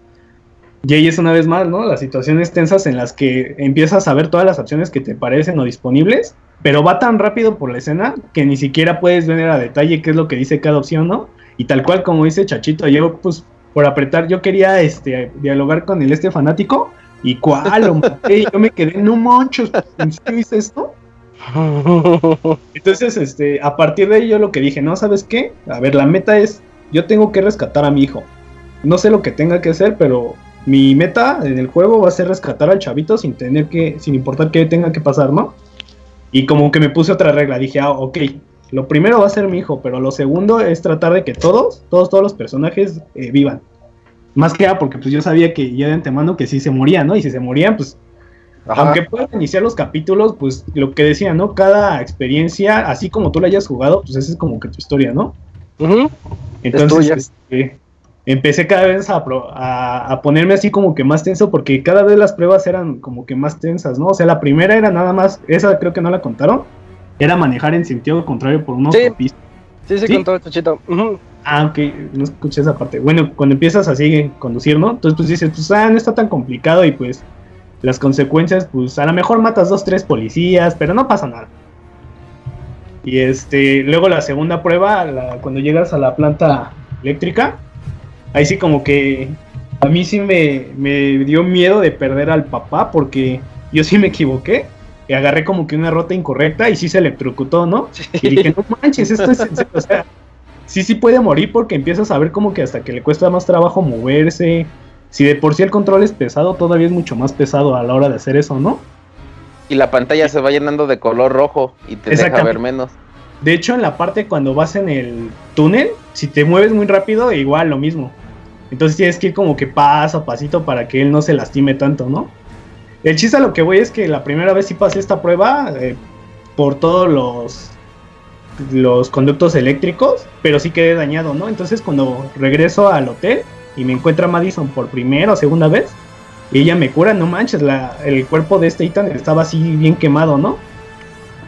Y ahí es una vez más, ¿no? Las situaciones tensas en las que empiezas a ver todas las opciones que te parecen o disponibles, pero va tan rápido por la escena que ni siquiera puedes ver a detalle qué es lo que dice cada opción, ¿no? Y tal cual como dice Chachito, yo pues por apretar, yo quería este, dialogar con el este fanático y cuál, maté, yo me quedé, no manches, ¿en serio hice esto? Entonces, este, a partir de ahí yo lo que dije, no, ¿sabes qué? A ver, la meta es, yo tengo que rescatar a mi hijo. No sé lo que tenga que hacer, pero mi meta en el juego va a ser rescatar al chavito sin tener que, sin importar qué tenga que pasar, ¿no? Y como que me puse otra regla, dije, ah, ok, lo primero va a ser mi hijo, pero lo segundo es tratar de que todos, todos, todos los personajes eh, vivan. Más que nada porque pues yo sabía que ya de antemano que sí se morían, ¿no? Y si se morían, pues Ajá. aunque puedan iniciar los capítulos, pues lo que decía, ¿no? Cada experiencia, así como tú la hayas jugado, pues esa es como que tu historia, ¿no? Entonces, este, empecé cada vez a, a, a ponerme así como que más tenso, porque cada vez las pruebas eran como que más tensas, ¿no? O sea, la primera era nada más, esa creo que no la contaron, era manejar en sentido contrario por una Sí. autopista. Sí, sí, ¿Sí? con todo Chachito. Ujú. Ah, ok, no escuché esa parte. Bueno, cuando empiezas así a conducir, ¿no? Entonces pues dices, pues ah, no está tan complicado y pues las consecuencias, pues a lo mejor matas dos, tres policías, pero no pasa nada. Y este, luego la segunda prueba, la- cuando llegas a la planta eléctrica, ahí sí como que a mí sí me, me dio miedo de perder al papá porque yo sí me equivoqué. Y agarré como que una ruta incorrecta y sí se electrocutó, ¿no? Y dije, no manches, esto es. O sea, sí, sí puede morir porque empiezas a ver como que hasta que le cuesta más trabajo moverse. Si de por sí el control es pesado, todavía es mucho más pesado a la hora de hacer eso, ¿no? Y la pantalla se va llenando de color rojo y te deja ver menos. De hecho, en la parte cuando vas en el túnel, si te mueves muy rápido, igual lo mismo. Entonces tienes que ir como que paso a pasito para que él no se lastime tanto, ¿no? El chiste a lo que voy es que la primera vez sí pasé esta prueba eh, por todos los, los conductos eléctricos, pero sí quedé dañado, ¿no? Entonces cuando regreso al hotel y me encuentra Madison por primera o segunda vez, y ella me cura, no manches, el cuerpo de este Ethan estaba así bien quemado, ¿no?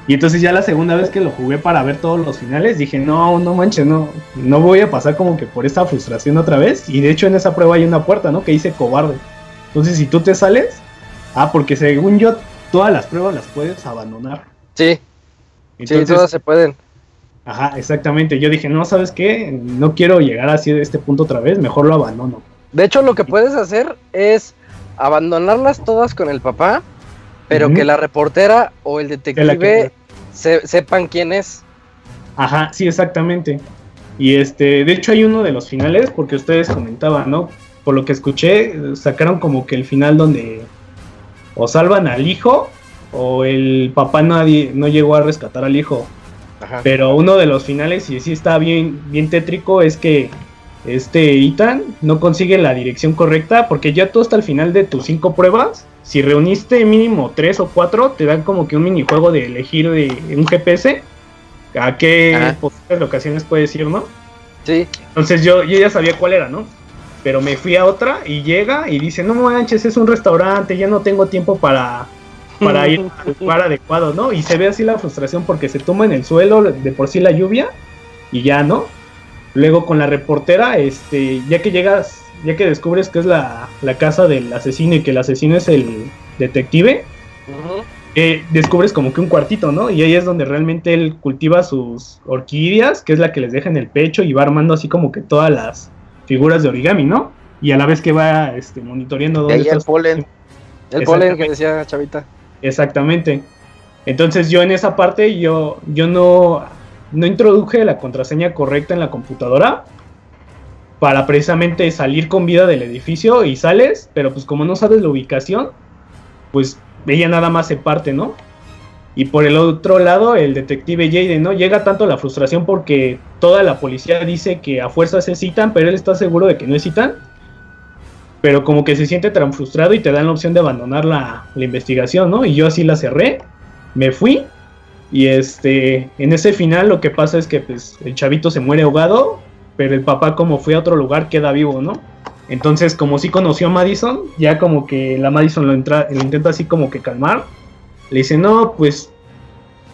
Y entonces ya la segunda vez que lo jugué para ver todos los finales, dije, no, no manches, no, no voy a pasar como que por esta frustración otra vez. Y de hecho en esa prueba hay una puerta, ¿no? Que dice cobarde. Entonces si tú te sales, Ah, porque según yo, todas las pruebas las puedes abandonar. Sí, Entonces, sí, todas se pueden. Ajá, exactamente. Yo dije, no, ¿sabes qué? No quiero llegar así de este punto otra vez, mejor lo abandono. De hecho, lo que puedes hacer es abandonarlas todas con el papá, pero que la reportera o el detective que- se- sepan quién es. Ajá, sí, exactamente. Y este, de hecho hay uno de los finales, porque ustedes comentaban, ¿no? Por lo que escuché, sacaron como que el final donde o salvan al hijo o el papá nadie no llegó a rescatar al hijo. Ajá. Pero uno de los finales, y sí está bien, bien tétrico, es que este Ethan no consigue la dirección correcta, porque ya tú hasta el final de tus cinco pruebas, si reuniste mínimo tres o cuatro, te dan como que un minijuego de elegir de un GPS a qué posibles locaciones puedes ir, ¿no? Sí, Entonces yo, yo ya sabía cuál era, ¿no? Pero me fui a otra y llega y dice, no manches, es un restaurante, ya no tengo tiempo para, para ir [laughs] al lugar adecuado, ¿no? Y se ve así la frustración porque se toma en el suelo de por sí la lluvia y ya, ¿no? Luego con la reportera, este, ya que llegas, ya que descubres que es la, la casa del asesino y que el asesino es el detective, eh, descubres como que un cuartito, ¿no? Y ahí es donde realmente él cultiva sus orquídeas, que es la que les deja en el pecho y va armando así como que todas las figuras de origami, ¿no? Y a la vez que va este, monitoreando ahí el polen. el polen que decía Chavita. Exactamente. Entonces yo en esa parte yo, yo no, no introduje la contraseña correcta en la computadora para precisamente salir con vida del edificio y sales, pero pues como no sabes la ubicación, pues ella nada más se parte, ¿no? Y por el otro lado, el detective Jaden, ¿no? Llega tanto la frustración porque toda la policía dice que a fuerzas es Ethan, pero él está seguro de que no es Ethan. Pero como que se siente tan frustrado y te dan la opción de abandonar la, la investigación, ¿no? Y yo así la cerré, me fui. Y este, en ese final lo que pasa es que pues el chavito se muere ahogado, pero el papá como fue a otro lugar queda vivo, ¿no? Entonces como sí conoció a Madison, ya como que la Madison lo, entra, lo intenta así como que calmar. Le dice, no, pues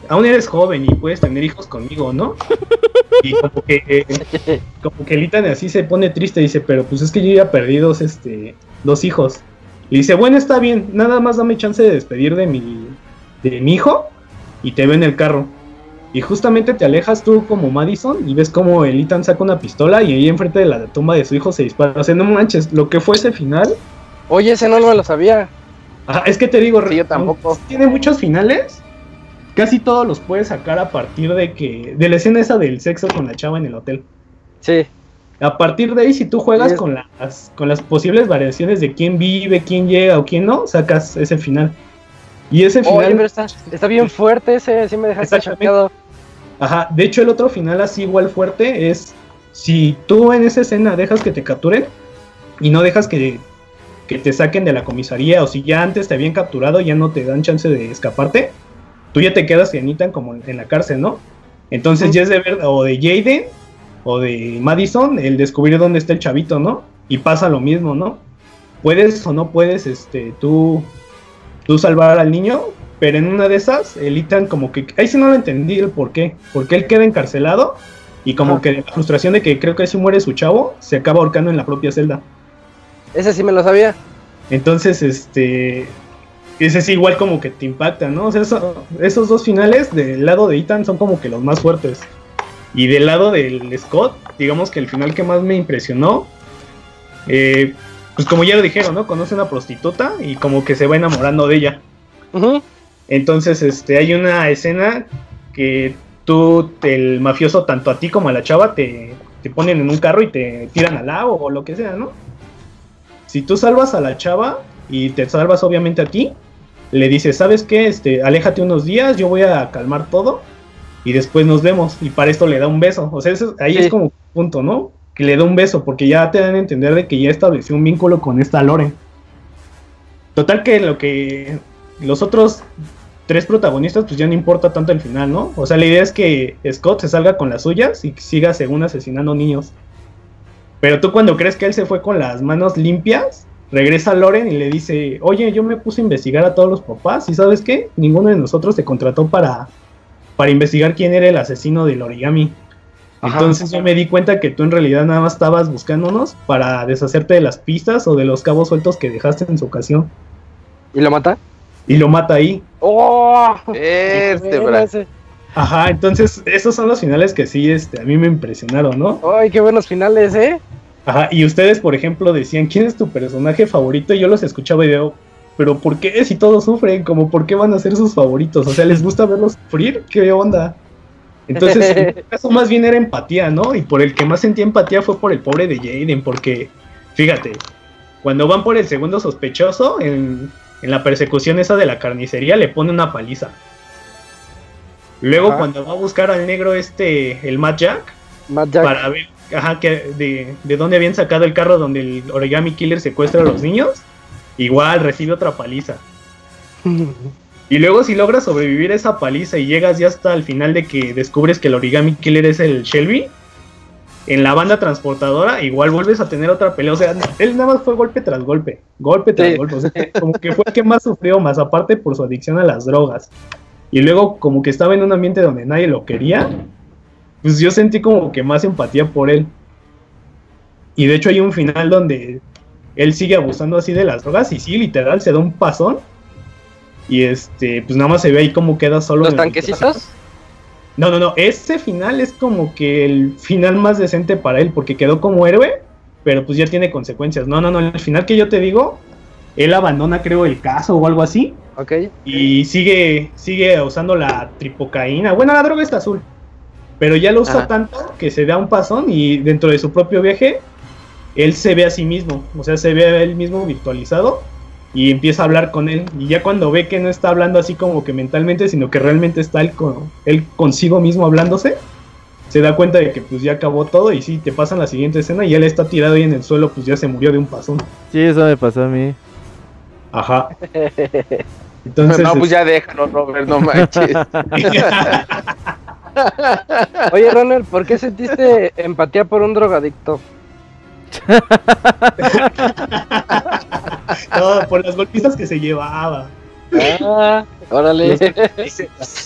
aún eres joven y puedes tener hijos conmigo, ¿no? [laughs] Y como que, eh, como que así se pone triste, dice, pero pues es que yo ya perdí dos, este, dos hijos. Le dice, bueno, está bien, nada más dame chance de despedir de mi, de mi hijo y te veo en el carro. Y justamente te alejas tú como Madison y ves como el Ethan saca una pistola y ahí enfrente de la tumba de su hijo se dispara. O sea, no manches, lo que fue ese final. Oye, ese no me lo sabía. Ajá, es que te digo, Sí, yo tampoco. Tiene muchos finales. Casi todos los puedes sacar a partir de que. de la escena esa del sexo con la chava en el hotel. Sí. A partir de ahí, si tú juegas con las, con las posibles variaciones de quién vive, quién llega o quién no, sacas ese final. Y ese final. Oye, pero está, está bien fuerte ese, sí me dejaste choqueado. Ajá, de hecho el otro final así igual fuerte es si tú en esa escena dejas que te capturen y no dejas que, que te saquen de la comisaría o si ya antes te habían capturado ya no te dan chance de escaparte, tú ya te quedas en Ethan como en la cárcel, ¿no? Entonces ya es de ver o de Jaden o de Madison el descubrir dónde está el chavito, ¿no? Y pasa lo mismo, ¿no? Puedes o no puedes este tú tú salvar al niño, pero en una de esas, el Ethan como que, ahí sí no lo entendí el por qué, porque él queda encarcelado y como Ajá. que la frustración de que creo que si muere su chavo, se acaba ahorcando en la propia celda. Ese sí me lo sabía. Entonces, este, ese sí igual como que te impacta, ¿no? O sea, eso- esos dos finales del lado de Ethan son como que los más fuertes. Y del lado del Scott, digamos que el final que más me impresionó, eh, pues como ya lo dijeron, ¿no? Conoce a una prostituta y como que se va enamorando de ella. Ujú. Entonces, este, hay una escena que tú, el mafioso, tanto a ti como a la chava, te, te ponen en un carro y te tiran al lago o lo que sea, ¿no? Si tú salvas a la chava y te salvas obviamente a ti, le dices, ¿sabes qué? Este, aléjate unos días, yo voy a calmar todo y después nos vemos. Y para esto le da un beso. O sea, eso- ahí Sí. es como un punto, ¿no? Que le da un beso porque ya te dan a entender de que ya estableció un vínculo con esta Lore. Total que lo que los otros tres protagonistas, pues ya no importa tanto el final, ¿no? O sea, la idea es que Scott se salga con las suyas y siga según asesinando niños. Pero tú cuando crees que él se fue con las manos limpias, regresa Loren y le dice, oye, yo me puse a investigar a todos los papás y sabes qué, ninguno de nosotros te contrató para, para investigar quién era el asesino del origami. Ajá. Entonces yo me di cuenta que tú en realidad nada más estabas buscándonos para deshacerte de las pistas o de los cabos sueltos que dejaste en su ocasión. ¿Y lo mata? Y lo mata ahí. ¡Oh! [laughs] Este, Bueno, bra. ese. Ajá, entonces esos son los finales que sí este, a mí me impresionaron, ¿no? ¡Ay, qué buenos finales, eh! Ajá, y ustedes, por ejemplo, decían, ¿quién es tu personaje favorito? Y yo los escuchaba y digo, pero ¿por qué si todos sufren? Como, ¿por qué van a ser sus favoritos? O sea, ¿les gusta verlos sufrir? ¿Qué onda? Entonces, en mi [laughs] caso más bien era empatía, ¿no? Y por el que más sentía empatía fue por el pobre de Jaden, porque, fíjate, cuando van por el segundo sospechoso, en, en la persecución esa de la carnicería, le pone una paliza. Luego, Ajá. cuando va a buscar al negro este, el Matt Jack, Matt Jack. para ver ajá, que de, de dónde habían sacado el carro donde el origami killer secuestra a los niños. Igual recibe otra paliza. [laughs] Y luego si logras sobrevivir a esa paliza y llegas ya hasta el final de que descubres que el origami killer es el Shelby, en la banda transportadora igual vuelves a tener otra pelea. O sea, él nada más fue golpe tras golpe, golpe tras Sí. golpe. O sea, como que fue el que más sufrió, más aparte por su adicción a las drogas. Y luego como que estaba en un ambiente donde nadie lo quería, pues yo sentí como que más empatía por él. Y de hecho hay un final donde él sigue abusando así de las drogas y sí, literal, se da un pasón. Y este, pues nada más se ve ahí como queda solo. ¿Los en el- tanquecitos? No, no, no, ese final es como que el final más decente para él, porque quedó como héroe, pero pues ya tiene consecuencias. No, no, no, el final que yo te digo, él abandona creo el caso o algo así, Ok. y sigue, sigue usando la tripocaína. Bueno, la droga está azul. Pero ya lo usa Ajá. tanto que se da un pasón y dentro de su propio viaje, él se ve a sí mismo. O sea, se ve a él mismo virtualizado y empieza a hablar con él. Y ya cuando ve que no está hablando así como que mentalmente, sino que realmente está él, con, él consigo mismo hablándose, se da cuenta de que pues ya acabó todo y sí, te pasan la siguiente escena y él está tirado ahí en el suelo, pues ya se murió de un pasón. Sí, eso me pasó a mí. Ajá. [laughs] Entonces, no, pues ya déjalo, Robert, no manches. [laughs] Oye, Ronald, ¿por qué sentiste empatía por un drogadicto? [laughs] No, por las golpizas que se llevaba. Ah, órale. [laughs]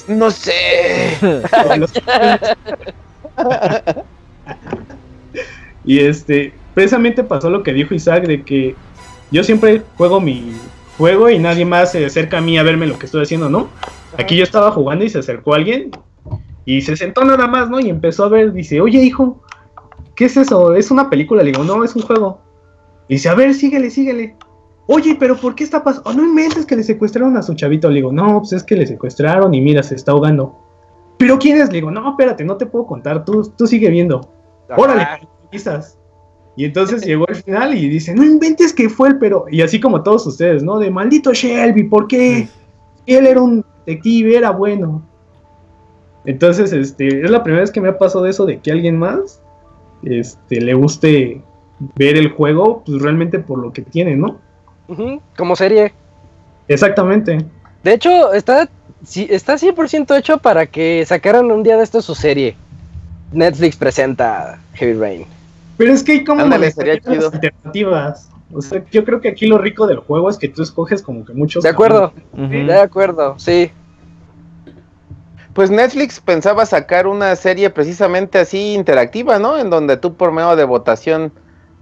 No sé. [laughs] Y este, precisamente pasó lo que dijo Isaac de que yo siempre juego mi juego y nadie más se acerca a mí a verme lo que estoy haciendo, ¿no? Aquí yo estaba jugando y se acercó alguien y se sentó nada más, ¿no? Y empezó a ver, dice, oye hijo, ¿qué es eso? ¿Es una película? Le digo, no, es un juego. Y dice, a ver, síguele, síguele. Oye, pero ¿por qué está pasando? Oh, no inventes que le secuestraron a su chavito. Le digo, no, pues es que le secuestraron y mira, se está ahogando. ¿Pero quién es? Le digo, no, espérate, no te puedo contar, tú, tú sigue viendo. Órale, quizás. Y entonces [laughs] llegó el final y dice, no inventes que fue el pero. Y así como todos ustedes, ¿no? De maldito Shelby, ¿por qué? Él era un detective, era bueno. Entonces, este, es la primera vez que me ha pasado eso de que alguien más este, le guste ver el juego, pues realmente por lo que tiene, ¿no? Como serie. Exactamente. De hecho, está, sí, está 100% hecho para que sacaran un día de esto su serie. Netflix presenta Heavy Rain. Pero es que hay como Ándale, sería manejar las chido. alternativas. O sea, yo creo que aquí lo rico del juego es que tú escoges como que muchos. De acuerdo, de acuerdo, sí. Pues Netflix pensaba sacar una serie precisamente así interactiva, ¿no? En donde tú por medio de votación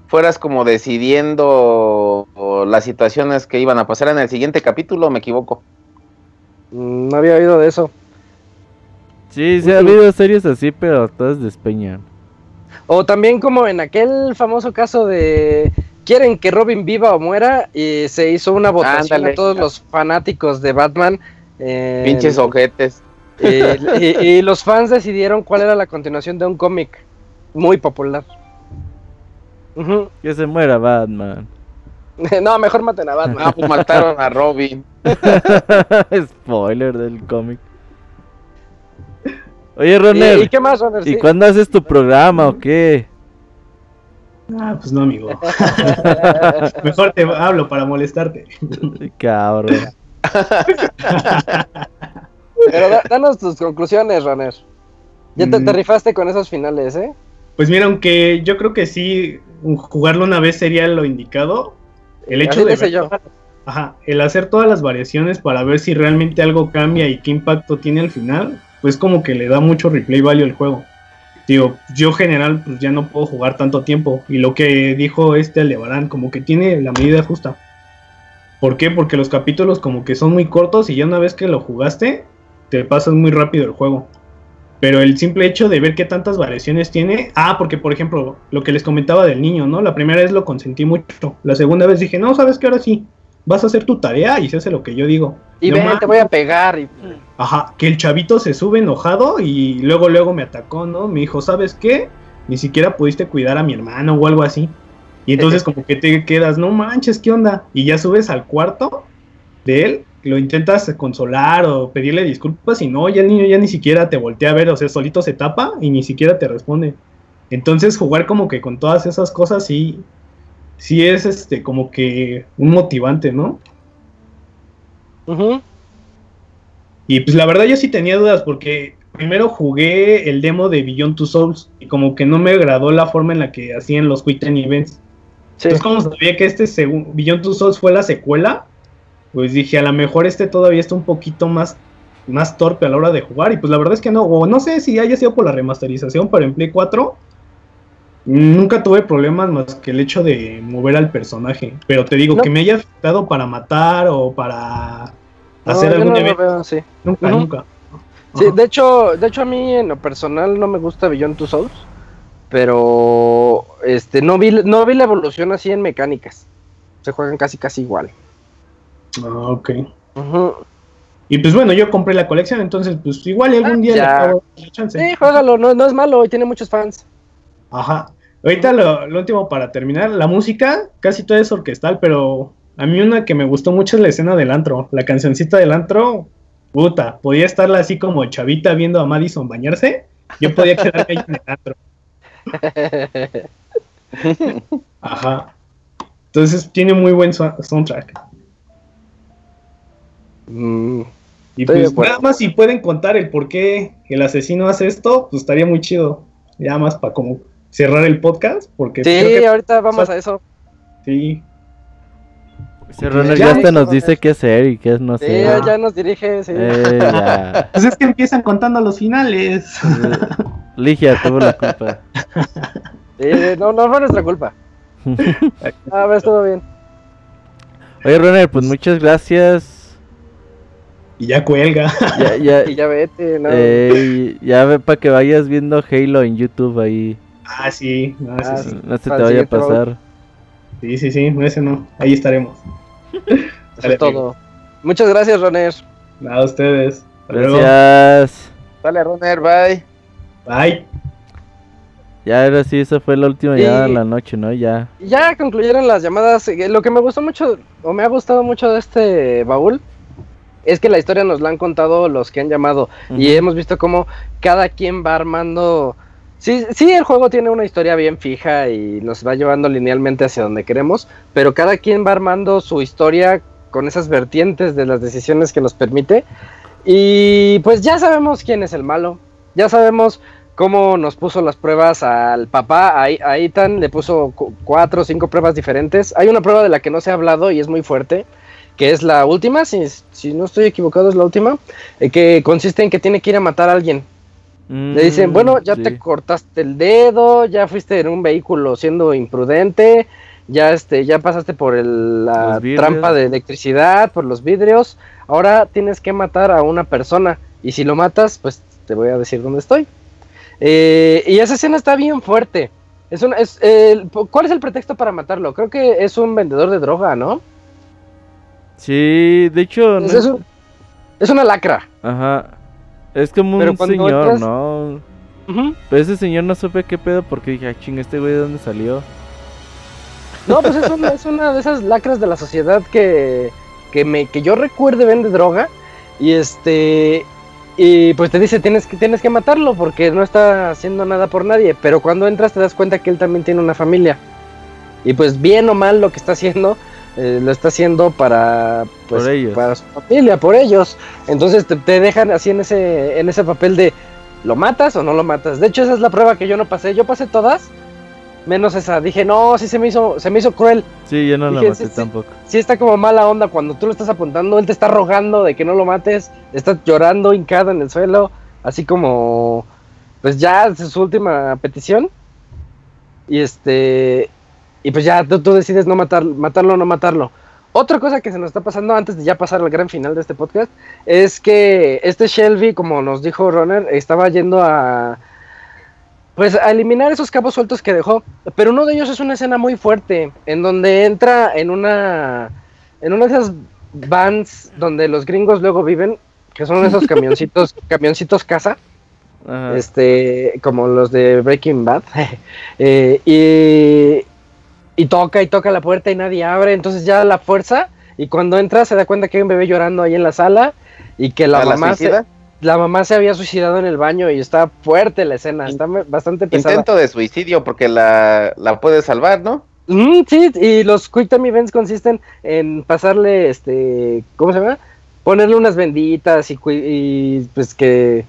fueras como decidiendo las situaciones que iban a pasar en el siguiente capítulo, ¿me equivoco? Mm, No había oído de eso. Sí, sí ha habido series así, pero todas despeñan. O también como en aquel famoso caso de quieren que Robin viva o muera y se hizo una votación Ándale. a todos los fanáticos de Batman. eh, Pinches ojetes. Y, y- y los fans decidieron cuál era la continuación de un cómic muy popular. Que se muera Batman. [laughs] No, mejor maten a Batman. Ah, pues mataron a Robin. [laughs] Spoiler del cómic. Oye, ¿Y, Ronel, y qué más, Ronald? ¿y Sí. cuándo haces tu programa o qué? Ah, pues no, amigo. [laughs] Mejor te hablo para molestarte. Cabrón. Pero da- danos tus conclusiones, Runner. Ya te, Mm. te rifaste con esos finales, ¿eh? Pues mira, aunque yo creo que sí, jugarlo una vez sería lo indicado. El hecho Así de ver yo. todas- ajá, el hacer todas las variaciones para ver si realmente algo cambia y qué impacto tiene al final, pues como que le da mucho replay value al juego. Digo, yo general pues ya no puedo jugar tanto tiempo y lo que dijo este Aldebarán como que tiene la medida justa. ¿Por qué? Porque los capítulos como que son muy cortos y ya una vez que lo jugaste, te pasas muy rápido el juego. Pero el simple hecho de ver qué tantas variaciones tiene. Ah, porque por ejemplo, lo que les comentaba del niño, ¿no? La primera vez lo consentí mucho. La segunda vez dije, no, sabes que ahora sí. Vas a hacer tu tarea y se hace lo que yo digo. Y No ven, te voy a pegar. Y... Ajá, que el chavito se sube enojado y luego luego me atacó, ¿no? Me dijo, ¿sabes qué? Ni siquiera pudiste cuidar a mi hermano o algo así. Y entonces [laughs] como que te quedas, no manches, ¿qué onda? Y ya subes al cuarto de él, lo intentas consolar o pedirle disculpas y no, ya el niño ya ni siquiera te voltea a ver, o sea, solito se tapa y ni siquiera te responde. Entonces jugar como que con todas esas cosas sí, sí es este como que un motivante, ¿no? Y pues la verdad yo sí tenía dudas porque primero jugué el demo de Beyond Two Souls y como que no me agradó la forma en la que hacían los Quick Time Events. Sí. Entonces como sabía que este Beyond Two Souls fue la secuela, pues dije a lo mejor este todavía está un poquito más, más torpe a la hora de jugar y pues la verdad es que no, o no sé si haya sido por la remasterización, pero en Play 4 nunca tuve problemas más que el hecho de mover al personaje. Pero te digo No. que me haya afectado para matar o para No, hacer algún no evento. veo. Nunca, nunca. Sí, de hecho, de hecho a mí en lo personal no me gusta Beyond Two Souls, pero este no vi no vi la evolución así en mecánicas. Se juegan casi casi igual. Ah, ok. Y pues bueno, yo compré la colección, entonces pues igual algún día le acabo dar chance. Sí, juégalo, no, no es malo y tiene muchos fans. Ajá. Ahorita lo, lo último para terminar, la música casi todo es orquestal, pero a mí una que me gustó mucho es la escena del antro. La cancioncita del antro, puta, podía estarla así como chavita viendo a Madison bañarse. Yo podía quedarme ahí en el antro. [laughs] Ajá. Entonces tiene muy buen so- soundtrack. Mm, Y Estoy pues nada más si pueden contar el por qué el asesino hace esto, pues estaría muy chido. Ya más para como cerrar el podcast, porque Sí, creo que ahorita vamos a eso. sí. Runner Ya hasta vamos nos dice qué hacer y qué no Sí, sé. ya, ya nos dirige, sí. Eh, ya. [laughs] Pues es que empiezan contando los finales. Ligia tuvo la culpa. Sí, no, no fue nuestra culpa. [laughs] A ver, estuvo bien. Oye, runner, pues muchas gracias. Y ya cuelga. [laughs] Ya, ya, Y ya vete, no. eh, ya ve para que vayas viendo Halo en YouTube ahí. Ah, sí, no, Ah, sí. No se te vaya a pasar. Sí, sí, sí, no, ese no. Ahí estaremos. [laughs] Eso Dale, es todo. Muchas gracias, Roner. Nada, a ustedes. Hasta luego. Gracias. Dale, Runner, bye. Bye. Ya ahora sí, esa fue la última Sí. llamada de la noche, ¿no? Ya. Y Ya concluyeron las llamadas. Eh, Lo que me gustó mucho, o me ha gustado mucho de este baúl, es que la historia nos la han contado los que han llamado. Y hemos visto cómo cada quien va armando. Sí, sí, el juego tiene una historia bien fija y nos va llevando linealmente hacia donde queremos, pero cada quien va armando su historia con esas vertientes de las decisiones que nos permite. Y pues ya sabemos quién es el malo, ya sabemos cómo nos puso las pruebas al papá, a, a Ethan le puso cu- cuatro o cinco pruebas diferentes. Hay una prueba de la que no se ha hablado y es muy fuerte, que es la última, si, si no estoy equivocado es la última, eh, que consiste en que tiene que ir a matar a alguien. Le dicen, Mm, bueno, ya sí. te cortaste el dedo, ya fuiste en un vehículo siendo imprudente, ya este, ya pasaste por el- la trampa de electricidad, por los vidrios. Ahora tienes que matar a una persona. Y si lo matas, pues te voy a decir dónde estoy. Eh, y esa escena está bien fuerte. Es una, es, el- ¿Cuál es el pretexto para matarlo? Creo que es un vendedor de droga, ¿no? Sí, de hecho. Es, no- es un- es una lacra. Ajá. Es como Pero un señor, entras- ¿no? Ujú. Pero ese señor no supe qué pedo porque dije, ah, ching, este güey de dónde salió. No, pues es una, es una de esas lacras de la sociedad que, que, me, que yo recuerde vende droga. Y este. Y pues te dice, tienes que, tienes que matarlo porque no está haciendo nada por nadie. Pero cuando entras te das cuenta que él también tiene una familia. Y pues bien o mal lo que está haciendo, eh, lo está haciendo para, pues, Por ellos. para su familia, por ellos. Entonces te, te dejan así en ese, en ese papel de, ¿lo matas o no lo matas? De hecho esa es la prueba que yo no pasé. Yo pasé todas, menos esa. Dije, no, sí se me hizo, se me hizo cruel Sí, yo no la maté sí, sí. tampoco. sí está como mala onda cuando tú lo estás apuntando, él te está rogando de que no lo mates, está llorando hincado en el suelo, así como pues ya es su última petición. Y este y pues ya tú, tú decides no matar, matarlo o no matarlo. otra cosa que se nos está pasando antes de ya pasar al gran final de este podcast es que este Shelby, como nos dijo Runner, estaba yendo a pues a eliminar esos cabos sueltos que dejó, pero uno de ellos es una escena muy fuerte en donde entra en una en una de esas vans donde los gringos luego viven, que son esos camioncitos [laughs] camioncitos casa, Ajá. este como los de Breaking Bad, [laughs] eh, y y toca y toca la puerta y nadie abre, entonces ya la fuerza y cuando entra se da cuenta que hay un bebé llorando ahí en la sala y que la ¿A la mamá se, la mamá se había suicidado en el baño y está fuerte la escena, está bastante pesada. Intento de suicidio porque la, la puede salvar, ¿no? Mm, sí, y los Quick Time Events consisten en pasarle, este, ¿cómo se llama? Ponerle unas benditas y, pues que,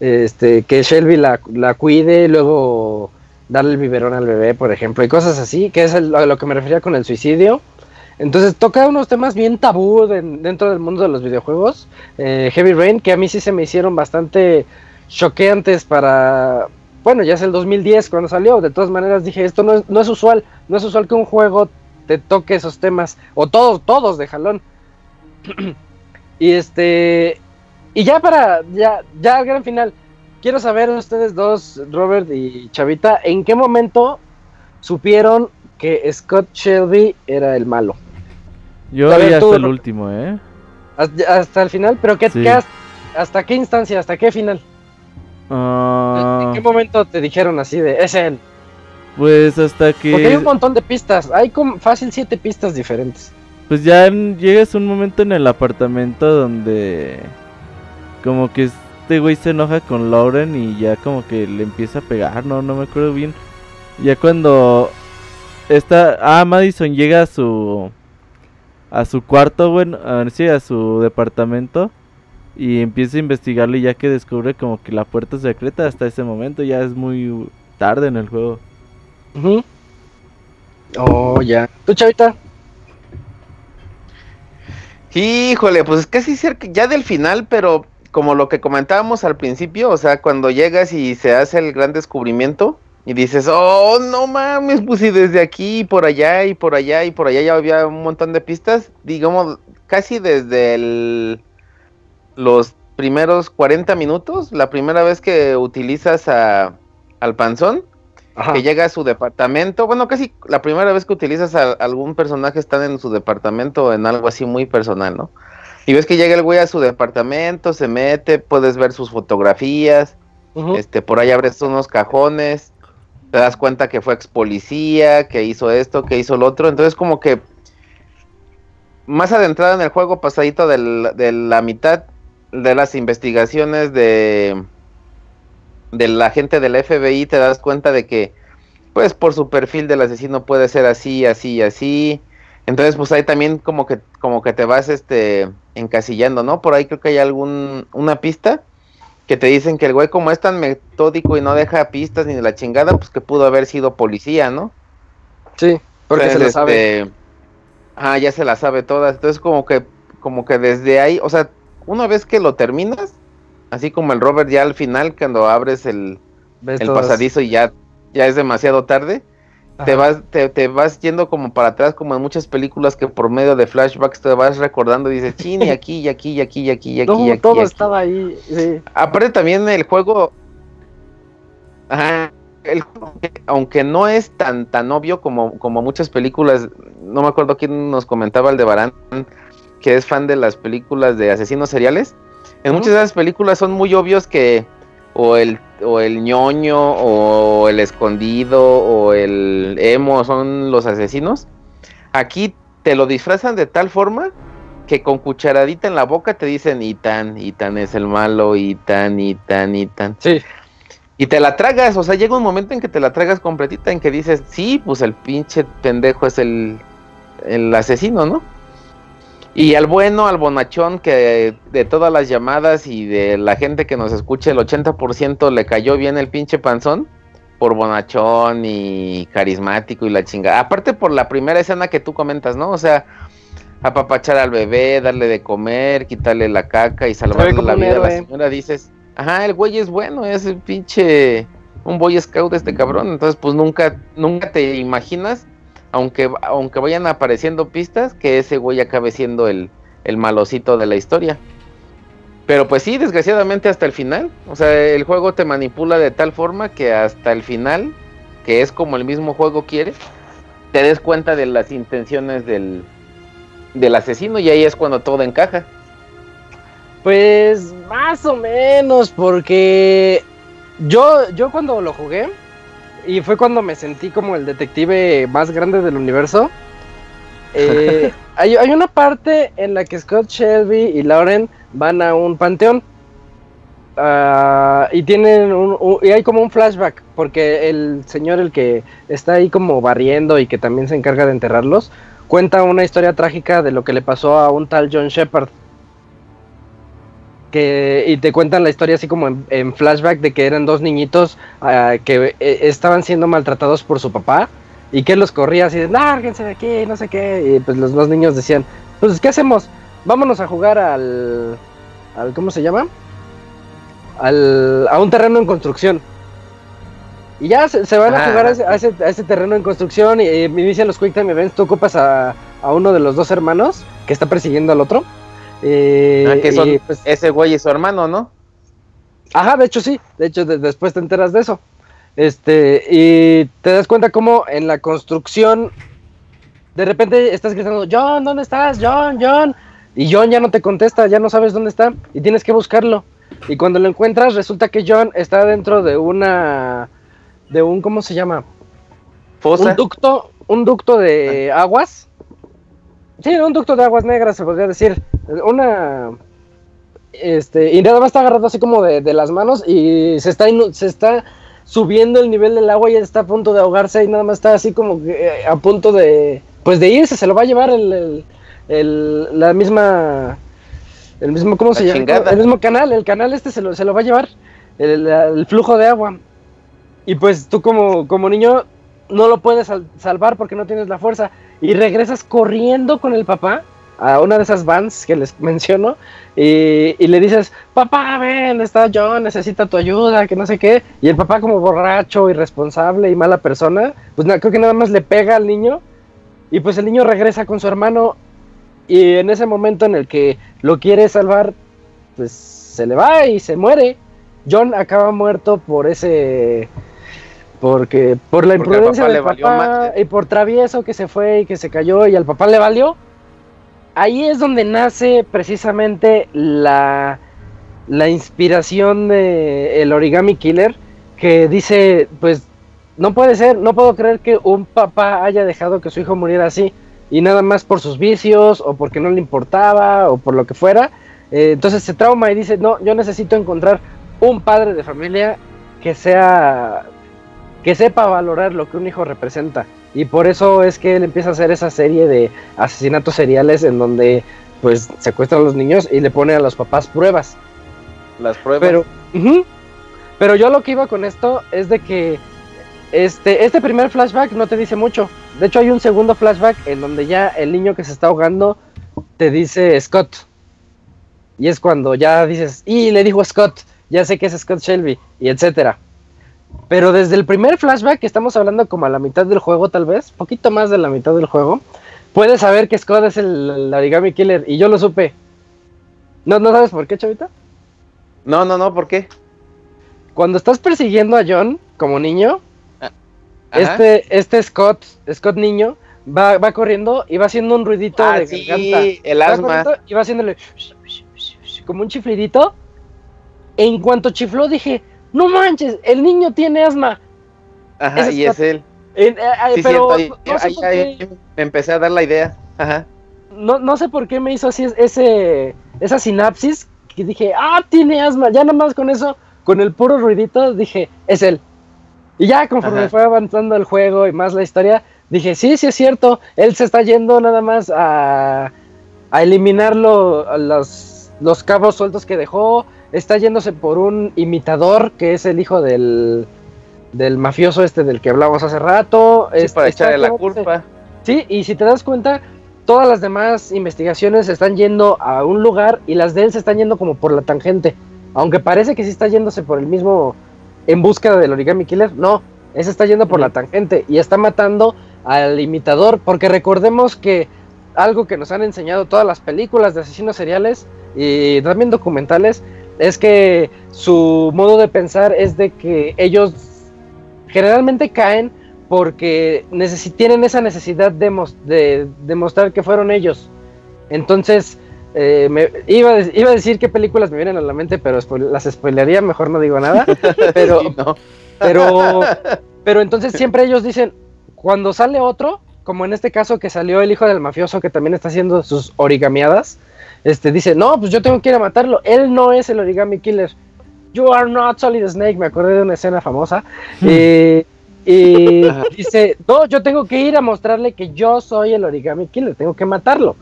este, que Shelby la, la cuide, y luego darle el biberón al bebé, por ejemplo, y cosas así, que es a lo que me refería con el suicidio. Entonces toca unos temas bien tabú den- dentro del mundo de los videojuegos. Eh, Heavy Rain, que a mí sí se me hicieron bastante choqueantes para... Bueno, ya es el 2010 cuando salió. De todas maneras dije, esto no es, no es usual. No es usual que un juego te toque esos temas. O todos, todos de jalón. [clears throat] y este... Y ya para... Ya, ya al gran final. Quiero saber ustedes dos, Robert y Chavita, ¿en qué momento supieron que Scott Shelby era el malo? Yo vi hasta tú, el último, ¿eh? Hasta, hasta el final, pero ¿qué, Sí. qué has- ¿hasta qué instancia? ¿Hasta qué final? Ah, ¿En qué momento te dijeron así de, es él? pues hasta Porque hay que... un montón de pistas, hay como fácil siete pistas diferentes. Pues ya llegas a un momento en el apartamento donde... Como que este güey se enoja con Lauren y ya como que le empieza a pegar, no, no me acuerdo bien. Ya cuando... Esta... Ah, Madison llega a su... A su cuarto, bueno, a, sí, a su departamento. Y empieza a investigarlo y ya que descubre como que la puerta secreta hasta ese momento ya es muy tarde en el juego. Oh, ya. ¿Tú, Chavita? Híjole, pues casi cerca ya del final, pero como lo que comentábamos al principio, o sea, cuando llegas y se hace el gran descubrimiento y dices, oh, no mames, pues y desde aquí y por allá y por allá y por allá ya había un montón de pistas, digamos, casi desde el- los primeros 40 minutos, la primera vez que utilizas a, al panzón, Ajá. que llega a su departamento. Bueno, casi la primera vez que utilizas a algún personaje están en su departamento en algo así muy personal, ¿no? Y ves que llega el güey a su departamento, se mete, puedes ver sus fotografías, este, por ahí abres unos cajones, te das cuenta que fue ex policía, que hizo esto, que hizo lo otro, entonces como que más adentrado en el juego, pasadito del- de la mitad de las investigaciones de de la gente del FBI, te das cuenta de que, pues por su perfil del asesino puede ser así, así, así. Entonces, pues ahí también como que, como que te vas este encasillando, ¿no? Por ahí creo que hay algún, una pista que te dicen que el güey como es tan metódico y no deja pistas ni de la chingada, pues que pudo haber sido policía, ¿no? Sí, porque se Entonces, sabe. este, Ah, ya se la sabe todas. Entonces como que, como que desde ahí, o sea, una vez que lo terminas, así como el Robert ya al final, cuando abres el, el pasadizo y ya, ya es demasiado tarde, te vas, te, te vas yendo como para atrás, como en muchas películas que por medio de flashbacks te vas recordando y dices, chin, y aquí, y aquí, y aquí, y aquí, y aquí, No, y aquí, todo y aquí". estaba ahí. Sí. Aparte también el juego, ajá, el juego, aunque no es tan tan obvio como, como muchas películas, no me acuerdo quién nos comentaba el de Barán, que es fan de las películas de asesinos seriales. En muchas de esas películas son muy obvios que o el o el ñoño o el escondido o el emo son los asesinos. Aquí te lo disfrazan de tal forma que con cucharadita en la boca te dicen Itan, Itan es el malo, Itan, Itan, Itan. Sí. Y te la tragas, o sea, llega un momento en que te la tragas completita, en que dices, sí, pues el pinche pendejo es el, el asesino, ¿no? Y al bueno, al bonachón, que de todas las llamadas y de la gente que nos escucha, el 80% le cayó bien el pinche panzón, por bonachón y carismático y la chingada. Aparte por la primera escena que tú comentas, ¿no? O sea, apapachar al bebé, darle de comer, quitarle la caca y salvarle la vida a la señora, dices, ajá, el güey es bueno, es el pinche un boy scout este cabrón, entonces pues nunca nunca te imaginas aunque, aunque vayan apareciendo pistas, que ese güey acabe siendo el, el malocito de la historia. Pero pues sí, desgraciadamente hasta el final. O sea, el juego te manipula de tal forma que hasta el final, que es como el mismo juego quiere, te des cuenta de las intenciones del, del asesino y ahí es cuando todo encaja. Pues más o menos, porque yo, yo cuando lo jugué, y fue cuando me sentí como el detective más grande del universo, [laughs] eh, hay, hay, una parte en la que Scott Shelby y Lauren van a un panteón. Uh, y tienen un, un, y hay como un flashback porque el señor el que está ahí como barriendo y que también se encarga de enterrarlos cuenta una historia trágica de lo que le pasó a un tal John Shepard que y te cuentan la historia así como en, en flashback de que eran dos niñitos uh, que eh, estaban siendo maltratados por su papá y que los corría así de lárguense de aquí, no sé qué. Y pues los dos niños decían, pues ¿qué hacemos? Vámonos a jugar al, al ¿cómo se llama? Al, a un terreno en construcción. Y ya se, se van ah, a jugar a ese, a, ese, a ese, terreno en construcción y, me inician los Quick Time Events. Tú ocupas a, a, uno de los dos hermanos que está persiguiendo al otro. Eh, ah, que son, y, pues, ese güey y su hermano, ¿no? Ajá, de hecho sí. De hecho, de, después te enteras de eso. Este, y te das cuenta cómo en la construcción de repente estás gritando, John, ¿dónde estás? John, John. Y John ya no te contesta, ya no sabes dónde está y tienes que buscarlo. Y cuando lo encuentras resulta que John está dentro de una de un ¿cómo se llama? ¿Fosa? Un ducto, un ducto de ah. aguas. Sí, un ducto de aguas negras se podría decir. Una este y nada más está agarrado así como de, de las manos y se está se está subiendo el nivel del agua y está a punto de ahogarse y nada más está así como que eh, a punto de pues de irse, se lo va a llevar el, el, el la misma el mismo cómo la se chingada. llama el mismo canal el canal este se lo, se lo va a llevar el, el, flujo de agua y pues tú como, como niño no lo puedes sal, salvar porque no tienes la fuerza y regresas corriendo con el papá a una de esas vans que les [laughs] menciono y, y, le dices, papá, ven, está John, necesita tu ayuda, que no sé qué. Y el papá como borracho, irresponsable y mala persona, pues no, creo que nada más le pega al niño y pues el niño regresa con su hermano y en ese momento en el que lo quiere salvar, pues se le va y se muere. John acaba muerto por ese porque por la imprudencia del papá y por travieso que se fue y que se cayó y al papá le valió ahí es donde nace precisamente la, la inspiración de el origami killer que dice pues no puede ser, no puedo creer que un papá haya dejado que su hijo muriera así y nada más por sus vicios o porque no le importaba o por lo que fuera. Eh, entonces se trauma y dice, no, yo necesito encontrar un padre de familia que sea, que sepa valorar lo que un hijo representa. Y por eso es que él empieza a hacer esa serie de asesinatos seriales en donde pues secuestra a los niños y le pone a los papás pruebas. Las pruebas. Pero, uh -huh, pero yo lo que iba con esto es de que este, este primer flashback no te dice mucho. De hecho, hay un segundo flashback en donde ya el niño que se está ahogando te dice Scott. Y es cuando ya dices, y le dijo Scott, ya sé que es Scott Shelby, y etcétera. Pero desde el primer flashback, que estamos hablando como a la mitad del juego, tal vez, poquito más de la mitad del juego, puedes saber que Scott es el, el origami killer, y yo lo supe. ¿No, ¿No sabes por qué, chavita? No, no, no, ¿por qué? Cuando estás persiguiendo a John como niño, este, este Scott, Scott niño, va, va corriendo y va haciendo un ruidito ah, de sí, garganta. el asma. Y va haciéndole como un chiflidito. En cuanto chifló dije, no manches, el niño tiene asma. Ajá, es y es él. En, eh, eh, sí, pero ahí, no sé ahí, por ahí qué- me empecé a dar la idea. Ajá. no, no sé por qué me hizo así ese, esa sinapsis que dije, ah, tiene asma. Ya nada más con eso, con el puro ruidito, dije, es él. Y ya conforme Ajá. fue avanzando el juego y más la historia, dije, sí, sí es cierto, él se está yendo nada más a, a eliminar los, los cabos sueltos que dejó, está yéndose por un imitador que es el hijo del, del mafioso este del que hablamos hace rato. Sí, este, para echarle la culpa. Sí, y si te das cuenta, todas las demás investigaciones están yendo a un lugar y las de él se están yendo como por la tangente. Aunque parece que sí está yéndose por el mismo en busca del origami killer, no, ese está yendo por la tangente y está matando al imitador, porque recordemos que algo que nos han enseñado todas las películas de asesinos seriales y también documentales es que su modo de pensar es de que ellos generalmente caen porque tienen esa necesidad de, demostrar que fueron ellos. Entonces, eh, me, iba, a, iba, a decir qué películas me vienen a la mente, pero las spoilería, mejor no digo nada. [laughs] Pero, pero, pero entonces siempre ellos dicen, cuando sale otro, como en este caso que salió el hijo del mafioso que también está haciendo sus origamiadas, este dice, no, pues yo tengo que ir a matarlo, él no es el origami killer. You are not Solid Snake, me acordé de una escena famosa. Hmm. Eh, y [laughs] dice, no, yo tengo que ir a mostrarle que yo soy el origami killer, tengo que matarlo.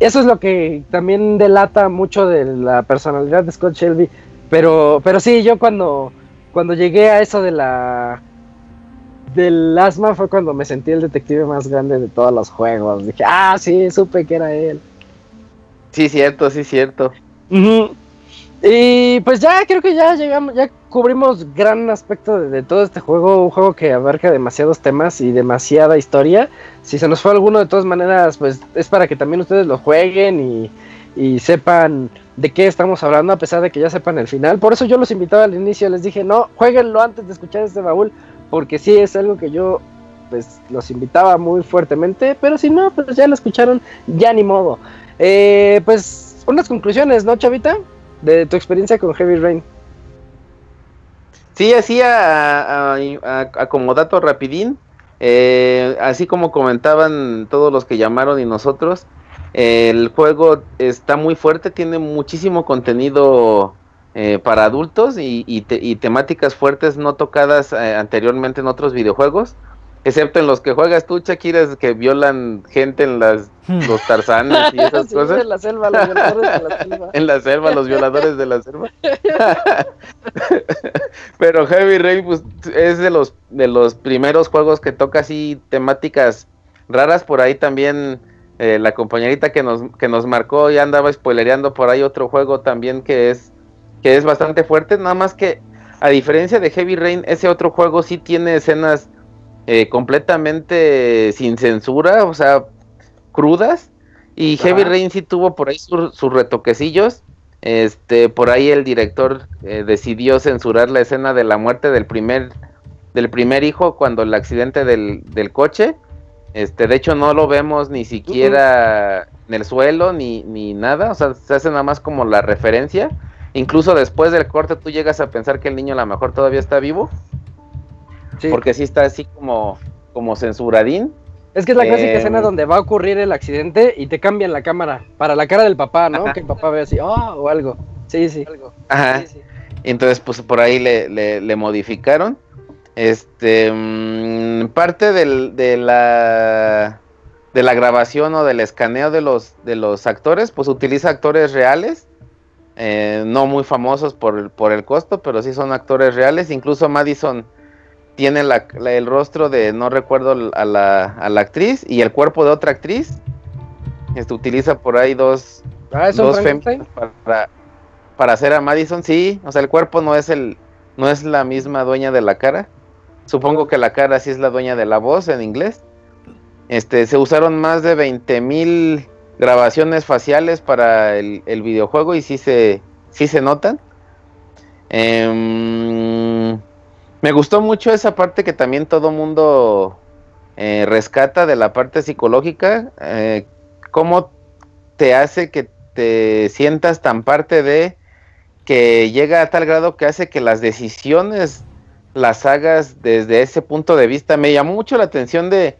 Eso es lo que también delata mucho de la personalidad de Scott Shelby. Pero, pero sí, yo cuando, cuando llegué a eso de la del asma fue cuando me sentí el detective más grande de todos los juegos. Dije, ah, sí, supe que era él. Sí, cierto, sí, cierto. Y pues ya creo que ya llegamos, ya cubrimos gran aspecto de, todo este juego, un juego que abarca demasiados temas y demasiada historia. Si se nos fue alguno de todas maneras, pues es para que también ustedes lo jueguen y, y sepan de qué estamos hablando, a pesar de que ya sepan el final. Por eso yo los invitaba al inicio, les dije, no, jueguenlo antes de escuchar este baúl, porque sí es algo que yo pues los invitaba muy fuertemente, pero si no, pues ya lo escucharon, ya ni modo. Eh, pues unas conclusiones, ¿no, Chavita? de tu experiencia con Heavy Rain. Sí, así a, a, dato rapidín, eh, así como comentaban todos los que llamaron y nosotros, el juego está muy fuerte, tiene muchísimo contenido eh, para adultos y, temáticas fuertes no tocadas eh, anteriormente en otros videojuegos. Excepto en los que juegas tú, Shakira, que violan gente en las los tarzanes y esas [laughs] cosas. En la selva, los violadores de la [laughs] selva. en la selva, los violadores de la selva. [laughs] Pero Heavy Rain pues, es de los de los primeros juegos que toca así temáticas raras. Por ahí también eh, la compañerita que nos, que nos marcó ya andaba spoilereando por ahí otro juego también que es que es bastante fuerte. Nada más que a diferencia de Heavy Rain, ese otro juego sí tiene escenas eh, completamente sin censura, o sea, crudas. Y Heavy Rain sí tuvo por ahí sus retoquecillos. Este, por ahí el director eh, decidió censurar la escena de la muerte del primer, del primer hijo cuando el accidente del, del coche. Este, de hecho no lo vemos ni siquiera en el suelo ni, ni nada, o sea, se hace nada más como la referencia. Incluso después del corte tú llegas a pensar que el niño a lo mejor todavía está vivo. Porque sí está así como, como censuradín. Es que es la clásica em, escena donde va a ocurrir el accidente y te cambian la cámara para la cara del papá, ¿no? Que el papá ve así, oh, o algo. Sí, sí. Ajá. Entonces, pues por ahí le, le, modificaron. Este, mm, parte del, de la de la grabación o del escaneo de los de los actores, pues utiliza actores reales, eh, no muy famosos por, por el costo, pero sí son actores reales. Incluso Madison tiene el rostro de, no recuerdo a la, a la, actriz, y el cuerpo de otra actriz. Este, utiliza por ahí dos, ah, dos para, para hacer a Madison, sí, o sea, el cuerpo no es el, no es la misma dueña de la cara. Supongo que la cara sí es la dueña de la voz en inglés. Este, se usaron más de 20 mil grabaciones faciales para el, videojuego y sí se, sí se notan. Eh, me gustó mucho esa parte que también todo mundo eh, rescata de la parte psicológica, eh, cómo te hace que te sientas tan parte de que llega a tal grado que hace que las decisiones las hagas desde ese punto de vista. Me llamó mucho la atención de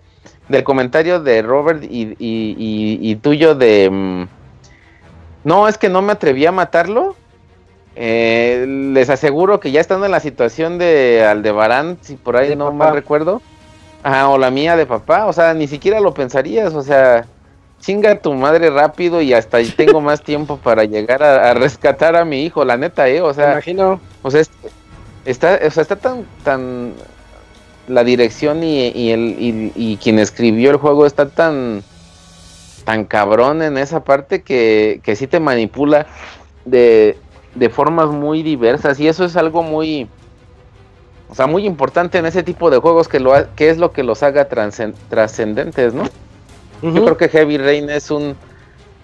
del comentario de Robert y, tuyo de mm, no es que no me atreví a matarlo eh, les aseguro que ya estando en la situación de Aldebarán, si por ahí no mal recuerdo, o la mía de papá, o sea, ni siquiera lo pensarías, o sea, chinga tu madre rápido y hasta ahí tengo más tiempo para llegar a, rescatar a mi hijo, la neta, eh, o sea, imagino. o sea, está, o sea, está tan, tan, la dirección y, el, y quien escribió el juego está tan, tan cabrón en esa parte que, que sí te manipula de de formas muy diversas y eso es algo muy o sea, muy importante en ese tipo de juegos que, lo ha- que es lo que los haga trascendentes, ¿no? Yo creo que Heavy Rain es un,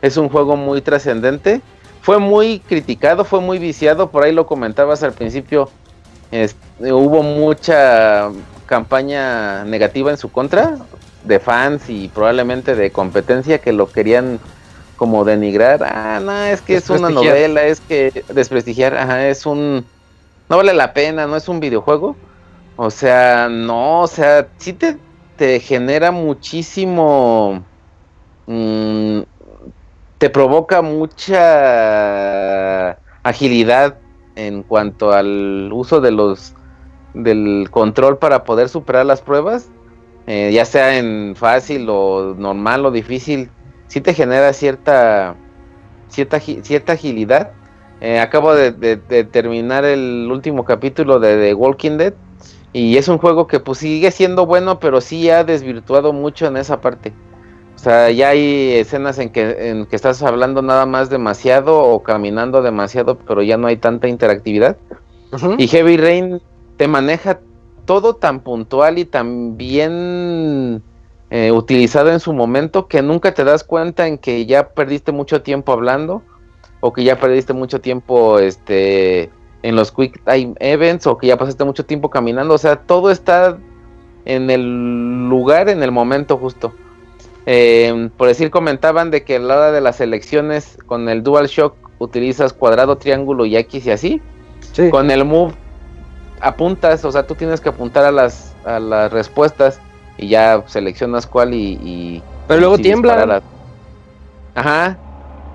es un juego muy trascendente. Fue muy criticado, fue muy viciado, por ahí lo comentabas al principio. es- hubo mucha campaña negativa en su contra, de fans y probablemente de competencia que lo querían como denigrar. Ah, no, es que es una novela, es que desprestigiar, ajá, es un... No vale la pena, no es un videojuego. O sea, no, o sea, sí te, te genera muchísimo... mm, te provoca mucha agilidad en cuanto al uso de los del control para poder superar las pruebas, eh, ya sea en fácil o normal o difícil, sí te genera cierta cierta, cierta agilidad. Eh, acabo de, de- de terminar el último capítulo de The Walking Dead y es un juego que pues sigue siendo bueno, pero sí ha desvirtuado mucho en esa parte. O sea, ya hay escenas en que, en que estás hablando nada más demasiado o caminando demasiado, pero ya no hay tanta interactividad. Y Heavy Rain te maneja todo tan puntual y tan bien eh, utilizado en su momento que nunca te das cuenta en que ya perdiste mucho tiempo hablando o que ya perdiste mucho tiempo este en los quick time events o que ya pasaste mucho tiempo caminando, o sea, todo está en el lugar, en el momento justo. Eh, por decir, comentaban de que a la hora de las elecciones con el DualShock utilizas cuadrado, triángulo y X y así. Sí. Con el move apuntas, o sea, tú tienes que apuntar a las, a las respuestas y ya seleccionas cuál y... y- Pero luego y tiemblan. disparar a- Ajá.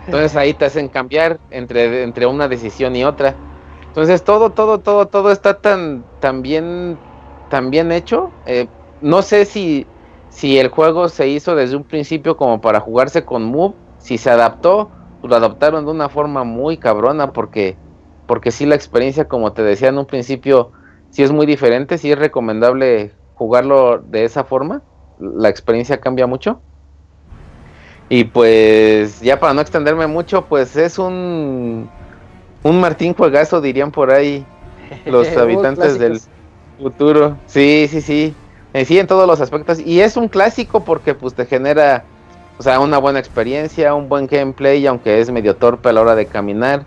Entonces [laughs] ahí te hacen cambiar entre, entre una decisión y otra. Entonces todo, todo, todo, todo está tan, tan bien, tan bien hecho. Eh, no sé si, si el juego se hizo desde un principio como para jugarse con Move, si se adaptó, lo adaptaron de una forma muy cabrona porque, porque sí la experiencia, como te decía en un principio, sí es muy diferente, sí es recomendable jugarlo de esa forma, la experiencia cambia mucho. Y pues ya para no extenderme mucho, pues es un un Martín Juegazo dirían por ahí [laughs] los habitantes del futuro. Sí, sí, sí. Eh, sí, en todos los aspectos. Y es un clásico porque pues te genera, o sea, una buena experiencia, un buen gameplay, aunque es medio torpe a la hora de caminar.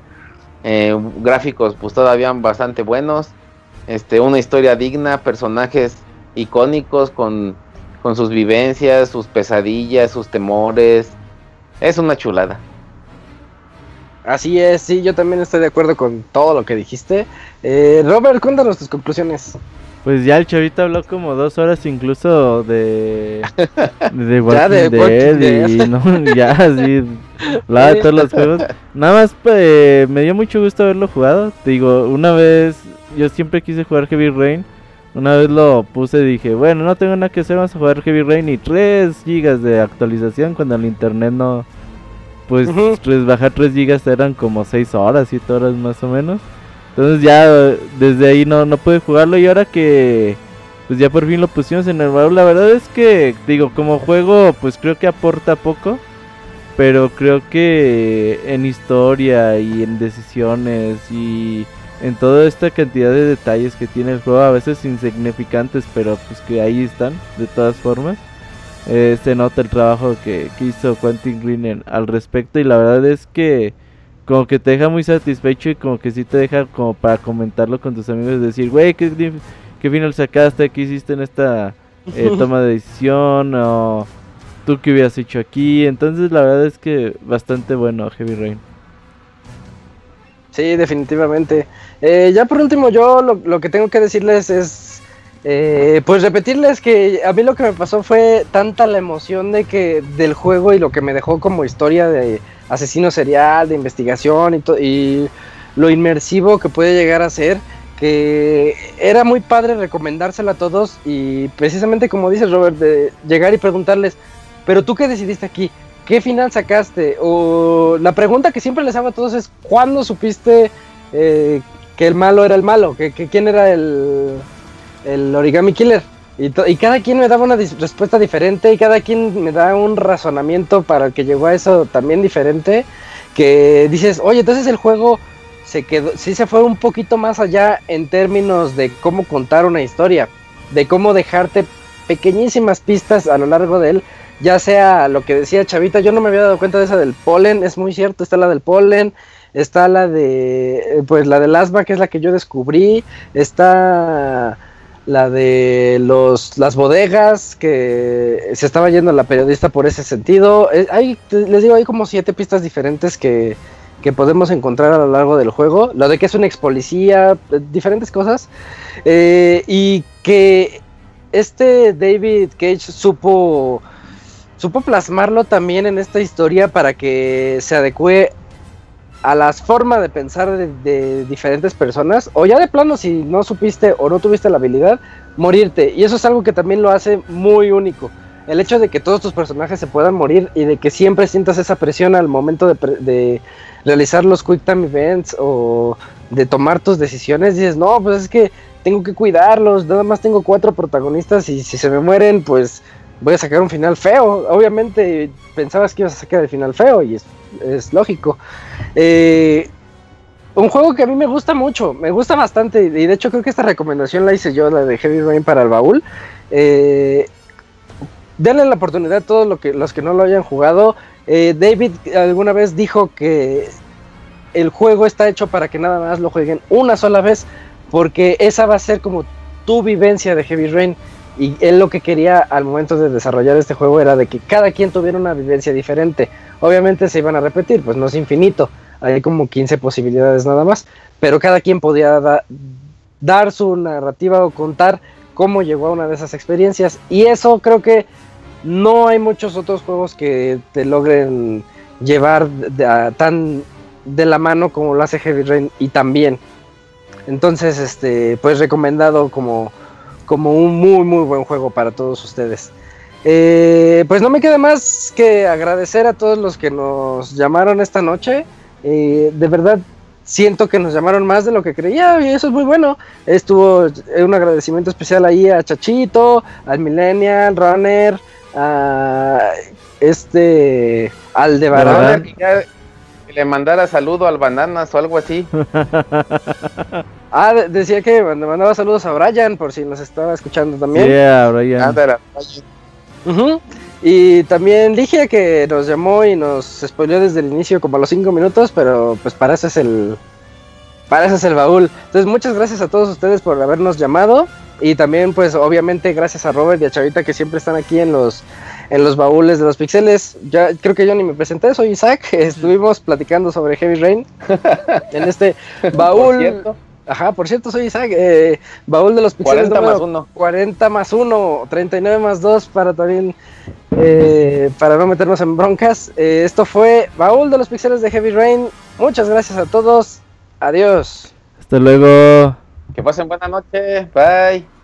Eh, gráficos pues todavía bastante buenos. Este, una historia digna, personajes icónicos con, con sus vivencias, sus pesadillas, sus temores. Es una chulada. Así es, sí, yo también estoy de acuerdo con todo lo que dijiste. Eh, Robert, cuéntanos tus conclusiones. Pues ya el chavito habló como dos horas incluso de de Walking [laughs] Ya de Dead Walking y Dead. no, [laughs] ya así hablaba de todos los juegos. Nada más pues, me dio mucho gusto haberlo jugado. Te digo, una vez yo siempre quise jugar Heavy Rain. Una vez lo puse y dije, bueno, no tengo nada que hacer, vamos a jugar Heavy Rain y 3 gigas de actualización cuando el internet no pues Ujú. tres- bajar 3 gigas eran como 6 horas, 7 horas más o menos. Entonces ya desde ahí no, no pude jugarlo y ahora que pues ya por fin lo pusimos en el baúl, la verdad es que digo, como juego pues creo que aporta poco, pero creo que en historia y en decisiones y en toda esta cantidad de detalles que tiene el juego, a veces insignificantes, pero pues que ahí están de todas formas. Eh, se nota el trabajo que, que hizo Quentin Green en- al respecto y la verdad es que como que te deja muy satisfecho y como que sí te deja como para comentarlo con tus amigos decir, güey, ¿qué, qué final sacaste? ¿Qué hiciste en esta eh, [laughs] toma de decisión? ¿O tú qué hubieras hecho aquí? Entonces la verdad es que bastante bueno Heavy Rain. Sí, definitivamente. Eh, ya por último, yo lo, lo que tengo que decirles es, eh, pues repetirles que a mí lo que me pasó fue tanta la emoción de que del juego y lo que me dejó como historia de asesino serial, de investigación y, y lo inmersivo que puede llegar a ser, que era muy padre recomendárselo a todos y precisamente como dices Robert, de llegar y preguntarles, pero tú qué decidiste aquí, ¿qué final sacaste? O la pregunta que siempre les hago a todos es, ¿cuándo supiste eh, que el malo era el malo? ¿Que, que quién era el, el origami killer? Y, cada quien me daba una respuesta diferente y cada quien me da un razonamiento para el que llegó a eso también diferente. Que dices, oye, entonces el juego se quedó, sí se fue un poquito más allá en términos de cómo contar una historia, de cómo dejarte pequeñísimas pistas a lo largo de él, ya sea lo que decía Chavita, yo no me había dado cuenta de esa del polen, es muy cierto, está la del polen, está la de, eh, pues la del asma, que es la que yo descubrí, está la de los las bodegas que se estaba yendo la periodista por ese sentido. Eh, hay, les digo, hay como siete pistas diferentes que, que podemos encontrar a lo largo del juego. Lo de que es un ex policía, eh, diferentes cosas. Eh, y que este David Cage supo, supo plasmarlo también en esta historia para que se adecue a las formas de pensar de, diferentes personas, o ya de plano si no supiste o no tuviste la habilidad, morirte. Y eso es algo que también lo hace muy único. El hecho de que todos tus personajes se puedan morir y de que siempre sientas esa presión al momento de, de realizar los quick time events o de tomar tus decisiones, dices, no, pues es que tengo que cuidarlos, nada más tengo cuatro protagonistas y si se me mueren, pues voy a sacar un final feo. Obviamente pensabas que ibas a sacar el final feo y es, es lógico. Eh, un juego que a mí me gusta mucho, me gusta bastante y de hecho creo que esta recomendación la hice yo, la de Heavy Rain para el baúl. Eh, denle la oportunidad a todos que, los que no lo hayan jugado. Eh, David alguna vez dijo que el juego está hecho para que nada más lo jueguen una sola vez porque esa va a ser como tu vivencia de Heavy Rain. Y él lo que quería al momento de desarrollar este juego era de que cada quien tuviera una vivencia diferente. Obviamente se iban a repetir, pues no es infinito. Hay como 15 posibilidades nada más. Pero cada quien podía da dar su narrativa o contar cómo llegó a una de esas experiencias. Y eso creo que no hay muchos otros juegos que te logren llevar tan de la mano como lo hace Heavy Rain y también. Entonces, este, pues recomendado como como un muy muy buen juego para todos ustedes. Eh, pues no me queda más que agradecer a todos los que nos llamaron esta noche. Eh, de verdad siento que nos llamaron más de lo que creía y eso es muy bueno. Estuvo un agradecimiento especial ahí a Chachito, al Millennial, Runner, a este Aldebarán. Que, ya, que le mandara saludo al Bananas o algo así. [laughs] Ah, de decía que me mandaba saludos a Brian, por si nos estaba escuchando también. Yeah, Brian. Ah, Uh -huh. Y también dije que nos llamó y nos spoileó desde el inicio como a los 5 minutos, pero pues para eso es el para eso es el baúl. Entonces muchas gracias a todos ustedes por habernos llamado y también pues obviamente gracias a Robert y a Chavita que siempre están aquí en los en los baúles de los pixeles. Ya creo que yo ni me presenté, soy Isaac. [laughs] Estuvimos platicando sobre Heavy Rain [laughs] en este baúl. Por cierto. Ajá, por cierto, soy Isaac. Eh, baúl de los pixeles 40 número más 1. 40 más 1, 39 más 2 para también, eh, para no meternos en broncas. Eh, esto fue Baúl de los Pixeles de Heavy Rain. Muchas gracias a todos. Adiós. Hasta luego. Que pasen buena noche. Bye.